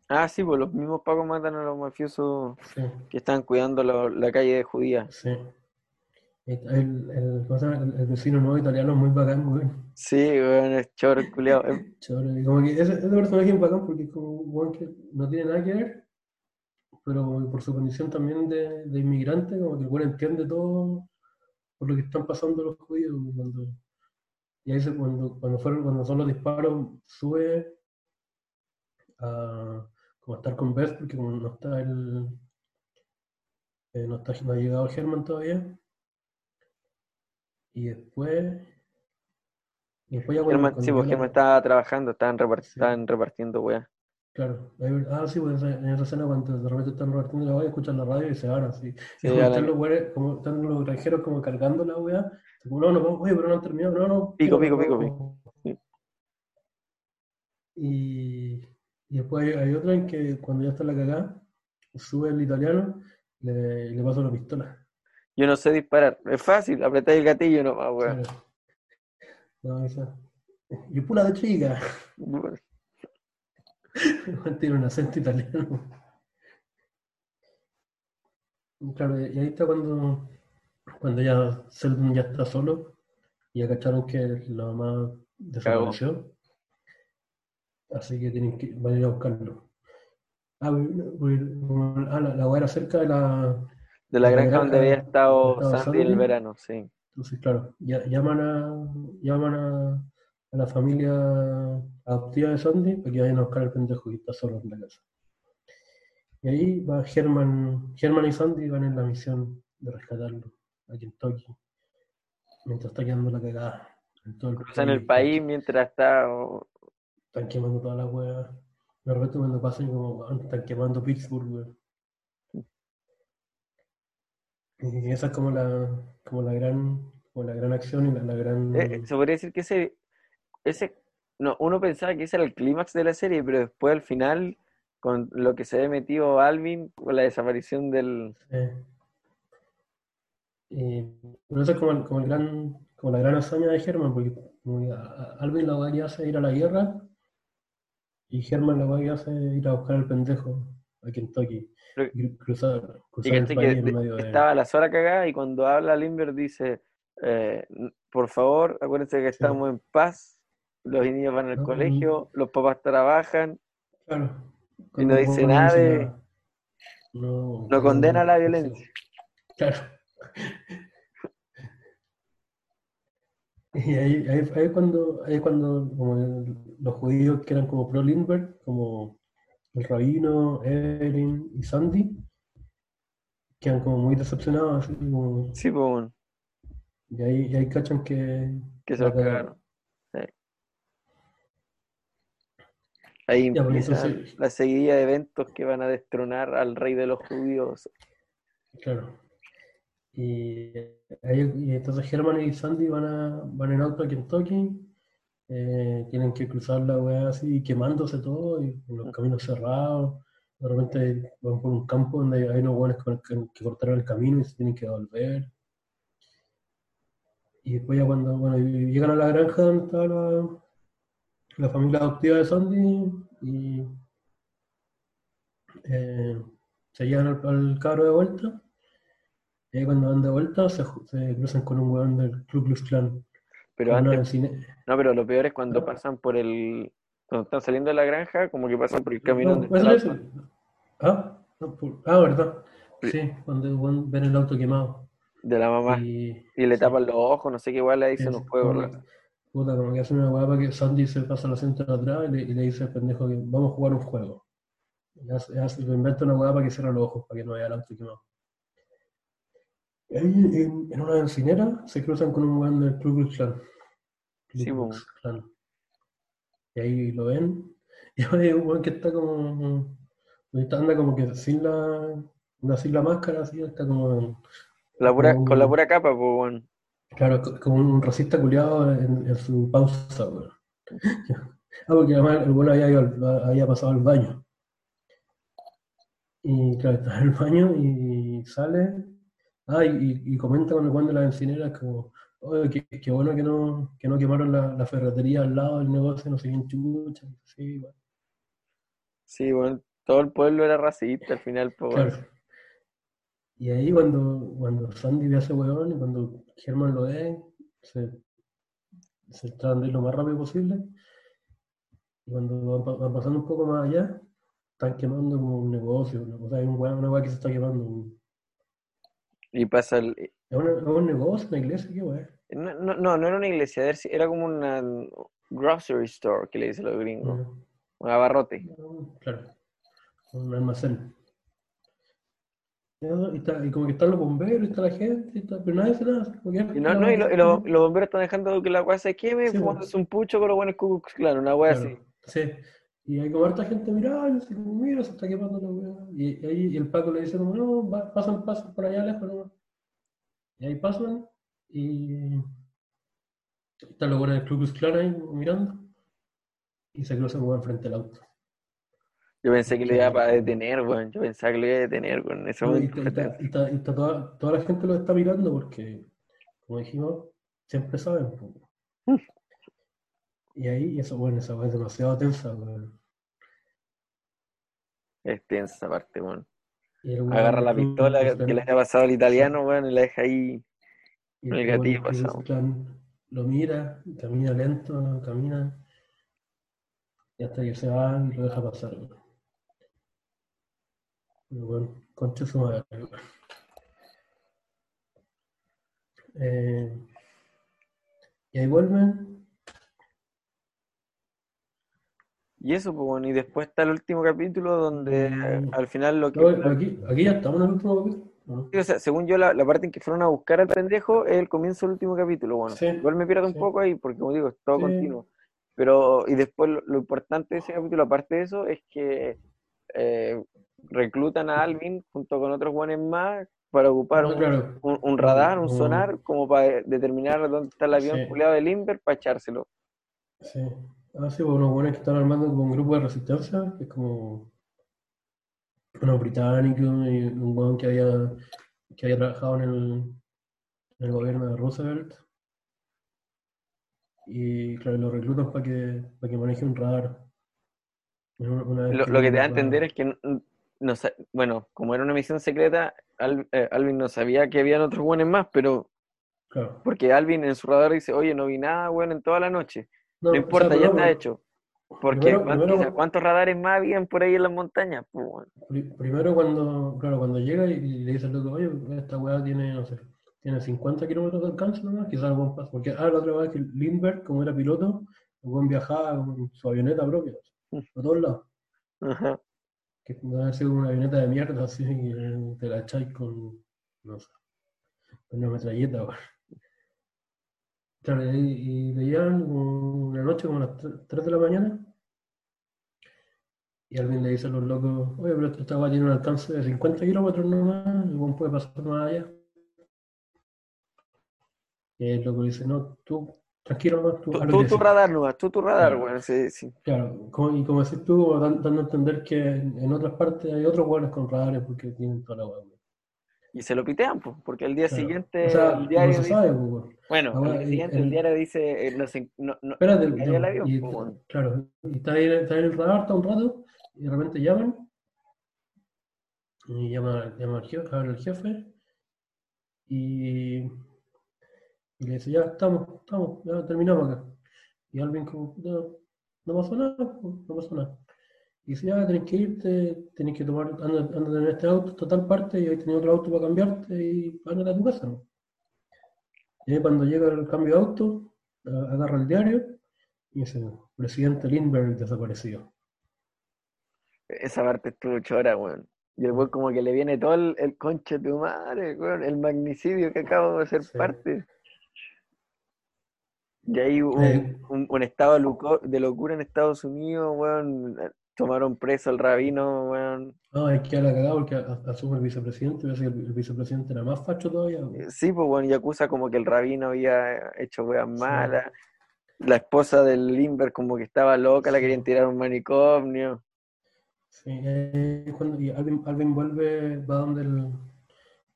Ah, sí, pues los mismos pacos matan a los mafiosos Sí, que están cuidando la, la calle de Judía. sí. El, el, el, el vecino nuevo italiano es muy bacán, weón. Sí, weón, es choro. Eh, Chévere. Y como que ese, ese personaje es bacán porque es como un que no tiene nada que ver, pero por su condición también de, de inmigrante, como que el weón entiende todo por lo que están pasando los judíos. Cuando, y ahí se- cuando, cuando, fueron, cuando son los disparos, sube a, como a estar con Beth, porque como no está el. eh, no, está, no ha llegado Germán todavía. Y después. Y después ya cuando, Germán, sí, pues ya Germán estaba trabajando, estaban, repart- Sí. estaban repartiendo weá. Claro, ah, sí, pues en esa escena cuando de repente están repartiendo la weá, escuchan la radio y se van así. Sí, Y como están la- los weones- como están los granjeros como cargando la weá, como no, no, oye, pero no han terminado, no, no, Pico, pico, pico. Sí. Y, y después hay, hay otra en que cuando ya está la cagada, sube el italiano y le, le pasa la pistola. Yo no sé disparar. Es fácil, apretáis el gatillo nomás, weón. Claro. No, esa. Y pula de chica. Tiene un acento italiano. Claro, y ahí está cuando, cuando ya Seldon ya está solo y ya cacharon que la mamá desapareció. Así que tienen que van a ir a buscarlo. Ah, voy- voy- ah, la, la weá era cerca de la. De la granja donde había estado Sandy en el verano, sí. Entonces, claro, ya- llaman a llaman a, a la familia adoptiva de Sandy para que vayan a buscar al pendejo que está solo en la casa. Y ahí va German, German y Sandy van en la misión de rescatarlo a Kentucky, mientras está quedando la cagada en todo el Cruzan el país mientras está. Están quemando todas las weas. De repente cuando pasan como "Weón, están quemando Pittsburgh, weón. Y esa es como la, como la gran, como la gran acción y la, la gran eh, se podría decir que ese, ese, no, uno pensaba que ese era el clímax de la serie, pero después al final, con lo que se había metido Alvin, con la desaparición del, Eh, y, pero eso es como, como, el gran, como la gran hazaña de Germán, porque que a- a- Alvin la que hace ir a la guerra y Germán la que hace ir a buscar al pendejo a Kentucky Pero- y cruzar, y cruzar el caché país que en medio de... estaba la sola cagada y cuando habla Limber dice, eh, por favor, acuérdense que Sí. estamos en paz, los niños van al No, colegio, los papás trabajan, Claro. Y no dice nada dice de- nada. No, no condena la violencia. Claro. Y ahí, ahí, ahí cuando, ahí cuando como los judíos que eran como pro Lindbergh, como el rabino, Evelyn y Sandy, quedan como muy decepcionados, así como, Sí, pues, bueno, y ahí, y ahí cachan que, que se los cagaron. Sí. Ahí pues, empieza entonces- la seguidilla de eventos que van a destronar al rey de los judíos. Claro. Y, ahí- y entonces Herman y Sandy van, a, van en auto a Kentucky, eh, tienen que cruzar la weá así quemándose todo y con los caminos cerrados. De repente van por un campo donde hay unos weones que, que- que cortaron el camino y se tienen que volver. Y después ya cuando bueno, llegan a la granja donde estaba la, la familia adoptiva de Sandy y eh, se llevan al, al cabro de vuelta. Y ahí cuando van de vuelta se, cruzan con un weón del Ku Klux Klan. Pero antes, no, pero lo peor es cuando pasan por el, cuando están saliendo de la granja, como que pasan por el camino No, donde está ¿es el Ah, no, por- ah, verdad. Sí. Sí, cuando el weón ven el auto quemado. de la mamá Y, y le sí. tapan los ojos, no sé qué igual le dicen Es un juego. como, ¿no? puta, como que hace una para que Sandy se pasa la asiento de atrás y le, y le dice al pendejo que vamos a jugar un juego. Y hace, inventa una para que cierre los ojos, para que no vea el auto quemado. Ahí en, en una bencinera se cruzan con un weón del Ku Klan. Ku Sí, Klan. Y ahí lo ven. Y hay un weón que está como. está- Anda como que sin la. anda sin la máscara, así, está como. La pura, como con la pura capa, pues, bueno. Claro, co- como un racista culiado en, en su pausa, weón. Ah, porque además el bueno había, ido había pasado al baño. Y claro, está en el baño y sale. Ah, y, y- comenta con el weón de la bencinera como, oye, qué, qué bueno que no, que no quemaron la, la ferretería al lado del negocio, no sé quién chucha. Sí, bueno, Sí, bueno, todo el pueblo era racista al final, pues, claro. Y ahí cuando, cuando Sandy ve a ese weón y cuando Germán lo ve, se, se tratan de ir lo más rápido posible. Y cuando van pasando un poco más allá, están quemando como un negocio, una cosa, hay un weón, una weá que se está quemando. un- Y pasa el... ¿Es, es un negocio, una iglesia? ¿Qué weá? No, no, no, no era una iglesia, era como una grocery store, que le dicen los gringos. No, Un abarrote. no, Claro, un almacén. Y está- y como que están los bomberos, y está la gente, y está- pero nadie hace nada. Y no, no, y, lo- y lo- y los bomberos están dejando que la weá se queme, Sí, fumándose pues. un pucho con los buenos Klux Klan, una weá Claro, así. sí. Y hay como harta gente mirando, así como, mira, se está quemando la weá. Y, ahí y el Paco le dice como, no, va- pasan, pasan por allá lejos nomás. Y ahí pasan y están los buenos del Ku Klux Klan ahí mirando y se cruzan weón frente al auto. Yo pensé que lo iba a detener, weón. Yo pensaba que lo iba a detener, weón. En ese Y, momento y fue está- tenso. y está- y está toda, toda la gente lo está mirando porque, como dijimos, siempre saben. po. Y ahí, eso, bueno, esa weá es demasiado tensa, weón. Es tensa esa parte, weón. Agarra la pistola que le había pasado al italiano, weón, y la deja ahí. Y El el gatillo pasado. Lo mira, camina lento, camina, y hasta que se va y lo deja pasar. weón. Bueno, concha su madre. Eh, y ahí vuelven. Y eso, pues, bueno. Y después está el último capítulo donde Mm. al final lo que. No, aquí, aquí ya estamos en el último capítulo. ¿no? Sí, o sea, según yo, la, la parte en que fueron a buscar al pendejo es el comienzo del último capítulo. Bueno, Sí, igual me pierdo un poco ahí porque, como digo, es todo continuo. Pero, y después lo, lo importante de ese capítulo, aparte de eso, es que eh, reclutan a Alvin junto con otros buenos más para ocupar Ah, un, claro. un- un radar, un Un- sonar, como para determinar dónde está el avión Sí. culiado de Limber para echárselo. Sí. Ah, sí, pues unos buenos que están armando como un grupo de resistencia, que es como unos británicos y un weón que había, que había trabajado en el, en el gobierno de Roosevelt. Y claro, lo reclutan para que, para que maneje un radar. Lo, que te da a entender es que, no, no sa- bueno, como era una misión secreta, Al- eh, Alvin no sabía que habían otros buenos más, pero Claro. porque Alvin en su radar dice, oye, no vi nada, bueno, en toda la noche. No, No o sea, importa, ya está hecho. Porque primero- ¿cuántos, primero- ¿cuántos radares más habían por ahí en las montañas? Pues, bueno. Primero cuando, claro, cuando llega y, y le dice al loco, oye, esta weá tiene, no sé, tiene 50 kilómetros de alcance nomás, quizás algún paso. Porque, ah, la otra vez que Lindbergh, como era piloto, el viajaba con su avioneta propia, a todos lados. Ajá. Que debe haber sido una avioneta de mierda, así, que te la echáis con, no sé, con una metralleta, weón. Claro, y, y como una noche, como a las 3 de la mañana, y alguien le dice a los locos, oye, pero esta weá tiene un alcance de 50 kilómetros nomás, y puede pasar más allá. Y el loco dice, no, tú, tranquilo nomás, tú, Tú, tú tu decís". radar nomás, tú tu radar, Claro. bueno, sí, sí. Claro, como- y como decís tú, dando a entender que en, otras partes hay otros hueones con radares porque tienen toda la hueá. Y se lo pitean, pues, porque el día Claro. siguiente O sea, el diario no se dice- sabe, pues. Bueno, Ahora, el día siguiente el, el- diario dice, eh, no sé, no, no, Espérate, cayó el no, avión, y- pues, claro, y está ahí, está ahí en el radar, está un rato, y de repente llaman, y llama, llama al jefe, el jefe, y, y le dice, ya estamos, estamos, ya terminamos acá. Y Alvin como, no, no pasó nada, no pasó nada. Y dice, ya tenés que irte, tenés que tomar, anda, anda en este auto, total parte, y ahí tenés otro auto para cambiarte, y ándate a tu casa, ¿no? Y ahí cuando llega el cambio de auto, agarra el diario, y dice, presidente Lindbergh desaparecido. Esa parte estuvo chora, weón. Y el weón como que le viene todo el, el conche de tu madre, weón, el magnicidio que acabo de ser Sí. parte. Y ahí Eh. un, un- un estado de locura en Estados Unidos, weón. Tomaron preso al rabino, weón. No, es que la cagada porque a- asume el vicepresidente, parece que el, vicepresidente era más facho todavía. güey. Sí, pues bueno, y acusa como que el rabino había hecho weas malas. La esposa del Limber como que estaba loca, la querían tirar a un manicomio. Sí, eh, cuando, y Alvin, Alvin vuelve, va donde el,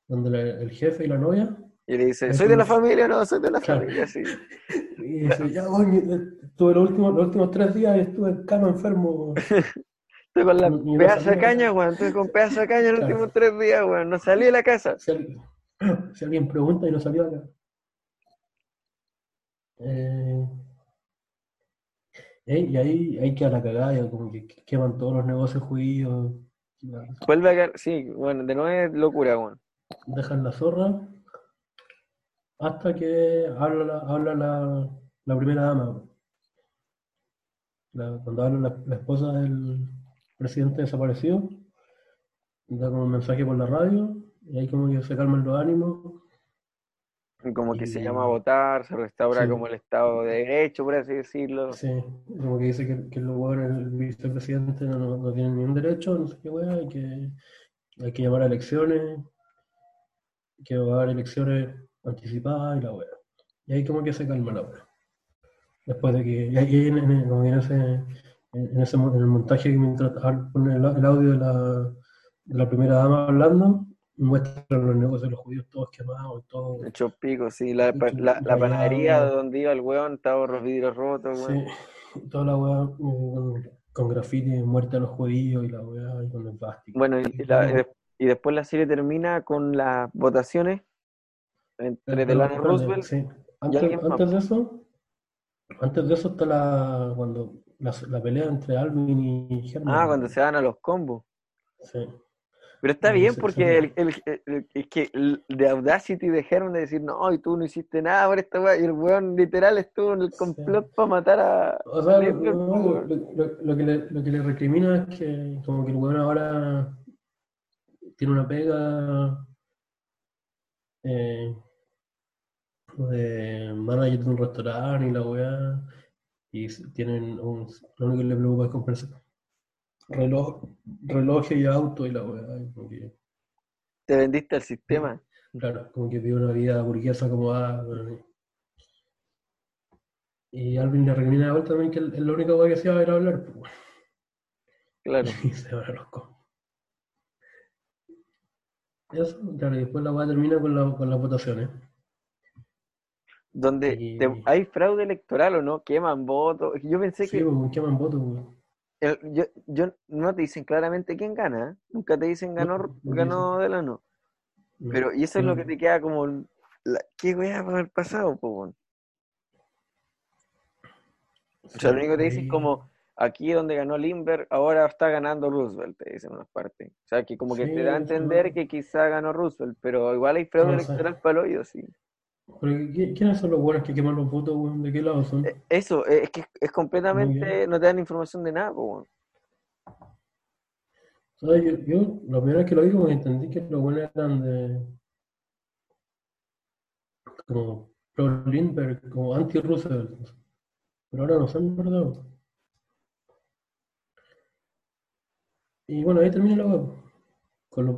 donde el jefe y la novia, Y le dice, ¿soy de la familia? No, soy de la Claro. familia, sí. y dice, ya, oye, estuve los últimos, los últimos tres días estuve en cama enfermo. Estoy con la de caña, weón. Estoy con pedazo de caña los Claro. últimos tres días, weón. No salí de la casa. Si alguien, si alguien pregunta y no salió acá. Eh, eh, y ahí hay que a la cagada, ya como que queman todos los negocios judíos, Vuelve a caer, sí, bueno, de nuevo es locura, weón. dejan la zorra hasta que habla la, habla la, la primera dama. La- cuando habla la, la esposa del presidente desaparecido, da como un mensaje por la radio y ahí como que se calman los ánimos. Como que se llama a votar, se restaura Sí. como el Estado de Derecho, por así decirlo. Sí, como que dice que, que los hueones, el vicepresidente no, no, no tienen ningún derecho, no sé qué hueá, y que hay que llamar a elecciones, que va a haber elecciones anticipadas y la hueá. Y ahí como que se calma la hueá. Después de que, y ahí en, en- en ese, en, ese en el montaje que mientras al- pone el, el audio de la, de la primera dama hablando, muestran los negocios de los judíos todos quemados y todo. Hecho pico, sí. La, Hecho la, la panadería donde iba el weón, estaba los vidrios rotos, weón. Sí, toda la weá eh, con, con graffiti, muerte a los judíos y la weá y con el plástico. Bueno, y, la- y después la serie termina con las votaciones entre Delano Roosevelt. Sí. Antes, de eso, antes de eso está la cuando la, la pelea entre Alvin y Herman. Ah, cuando se van a los combos. Sí. Pero está bien porque el, el- el- es que el de Audacity dejaron de decir, no, y tú no hiciste nada por esta weá. Y el weón literal estuvo en el Sí. complot para matar a. O sea, lo, que le, lo que le recrimina es que como que el weón ahora tiene una pega eh, de manager de un restaurante y la weá y tienen un, lo único que le preocupa es comprarse reloj, relojes y auto y la weá que, Te vendiste al sistema. claro, como que vive una vida burguesa acomodada pero- y Alvin le recrimina de vuelta también que el, el- la única weá que hacía era hablar pues, Claro. y se van a los combos. Eso, claro, y después la weá termina con, la, con las votaciones. Donde Y- te- hay fraude electoral o no, queman votos. Yo pensé Sí, que pues, queman votos, el- yo, yo no te dicen claramente quién gana, ¿eh? nunca te dicen ganó, No, no ganó Delano. No. Pero, y eso es lo que te queda como, la- ¿qué weá va a haber pasado, po? O sea, lo único que te dicen como, aquí donde ganó Lindbergh, ahora está ganando Roosevelt, te dicen en unas partes. O sea, que como que Sí, te da a entender que quizá ganó Roosevelt, pero igual hay fraude No electoral para el hoyo, sí. Pero, ¿qui- ¿quiénes son los buenos que queman los votos, weón? ¿De qué lado son? Eh, Eso, eh, es que es completamente, no te dan información de nada, weón. Yo, yo la primera vez que lo vi, como entendí que los buenos eran de. como pro Lindbergh, como anti-Roosevelt. Pero ahora no son, ¿verdad? Y bueno, ahí termina la web. Con los,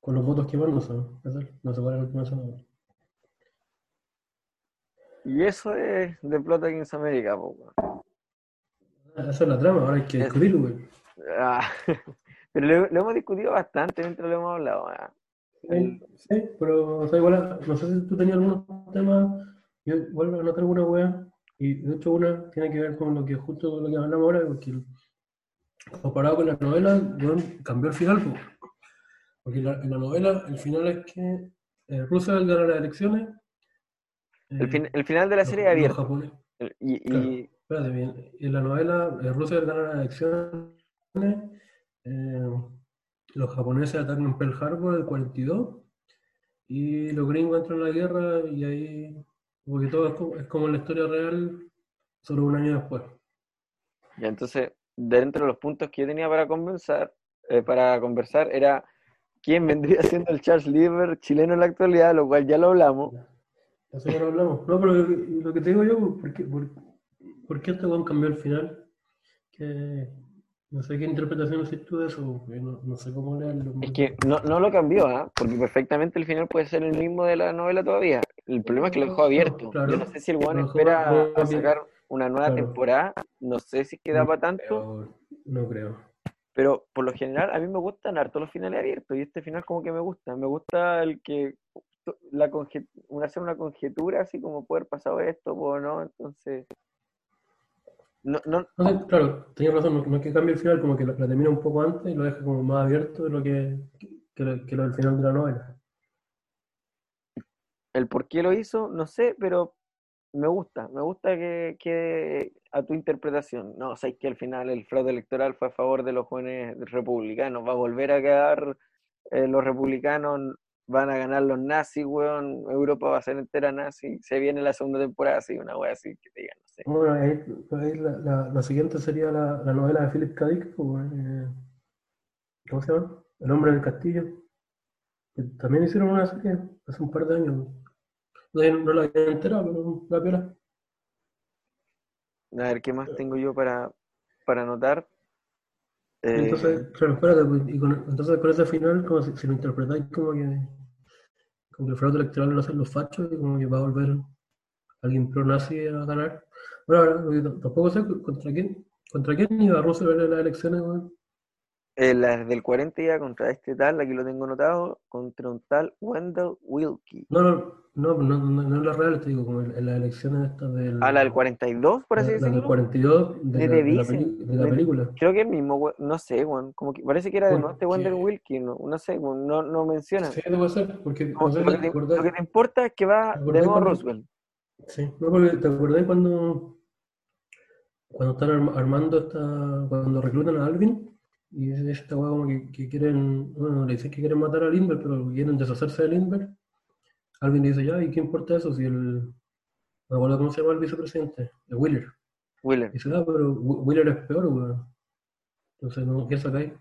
con los votos quemándose, ¿no? Se puede la última escena. Y eso es de Plot Against America, po. Esa es la trama, ahora hay que discutirlo, güey. Ah, pero lo, lo hemos discutido bastante mientras lo hemos hablado. Sí, pero o sea, igual, no sé si tú tenías algunos temas, yo igual anoté alguna y de hecho una tiene que ver con lo que justo lo que hablamos ahora, porque comparado con la novela, bueno, cambió el final, porque en la, novela el final es que eh, Rusia gana las elecciones. El, el, final de la serie es abierto. Y, espérate bien, en la novela eh, Rusia gana las elecciones. Eh, los japoneses atacan en Pearl Harbor el 42 y los gringos entran en la guerra y ahí, porque todo es como, es como la historia real, solo un año después. Ya, entonces, dentro de los puntos que yo tenía para conversar, eh, para conversar era quién vendría siendo el Charles Lieber chileno en la actualidad, lo cual ya lo hablamos. Eso ya lo hablamos. No, pero lo que te digo yo, ¿por qué, por, por qué este cambió el final? Que no sé qué interpretación haces tú de eso, no, sé cómo leerlo. Es que no, no lo cambió, ¿ah? porque perfectamente el final puede ser el mismo de la novela todavía. El problema es que lo dejó abierto. Yo no sé si el Juan espera a sacar una nueva temporada, no sé si queda para tanto. No creo. Pero por lo general a mí me gustan harto los finales abiertos y este final como que me gusta. Me gusta el que la una, hacer una conjetura así como poder pasar esto o no, entonces no, no, claro, tenías razón, no, es que cambie el final, como que la, termina un poco antes y lo deja como más abierto de lo que, que, lo, del final de la novela. El por qué lo hizo, no sé, pero me gusta, me gusta que, que a tu interpretación. No, o sea, que al final el fraude electoral fue a favor de los jóvenes republicanos, va a volver a quedar eh, los republicanos van a ganar los nazis, weón, Europa va a ser entera nazi, se viene la segunda temporada, así, una wea así, que te digan, no sé. Bueno, ahí, la, la, siguiente sería la, la, novela de Philip K. Dick, pues, eh, ¿cómo se llama? El hombre del castillo. Que también hicieron una serie hace un par de años. No, no la había enterado, pero la piola. A ver, ¿qué más tengo yo para, para anotar? Entonces, eh, claro, espérate, pues, y con, entonces con ese final, como si, lo interpretáis como que, como que el fraude electoral lo hacen los fachos y como que va a volver alguien pro-nazi a ganar. Bueno, tampoco sé contra quién, contra quién iba Roosevelt en las elecciones, eh, las del 40 iba contra este tal, aquí lo tengo notado, contra un tal Wendell Wilkie. No, no, no, no, no, no en la real, te digo, como en, las elecciones estas del... Ah, la del 42, por así decirlo. La del 42 de, de, la, la, película. Creo que el mismo, no sé, bueno, como que parece que era de este Wendell Wilkie, no, no sé, no, no menciona. Sí, debe ser, porque... lo, que te, lo, que te, importa es que va de nuevo Roosevelt. Sí, no, porque te acordás cuando... Cuando están armando esta... Cuando reclutan a Alvin y es esta weá como que, quieren, bueno, le dicen que quieren matar a Lindbergh, pero quieren deshacerse de Lindbergh. Alguien dice, ya, ¿y qué importa eso si el... No acuerdo cómo se llama el vicepresidente, el Wheeler. Wheeler. dice, ah, pero Wheeler es peor, weón. Entonces, no, ¿qué sacáis?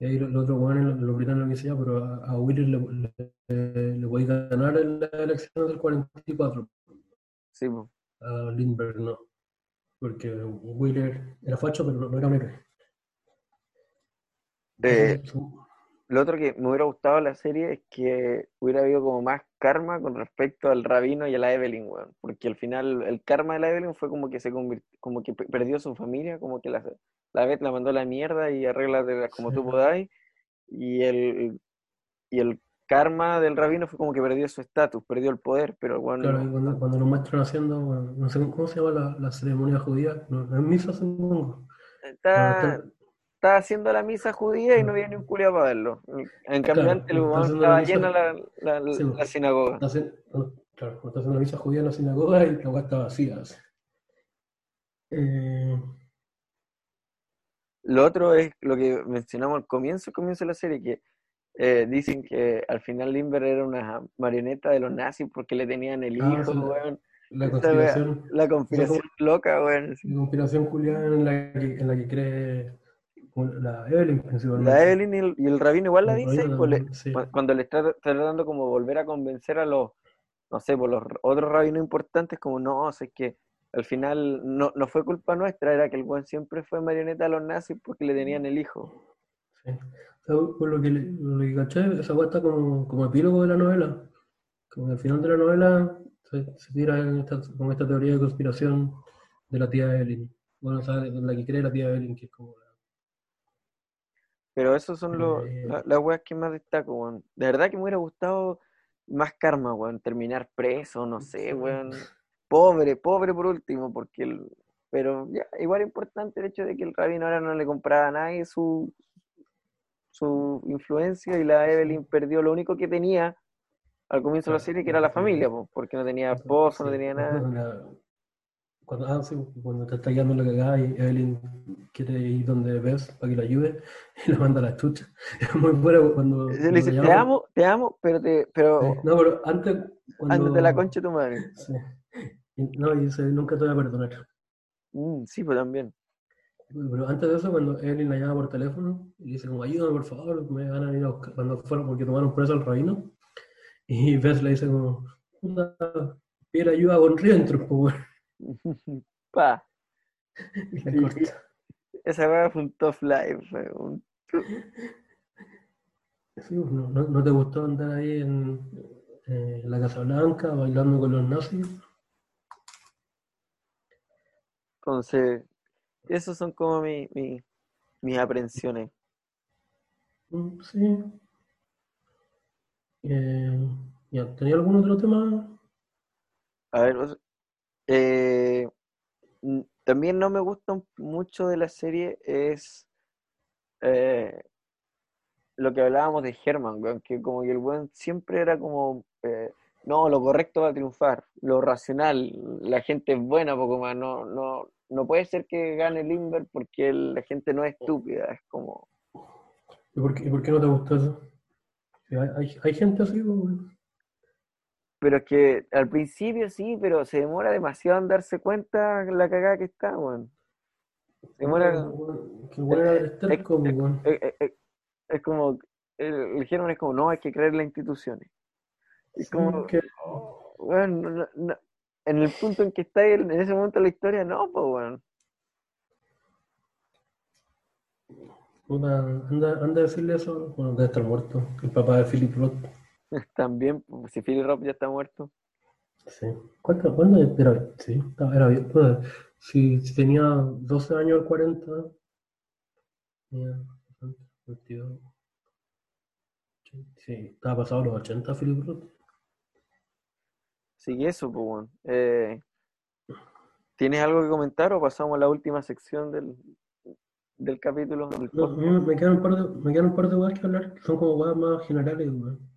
Y ahí los otros weones, los británicos dicen, ya, pero a, a Wheeler le, le, le, voy a ganar en la elección del 44. Sí, pues. A Lindbergh no. Porque Wheeler era facho, pero no era un héroe. Eh, lo otro que me hubiera gustado la serie es que hubiera habido como más karma con respecto al rabino y a la Evelyn, weón. Porque al final el karma de la Evelyn fue como que se como que perdió su familia, como que la, la Beth la mandó a la mierda y arregla como tú podáis. Y el, y el karma del rabino fue como que perdió su estatus, perdió el poder, pero bueno. Claro, cuando, cuando, lo muestran haciendo, no sé cómo se llama la, la ceremonia judía, no, es misa supongo. Está, estaba haciendo la misa judía y no había ni un culiado para verlo. En cambio, antes estaba llena la, la, la, sinagoga. Está haciendo, claro, está haciendo la misa judía en la sinagoga y la guata estaba vacía. Eh... Lo otro es lo que mencionamos al comienzo, comienzo de la serie, que eh, dicen que al final Limber era una marioneta de los nazis porque le tenían el ah, hijo, weón. La conspiración. La conspiración loca, weón. La conspiración culiada en la que, en la que cree la Evelyn La Evelyn y el, rabino igual la dice, pues cuando le está tratando como volver a convencer a los, no sé, por los otros rabinos importantes, como no, es que al final no, no fue culpa nuestra, era que el buen siempre fue marioneta a los nazis porque le tenían el hijo. Sí. por lo que, lo que caché, esa está como, como epílogo de la novela. Como al final de la novela se, tira con esta teoría de conspiración de la tía Evelyn. Bueno, o sea, la que cree la tía Evelyn, que es como Pero esos son los, Eh, la- las weas que más destaco, weón. De verdad que me hubiera gustado más karma, weón. Terminar preso, no sé, weón. Pobre, pobre por último, porque el... Pero ya, igual importante el hecho de que el rabino ahora no le compraba a nadie su, su influencia y la Evelyn perdió lo único que tenía al comienzo de la serie, que era la familia, po, porque no tenía esposo, no tenía nada. Cuando, ah, sí, cuando te está guiando la cagada y Evelyn quiere ir donde ves para que la ayude y la manda a la chucha. Es muy bueno cuando, Le dice, te amo, te amo, pero te, pero No, pero antes, cuando... ándate a la concha de tu madre. Sí. No, y dice, nunca te voy a perdonar. Mm, sí, pues también. Pero antes de eso, cuando Evelyn la llama por teléfono y dice como, ayúdame por favor, me van a ir a buscar, cuando fueron porque tomaron preso al rabino. Y Beth le dice como, puta, pide ayuda con Rientro, pues bueno. Pa. Y. Esa weá fue un tough life. Sí, pues, no, no- ¿no te gustó andar ahí en, eh, en la Casa Blanca bailando con los nazis? Entonces, esos son como mi, mi- mis aprensiones. Mm, Sí. Eh, ¿tenía algún otro tema? A ver, eh, también no me gusta mucho de la serie es eh, lo que hablábamos de Herman, weón, que como que el buen siempre era como, eh, no, lo correcto va a triunfar, lo racional, la gente es buena, poco más, no, no, no puede ser que gane Limber porque el- la gente no es estúpida, es como, ¿Y por qué, y por qué no te gustó eso? Hay, hay, hay gente así, bueno. Pero es que al principio sí, pero se demora demasiado en darse cuenta la cagada que está, weón. Se demora, Que bueno era Eh, pues, bueno. eh, eh, es como, el, el German es como, no, hay que creer las instituciones. Es como, que- oh, weón, no- no- no. en el punto en que está él, en ese momento de la historia, no, pues, weón. Puta, anda, anda a decirle eso, bueno, debe estar muerto, el papá de Philip Roth. También, pues, si Philip Roth ya está muerto. Sí. ¿Cuánto, cuándo era? Sí, era bien. puta, Si, si tenía 12 años al 40, tenía 22. Sí, estaba pasado los 80 Philip Roth. Que eso, pues. Eh, ¿tienes algo que comentar o pasamos a la última sección del, del capítulo? del No, me quedan un par de, me quedan un par de weas que hablar, que son como weas más generales, weón.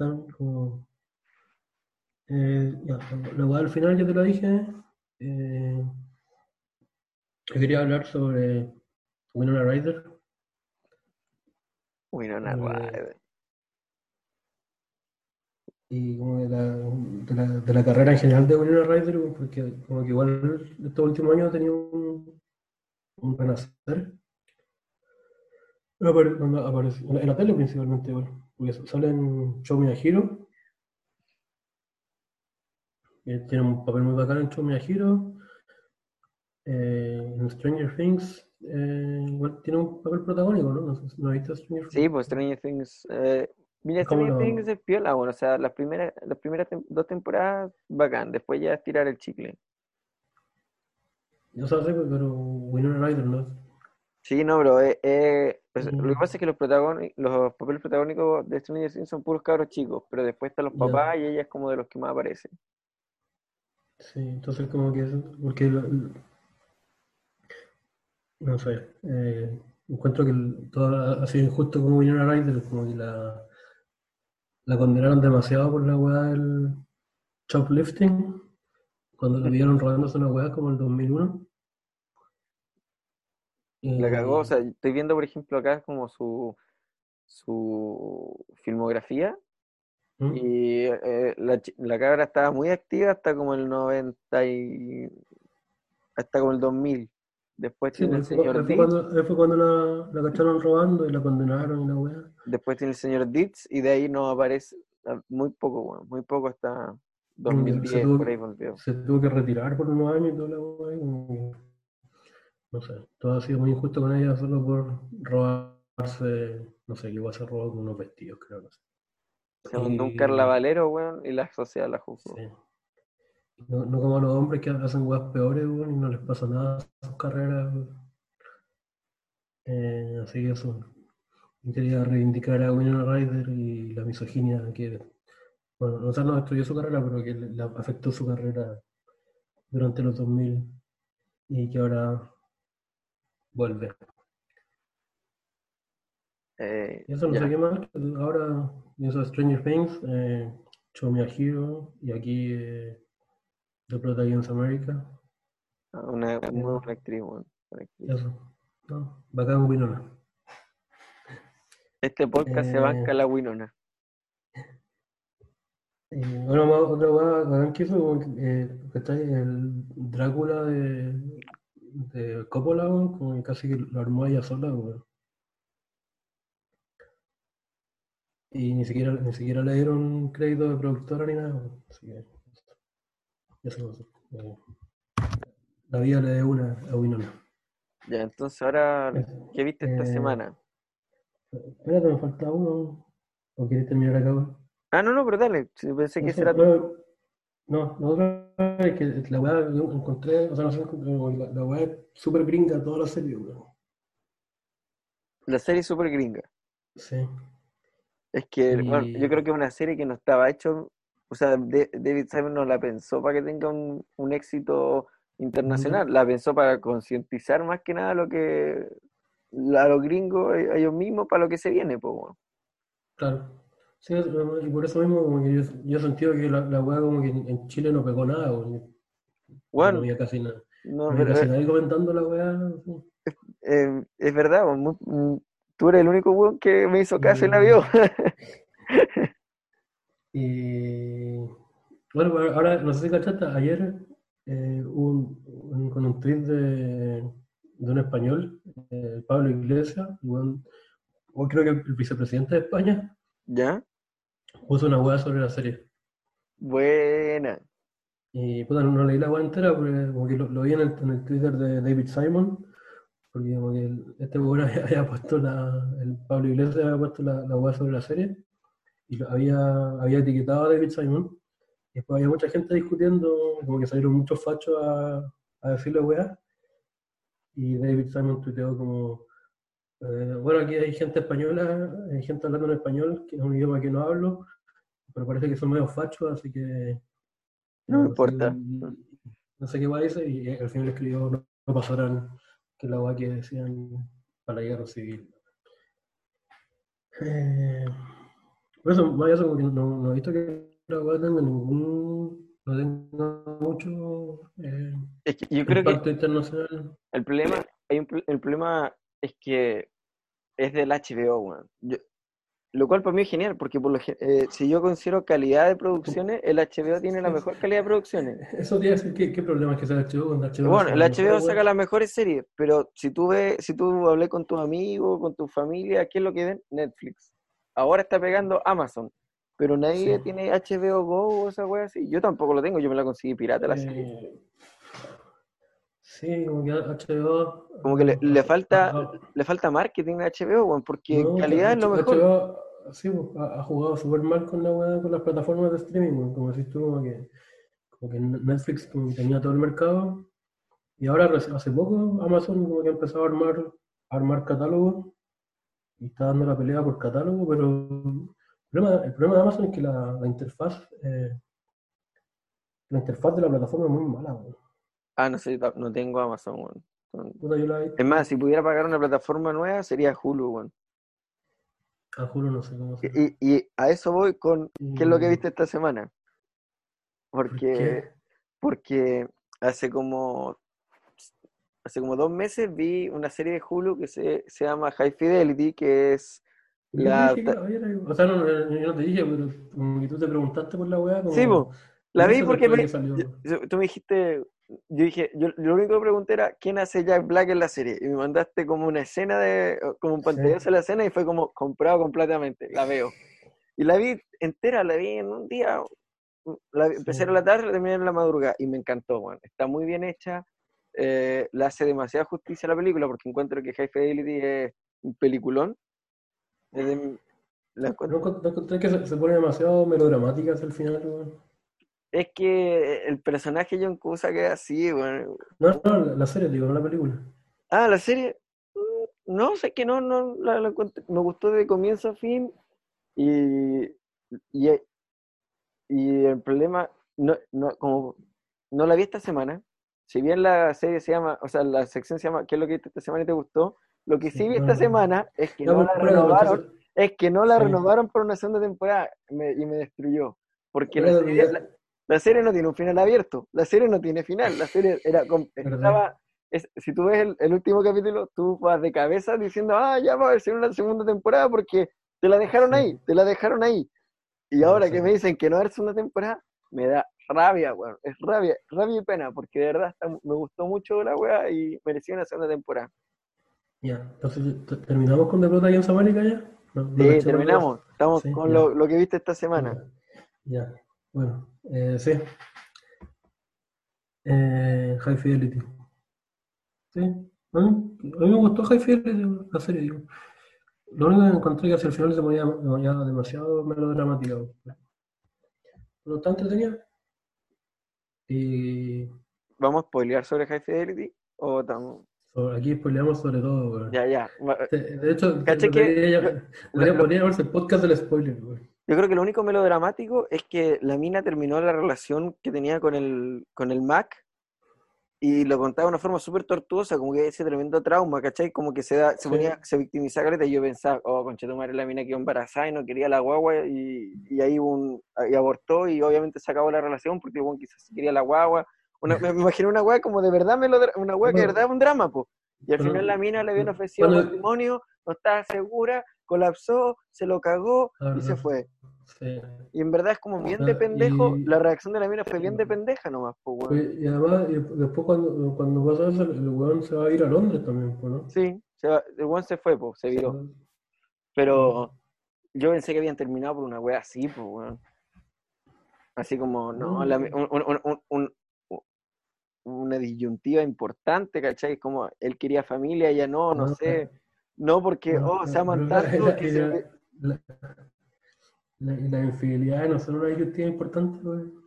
O sea, como. eh, ya, la- al final ya te lo dije. Eh, yo quería hablar sobre Winona Ryder. Uy, no, nada, Eh, weón. y como de la, de la, de la carrera en general de Winona Ryder, porque como que igual estos últimos años ha tenido un, un renacer. Apare- en la- tele principalmente, igual, porque sale en Show Me a Hero, que tiene un papel muy bacán en Show Me a Hero, eh, en Stranger Things, eh, igual tiene un papel protagónico, ¿no? No, ¿no viste Stranger Things? Sí, pues Stranger Things. eh, mira, ¿Cómo Stranger Things es piola, bueno, o sea, las primeras, las primeras tem- dos temporadas, bacán, después ya es tirar el chicle. Yo sé, pero Winona Ryder no. Sí, no, bro, eh, eh, pues, lo que Mm. pasa es que los, los papeles protagónicos de Stranger Things son puros cabros chicos, pero después están los papás y ella es como de los que más aparecen. Sí, entonces como que eso, porque lo- lo- no sé, eh, encuentro que el- todo ha sido injusto como Winona Ryder, como que la, la condenaron demasiado por la weá del shoplifting, cuando la vieron robándose una weá como el 2001. La cagó, o sea, estoy viendo, por ejemplo, acá como su, su filmografía ¿Mm? y eh, la, la cabra estaba muy activa hasta como el 90 y... hasta como el 2000. Después Sí, tiene el pues, señor fue Deeds, cuando, fue cuando la, la cacharon robando y la condenaron y la weá. después tiene el señor Deeds y de ahí no aparece ah, muy poco, bueno, muy poco hasta Se 2010, tuvo por ahí volvió. se tuvo que retirar por unos años y toda la weá, no sé, todo ha sido muy injusto con ella solo por robarse, no sé, que igual se robó unos vestidos, creo, no sé. Se mandó un carnavalero, weón, y la sociedad la juzgó. sí. No, no como a los hombres que hacen weas peores, weón, y no les pasa nada a sus carreras. Eh, así que eso. quería reivindicar a Winona Ryder y la misoginia que, bueno, no, no destruyó su carrera, pero que le, le afectó su carrera durante los 2000 y que ahora vuelve. Eh, eso no ya. sé qué más. Ahora, eso Stranger Things, eh, Show Me a Hero y aquí eh, The Plot Against America. Una muy buena actriz, y Eso. No, bacán Winona. Este podcast se Eh, banca la Winona. Y bueno, otra weá bacán que hizo, eh. El Drácula de, de Coppola, como casi que lo armó ella sola, weón. Y ni siquiera, ni siquiera le dieron crédito de productora ni nada. Así que, no sé. Eh, La vida le dé una a Winona. Ya, entonces ahora, ¿qué viste esta Eh, semana? Espérate, me falta uno. ¿O quieres terminar acá? Ah, no, no, pero dale. Pensé que era no, no, lo otro es que la weá encontré, o sea, no sé, la, la weá es súper gringa toda la serie, weón. la serie super gringa. Sí. Es que, bueno, yo creo que es una serie que no estaba hecho, o sea, David Simon no la pensó para que tenga un, un éxito internacional, la pensó para concientizar más que nada lo que a los gringos, a ellos mismos, para lo que se viene, pues, bueno. Claro. Sí, por eso mismo, como que yo, yo he sentido que la, la weá como que en, Chile no pegó nada, weón. No Bueno, había casi nada. no, No había casi nadie comentando la weá. eh, es verdad, pues, mu- mm, tú eres el único weón que me hizo caso y la vio. Y bueno, ahora, no sé si cachaste, ayer eh, hubo un, un- con un tweet de, de un español, eh, Pablo Iglesias, creo que el vicepresidente de España, ¿Ya? Puso una weá sobre la serie. Buena. Y puta, no, no leí la weá entera, porque como que lo, lo vi en el, en el Twitter de David Simon, porque como que el- este weón había, había puesto la, el Pablo Iglesias había puesto la, la weá sobre la serie, y lo había, había etiquetado a David Simon, y después había mucha gente discutiendo, como que salieron muchos fachos a, a decirle weá, y David Simon tuiteó como, eh, bueno, aquí hay gente española, hay gente hablando en español, que es un idioma que no hablo, pero parece que son medio fachos, así que... No me sé, importa. No sé qué va dice, y al final escribió, no, no pasarán, que la weá que decían para la guerra civil. Eh, por eso, más allá de eso, como que no, no he visto que la weá tenga ningún, no tenga mucho eh, Es que yo creo que internacional. El problema, hay un, el problema es que es del HBO, weón. Yo- lo cual para mí es genial, porque por lo, eh, si yo considero calidad de producciones, el HBO tiene la mejor calidad de producciones. Eso decir, ¿qué, qué problema es que sea el HBO cuando HBO Bueno, el HBO mejor saca las mejores series, pero si tú ves, si tú hablé con tus amigos, con tu familia, ¿qué es lo que ven? Netflix. Ahora está pegando Amazon, pero nadie Sí. tiene HBO Go o esa wea así. Yo tampoco lo tengo, yo me la conseguí pirata la serie. Sí, como que HBO... Como que le, le falta, ah, le falta marketing a HBO, weón, porque No, calidad es lo mejor. HBO, sí, pues, ha, ha jugado súper mal con la con las plataformas de streaming, pues, como decís tú, como que, como que Netflix como que tenía todo el mercado, y ahora hace poco Amazon como que ha empezado a armar, a armar catálogo, y está dando la pelea por catálogo, pero el problema, el problema de Amazon es que la, la interfaz, eh, la interfaz de la plataforma es muy mala, weón. Ah, no sé, no tengo Amazon, weón. Es más, si pudiera pagar una plataforma nueva, sería Hulu, weón. a juro no sé cómo se Y, y a eso voy con qué es lo que Mm, viste esta semana. ¿por Porque, porque hace como hace como dos meses vi una serie de Hulu que se, se llama High Fidelity, que es la... dije o sea, no, no, yo no te dije, pero como que tú te preguntaste por la weá, como Sí, po, la vi porque me- tú me dijiste, yo dije, yo lo único que pregunté era quién hace Jack Black en la serie, y me mandaste como una escena de, como un Sí. pantallazo de la escena y fue como comprado completamente, la veo. Y la vi entera, la vi en un día, la vi- empecé Sí. en la tarde, la terminé en la madrugada, y me encantó, weón. Está muy bien hecha, eh, le hace demasiada justicia a la película, porque encuentro que High Fidelity es un peliculón. Es de- la encuentro- ¿No no que se, se pone demasiado melodramática hacia el final, weón? Es que el personaje John Cusack es así, weón. No, no, la, serie, digo, no la película. Ah, la serie. mm, no, sé que no, no, la, la encontré- me gustó de comienzo a fin y, y, y el problema, no, no, como no la vi esta semana, si bien la serie se llama, o sea, la sección se llama ¿Qué es lo que viste esta semana y te gustó? Lo que sí vi esta Bueno. semana es que no la renovaron, es que no la renovaron por una segunda temporada me- y me destruyó. Porque la serie, la, la serie no tiene un final abierto, la serie no tiene final, la serie era estaba, es- si tú ves el, el último capítulo, tú vas de cabeza diciendo, ah, ya va a haber una segunda temporada porque te la dejaron ahí, te la dejaron ahí. Y ahora sí. que me dicen que no va a haber segunda temporada, me da rabia, weón, es rabia, rabia y pena, porque de verdad está- me gustó mucho la weá y merecía una segunda temporada. Ya, entonces te- terminamos con The Blood Against America ya. No, no Sí, terminamos, estamos Sí, con lo, lo que viste esta semana. Ya, ya. Bueno, eh, sí. Eh, High Fidelity. Sí, a mí, a mí me gustó High Fidelity, la serie, digo. Lo único que encontré que hacia el final se ponía, demasiado melodramática. Pero está entretenida. Y ¿Vamos a spoilear sobre High Fidelity? O estamos- aquí spoileamos sobre todo, weón. Ya, ya. De, hecho, Caché que- debería, podría, lo- podría llamarse el podcast del spoiler, weón. Yo creo que lo único melodramático es que la mina terminó la relación que tenía con el, con el Mac y lo contaba de una forma súper tortuosa, como que ese tremendo trauma, ¿cachai? Como que se, da, se Sí. ponía, se victimizaba y yo pensaba, oh, conchetumare, la mina quedó embarazada y no quería la guagua y, y ahí un, y abortó y obviamente se acabó la relación porque bueno, quizás quería la guagua. Una, me, imaginé una guagua como de verdad una guagua que de verdad es un drama, po. Y al final la mina le habían ofrecido bueno, matrimonio, no estaba segura, colapsó, se lo cagó La y se fue. Sí. Y en verdad es como bien Ah, de pendejo, y- la reacción de la mina fue bien de pendeja nomás, pues, weón. Y además, y después cuando, cuando pasa eso, el weón se va a ir a Londres también, pues, ¿no? Sí, se va- el weón se fue, pues, se viró. Pero yo pensé que habían terminado por una wea así, pues, weón. Así como, no, la- un- un- un- un- un- una disyuntiva importante, ¿cachai? Como él quería familia, ella no, no No, sé. No porque, No, oh, se aman tanto la- que se la- ve- la- infidelidad no son una disyuntiva importante, weón.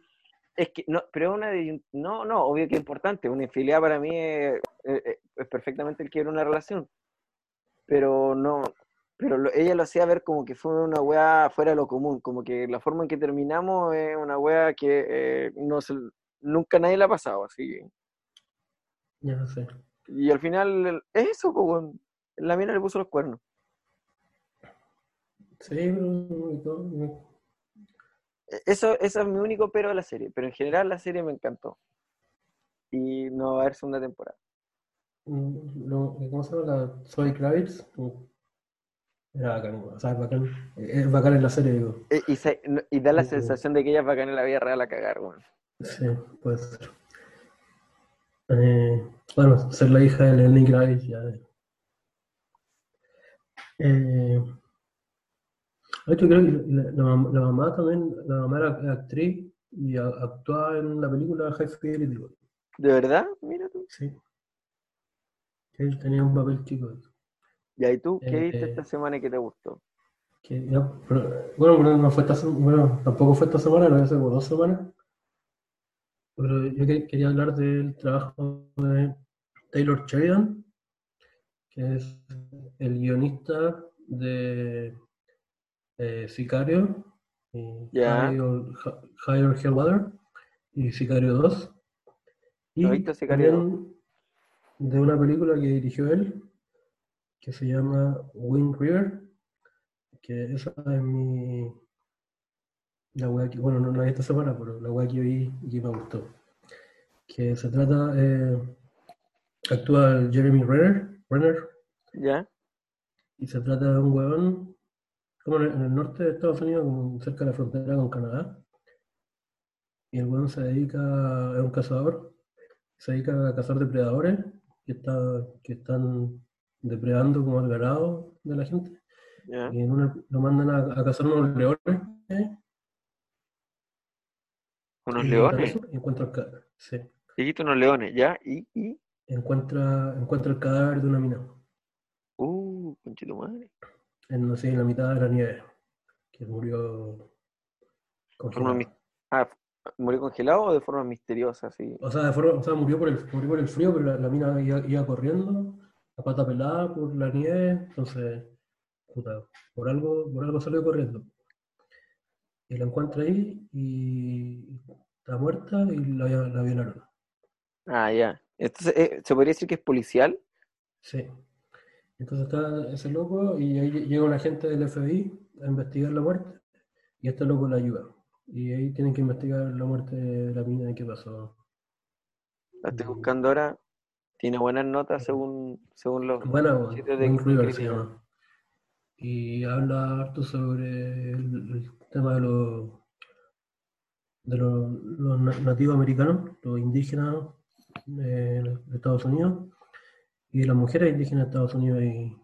Es que, no, pero una no, no, obvio que es importante. Una infidelidad para mí es, es- es perfectamente el quiere una relación. Pero no, pero lo- ella lo hacía ver como que fue una weá fuera de lo común, como que la forma en que terminamos es una weá que eh, no se- nunca nadie la ha pasado, así que- Ya no sé. Y al final, es eso, pues. La mina le puso los cuernos. Sí, pero E- Eso, eso es mi único pero de la serie, pero en general la serie me encantó. Y no va a haber segunda temporada. mm, lo- ¿Cómo se llama? La Zoe Kravitz. mm, Era bacán, o sea, es bacán. Es bacán en la serie, digo. E- Y, se- no- y da la Uh. sensación de que ella es bacán en la vida real a cagar, weón. Sí, puede ser. Eh, bueno, ser la hija de Lenny Kravitz ya. Eh, de hecho, creo que la, la mam- la mamá también, la mamá era actriz y a- actuaba en la película High Fidelity. ¿De verdad? Mira tú. Sí. Él tenía un papel chico. ¿Y ahí tú qué Eh, viste esta semana y que te gustó? Que pero- bueno, pero no fue esta bueno, tampoco fue esta semana, lo hace como dos semanas. Pero yo que- quería hablar del trabajo de Taylor Sheridan, que es el guionista de eh, Sicario, y Ya. Higher, Hellwater y Sicario 2. Y visto Sicario también de una película que dirigió él, que se llama Wind River, que esa es mi... La wea que, bueno, no la vi esta semana, pero la wea que vi y que me gustó. Que se trata, eh, actúa Jeremy Renner, Renner ¿Ya? y se trata de un huevón, como en el, norte de Estados Unidos, cerca de la frontera con Canadá. Y el huevón se dedica, es un cazador, se dedica a cazar depredadores que, está, que están depredando como el ganado de la gente. Y en una, lo mandan a, a cazar unos leones. ¿eh? Unos Y leones. eso, y encuentra el, ca- sí, unos leones, ¿ya? ¿Y? y? Encuentra, encuentra el cadáver de una mina. Uh, conchito madre. En, no sé, en la mitad de la nieve. Que murió Forma mis- Ah, ¿murió congelado o de forma misteriosa? Sí. O sea, de forma- o sea, murió por el, murió por el frío, pero la, la mina iba, iba corriendo la pata pelada por la nieve, entonces, puta, por algo, por algo salió corriendo. Y la encuentra ahí y está muerta y la, la violaron. Ah, ya. Entonces, eh, ¿se podría decir que es policial? Sí. Entonces está ese loco y ahí llega un agente del FBI a investigar la muerte y este loco la ayuda. Y ahí tienen que investigar la muerte de la mina y qué pasó. La estoy buscando ahora. Tiene buenas notas según, según los Bueno, sitios de River se llama. Y habla harto sobre el, el tema de los de los, los na- nativos americanos, los indígenas de, de Estados Unidos y de las mujeres indígenas de Estados Unidos y,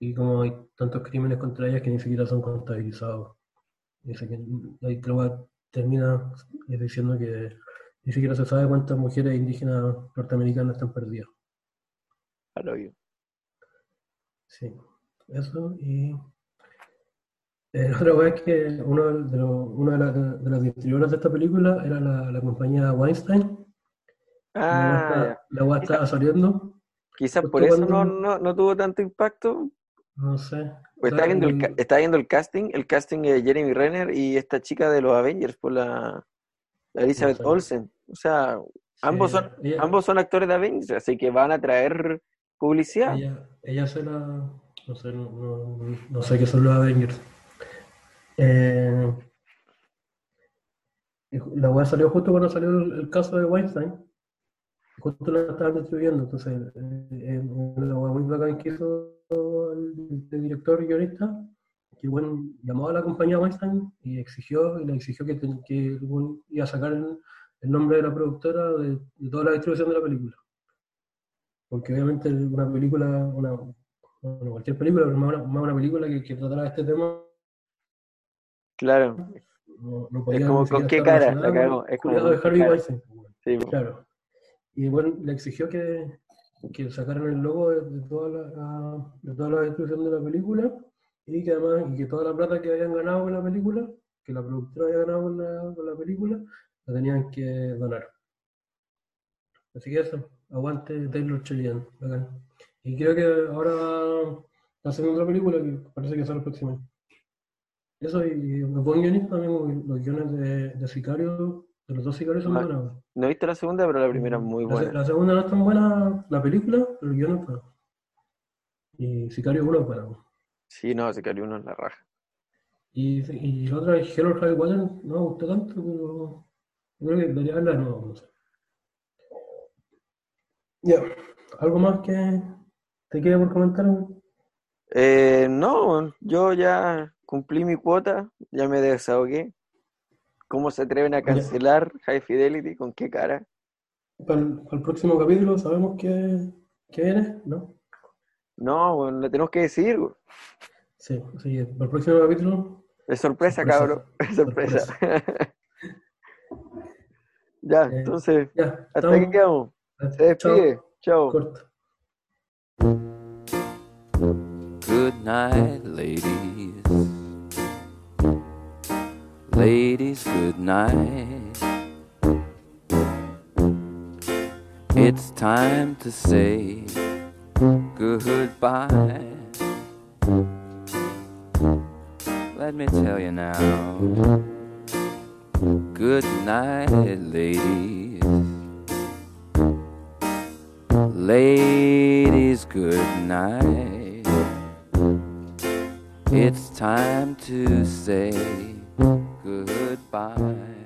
y como hay tantos crímenes contra ellas que ni siquiera son contabilizados. Dice que ahí termina diciendo que ni siquiera se sabe cuántas mujeres indígenas norteamericanas están perdidas. Al hoyo. Sí, eso y eh, otra vez que uno de, los, una de, las- de las distribuidoras de esta película era la, la compañía Weinstein. Ah, está- la weá estaba saliendo, quizás por eso no, cuando- no, no tuvo tanto impacto. no sé. Pues sea, viendo, el, estaba viendo el casting, el casting de Jeremy Renner y esta chica de los Avengers, por la, la Elizabeth sé. Olsen. O sea, ambos son, ella, ambos son actores de Avengers, así que van a traer publicidad. ella, ella se la, no sé, no, no- no sé qué son los Avengers. Eh, la weá salió justo cuando salió el, el caso de Weinstein. Justo la estaban distribuyendo, entonces eh, eh, una muy bacán que hizo el, el director y guionista, que bueno, llamó a la compañía Weinstein y exigió, y le exigió que, que weón iba a sacar el, el nombre de la productora de, de toda la distribución de la película. Porque obviamente una película, una, bueno, cualquier película, pero más una, más una película que, que tratara este tema, Claro, no, no podía como, ni ¿con qué cara? La cagó, es como. Claro. Y bueno, le exigió que, que sacaran el logo de, de toda la, de toda la distribución de la película y que además y que toda la plata que habían ganado con la película, que la productora había ganado con la, con la película, la tenían que donar. Así que eso, aguante Taylor Sheridan, bacán. Y creo que ahora haciendo otra película que parece que sale el próximo año. Eso y, y buen guionista también, los guiones de, de Sicario, de los dos Sicarios son buenos. No he visto la segunda, pero la primera es muy buena. la segunda no es tan buena la película, pero el guion es bueno. Y Sicario 1 es bueno. Sí, no, cayó uno en la raja. Y, y la otra es Hello High Water, no me gustó tanto, pero yo creo que debería verla de nuevo, no sé. Ya, ¿algo más que te quede por comentar? Eh, no, yo ya cumplí mi cuota, ya me desahogué. ¿Cómo se atreven a cancelar High Fidelity? ¿Con qué cara? Para el, para el próximo capítulo sabemos que, que viene, ¿no? No, bueno, le tenemos que decir. güey. Sí, así que para el próximo capítulo, Es sorpresa, Sorpresa. cabrón. Es sorpresa. Ya, Eh, entonces, ya, hasta aquí estamos. quedamos. Se despide. Chao. Corto. Good night, ladies. Ladies, good night. It's time to say goodbye. Let me tell you now. Good night, ladies. Ladies, good night. It's time to say goodbye.